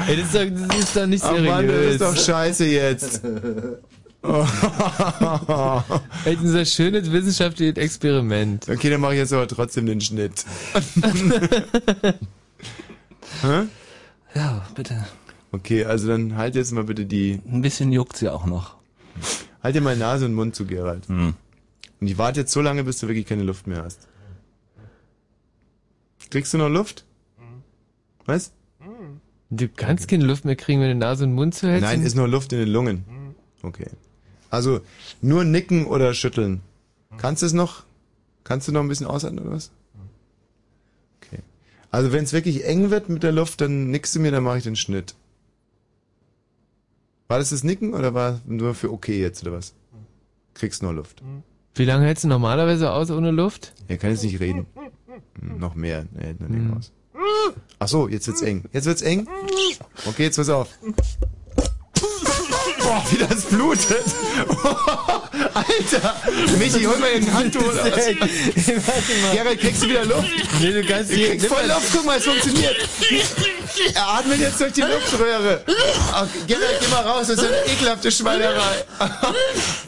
Ey, das ist doch, das ist doch nicht Oh seriös. Mann, das ist doch scheiße jetzt. Oh. Ey, das ist ein schönes wissenschaftliches Experiment. Okay, dann mache ich jetzt aber trotzdem den Schnitt. Hä? Ja, bitte. Okay, also dann halt jetzt mal bitte die. Ein bisschen juckt sie auch noch. Halt dir mal Nase und Mund zu, Gerald. Hm. Und ich warte jetzt so lange, bis du wirklich keine Luft mehr hast. Kriegst du noch Luft? Was? Du kannst keine Luft mehr kriegen, wenn du Nase und Mund zuhältst. Nein, ist nur Luft in den Lungen. Okay. Also nur nicken oder schütteln. Kannst du es noch? Kannst du noch ein bisschen ausatmen oder was? Okay. Also wenn es wirklich eng wird mit der Luft, dann nickst du mir, dann mache ich den Schnitt. War das das Nicken oder war nur für okay jetzt oder was? Kriegst nur Luft. Wie lange hältst du normalerweise aus ohne Luft? Er kann jetzt nicht reden. Hm, noch mehr. Er hält nur länger aus. Ach so, jetzt wird's eng. Jetzt wird's eng. Okay, jetzt pass auf. Boah, wie das blutet. Alter. Michi, hol mal irgendein Handtuch? Gerald, kriegst du wieder Luft? Nee, du kannst Du kriegst voll Luft, guck mal, es funktioniert. Er atmet jetzt durch die Luftröhre. Ach, Gerald, geh mal raus, das ist eine ekelhafte Schweinerei.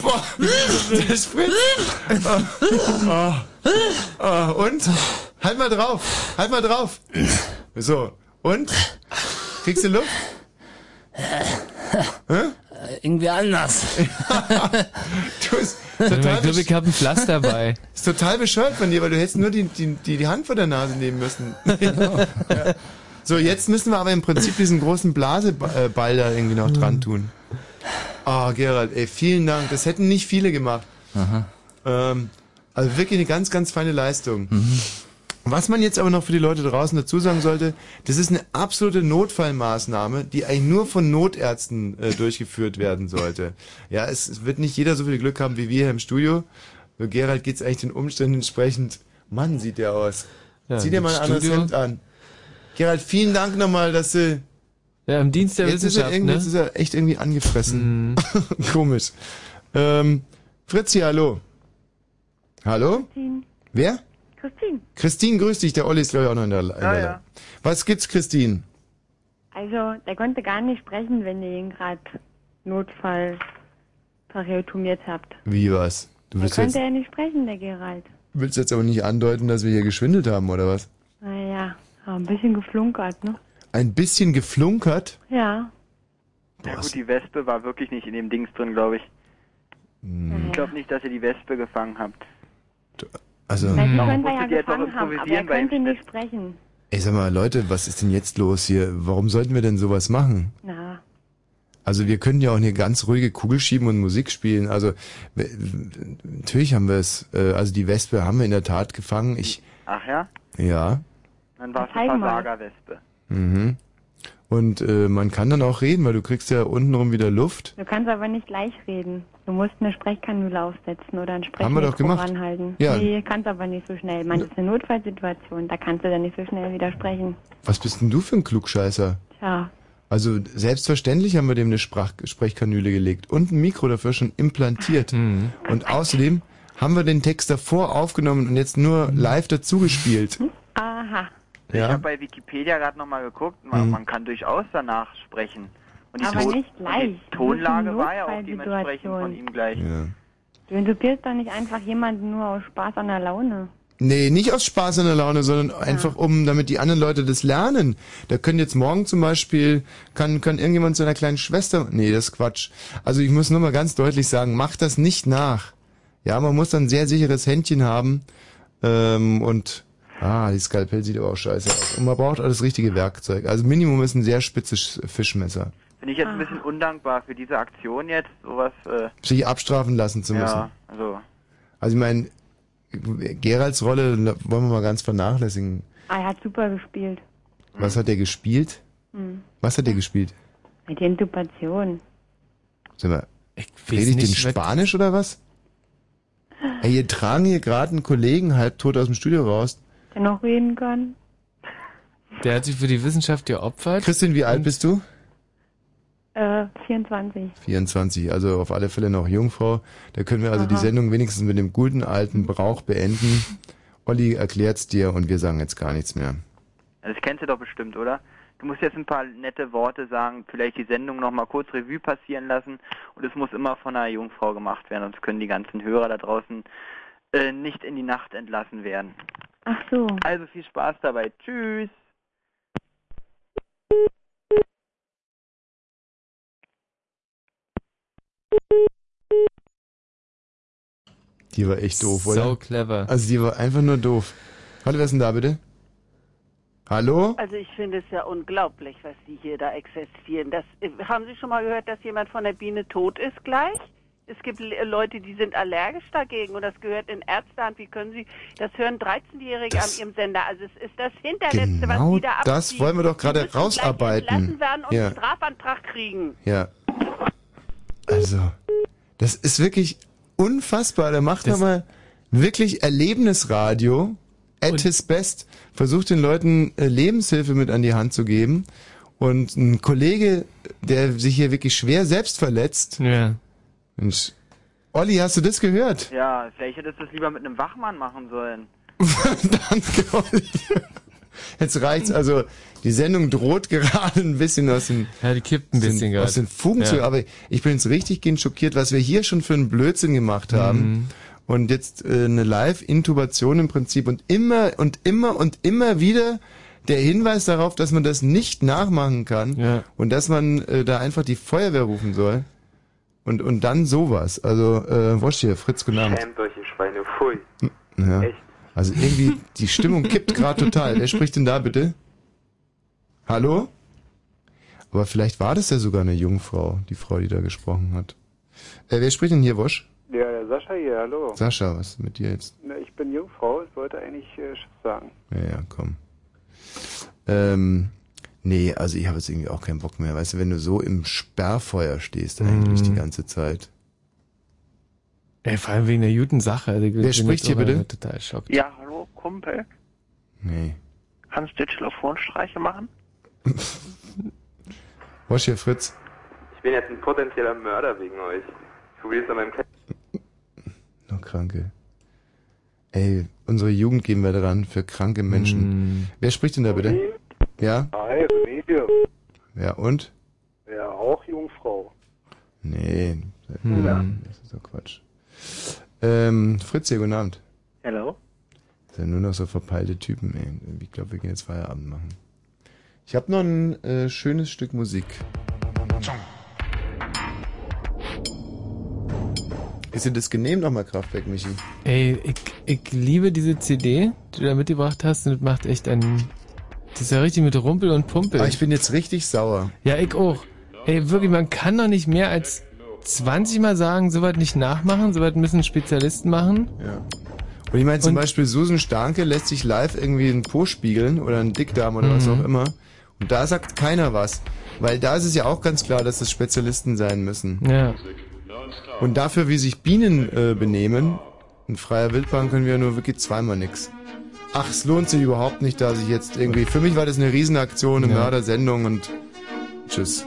Boah, der spritzt. Oh. Oh, und? Halt mal drauf. Halt mal drauf. So. Und? Kriegst du Luft? Hä? Irgendwie anders. du bist Ich total, glaube, ich habe ein Pflaster dabei. ist total bescheuert von dir, weil du hättest nur die, die, die, die Hand vor der Nase nehmen müssen. ja. So, jetzt müssen wir aber im Prinzip diesen großen Blaseball da irgendwie noch dran tun. Ah, Gerald, ey, vielen Dank. Das hätten nicht viele gemacht. Aha. Ähm, also wirklich eine ganz, ganz feine Leistung. Mhm. Was man jetzt aber noch für die Leute draußen dazu sagen sollte, das ist eine absolute Notfallmaßnahme, die eigentlich nur von Notärzten äh, durchgeführt werden sollte. Ja, es, es wird nicht jeder so viel Glück haben wie wir hier im Studio. Für Gerald geht's eigentlich den Umständen entsprechend. Mann, sieht der aus. Ja, Zieh dir mal ein anderes. Hemd an. Gerald, vielen Dank nochmal, dass du... Ja, im Dienst der jetzt ist, er Wissenschaft, irgendwie, ne? jetzt ist er echt irgendwie angefressen. Komisch. Ähm, Fritzi, hallo. Hallo? Wer? Christine. Christine, grüß dich. Der Olli ist glaube ich auch noch in der, in der Ja, Leitung. ja. Was gibt's, Christine? Also, der konnte gar nicht sprechen, wenn ihr ihn gerade Notfall verretumiert habt. Wie was? Du Da willst konnte jetzt, er nicht sprechen, der Gerald. willst jetzt aber nicht andeuten, dass wir hier geschwindelt haben, oder was? Naja, ein bisschen geflunkert, ne? Ein bisschen geflunkert? Ja. Ja gut, die Wespe war wirklich nicht in dem Dings drin, glaube ich. Hm. Ich glaube nicht, dass ihr die Wespe gefangen habt. Also, Na, die Warum können wir ja gefangen haben, aber er konnte nicht sprechen. Ey, sag mal, Leute, was ist denn jetzt los hier? Warum sollten wir denn sowas machen? Na, Also wir können ja auch eine ganz ruhige Kugel schieben und Musik spielen. Also w- natürlich haben wir es. Äh, also die Wespe haben wir in der Tat gefangen. Ich, Ach ja? ja. Dann war es Zeig eine mal. Versagerwespe. Mhm. Und äh, man kann dann auch reden, weil du kriegst ja untenrum wieder Luft. du kannst aber nicht gleich reden. Du musst eine Sprechkanüle aufsetzen oder ein Haben wir doch Sprechmikro gemacht. ranhalten. Ja. Nee, kannst aber nicht so schnell. Man, ist eine Notfallsituation. Da kannst du dann nicht so schnell widersprechen. Was bist denn du für ein Klugscheißer? Tja. Also selbstverständlich haben wir dem eine Sprach Sprechkanüle gelegt und ein Mikro dafür schon implantiert. Und außerdem haben wir den Text davor aufgenommen und jetzt nur live dazugespielt. Aha. Ich Ja. habe bei Wikipedia gerade nochmal geguckt, man, Mhm. man kann durchaus danach sprechen. Und die, Aber Ton- nicht und gleich. die Tonlage war ja auch dementsprechend von ihm gleich. Ja. Du interpierst doch nicht einfach jemanden nur aus Spaß an der Laune. Nee, nicht aus Spaß an der Laune, sondern einfach um, damit die anderen Leute das lernen. Da können jetzt morgen zum Beispiel, kann, kann irgendjemand seiner kleinen Schwester, nee, das ist Quatsch. Also ich muss nur mal ganz deutlich sagen, macht das nicht nach. Ja, man muss dann ein sehr sicheres Händchen haben, ähm, und, ah, die Skalpell sieht aber auch scheiße aus. Und man braucht auch das richtige Werkzeug. Also Minimum ist ein sehr spitzes Fischmesser. Finde ich jetzt ein bisschen undankbar für diese Aktion jetzt, sowas, äh, Sich abstrafen lassen zu müssen. ja, also, Also ich meine, Geralds Rolle wollen wir mal ganz vernachlässigen. Ah, er hat super gespielt. Was hat er gespielt? Hm. Was hat er gespielt? Mit der Intubation. Sag mal, weiß rede ich den Spanisch oder was? Ey, hier tragen hier gerade einen Kollegen halbtot aus dem Studio raus. Der noch reden kann. Der hat sich für die Wissenschaft geopfert. Christian, wie alt bist du? Äh, 24. 24, also auf alle Fälle noch Jungfrau. Da können wir also die Aha. Sendung wenigstens mit dem guten alten Brauch beenden. Olli erklärt's dir und wir sagen jetzt gar nichts mehr. das kennst du doch bestimmt, oder? Du musst jetzt ein paar nette Worte sagen, vielleicht die Sendung nochmal kurz Revue passieren lassen und es muss immer von einer Jungfrau gemacht werden, sonst können die ganzen Hörer da draußen äh, nicht in die Nacht entlassen werden. Ach so. Also viel Spaß dabei. Tschüss. Die war echt doof, So oder? clever. Also die war einfach nur doof. Hallo, wer ist denn da bitte? Hallo? Also ich finde es ja unglaublich, was die hier da existieren. Das, haben Sie schon mal gehört, dass jemand von der Biene tot ist gleich? Es gibt Le- Leute, die sind allergisch dagegen und das gehört in Ärztehand. Wie können Sie, das hören 13-Jährige an Ihrem Sender. Also es ist das Hinterletzte, was Genau Sie da abziehen. das wollen wir doch gerade rausarbeiten. werden und Ja. einen Strafantrag kriegen. Ja. Also, das ist wirklich unfassbar. Der macht nochmal wirklich Erlebnisradio at his best. Versucht den Leuten äh, Lebenshilfe mit an die Hand zu geben. Und ein Kollege, der sich hier wirklich schwer selbst verletzt. Ja. Mensch. Olli, hast du das gehört? Ja, vielleicht hättest du es lieber mit einem Wachmann machen sollen. Danke, Olli. Jetzt reicht's. Also, die Sendung droht gerade ein bisschen aus den, ja, die kippt ein bisschen aus den. Fugen Ja. zu. Aber ich bin jetzt richtig gehend schockiert, was wir hier schon für einen Blödsinn gemacht haben. Mhm. Und jetzt äh, eine Live-Intubation im Prinzip und immer und immer und immer wieder der Hinweis darauf, dass man das nicht nachmachen kann und dass man äh, da einfach die Feuerwehr rufen soll. Und, und dann sowas. Also, äh, Wosch hier, Fritz, guten Abend. Schämt euch, ihr Schweine, pfui. Ja. Echt? Also irgendwie, die Stimmung kippt gerade total. Wer spricht denn da bitte? Hallo? Aber vielleicht war das ja sogar eine Jungfrau, die Frau, die da gesprochen hat. Äh, wer spricht denn hier, Wosch? Ja, der Sascha hier, hallo. Sascha, was ist mit dir jetzt? Na, ich bin Jungfrau, ich wollte eigentlich äh, sagen. Ja, ja, komm. Ähm, nee, also ich habe jetzt irgendwie auch keinen Bock mehr. Weißt du, wenn du so im Sperrfeuer stehst eigentlich Mhm. die ganze Zeit. Ey, vor allem wegen der guten Sache. Also, Wer spricht hier bitte? Total schockt. Ja, hallo, Kumpel. Nee. Kannst du Telefonstreiche machen? Wosch hier, Fritz. Ich bin jetzt ein potenzieller Mörder wegen euch. Ich probiere es an meinem Keller. Noch Kranke. Ey, unsere Jugend geben wir dran für kranke Menschen. Wer spricht denn da bitte? Ja? Hi, hier. Ja, und? Ja, auch Jungfrau. Nee, Hm. das ist doch Quatsch. Ähm, Fritz hier, guten Abend. Hello? Das sind nur noch so verpeilte Typen, ey. Ich glaube, wir gehen jetzt Feierabend machen. Ich habe noch ein äh, schönes Stück Musik. Ist dir das genehm nochmal Kraftwerk, Michi? Ey, ich, ich liebe diese CD, die du da mitgebracht hast und das macht echt einen Das ist ja richtig mit Rumpel und Pumpel. Aber ich bin jetzt richtig sauer. Ja, ich auch. Ey, wirklich, man kann doch nicht mehr als 20 Mal sagen, sowas nicht nachmachen, sowas müssen Spezialisten machen. Ja. Und ich meine zum Und- Beispiel Susan Starke lässt sich live irgendwie einen Po spiegeln oder einen Dickdarm oder was Mhm. auch immer. Und da sagt keiner was. Weil da ist es ja auch ganz klar, dass es Spezialisten sein müssen. Ja. Und dafür, wie sich Bienen äh, benehmen, in freier Wildbahn können wir ja nur wirklich zweimal nix. Ach, es lohnt sich überhaupt nicht, da sich jetzt irgendwie. Für mich war das eine Riesenaktion, eine Ja. Mördersendung und tschüss.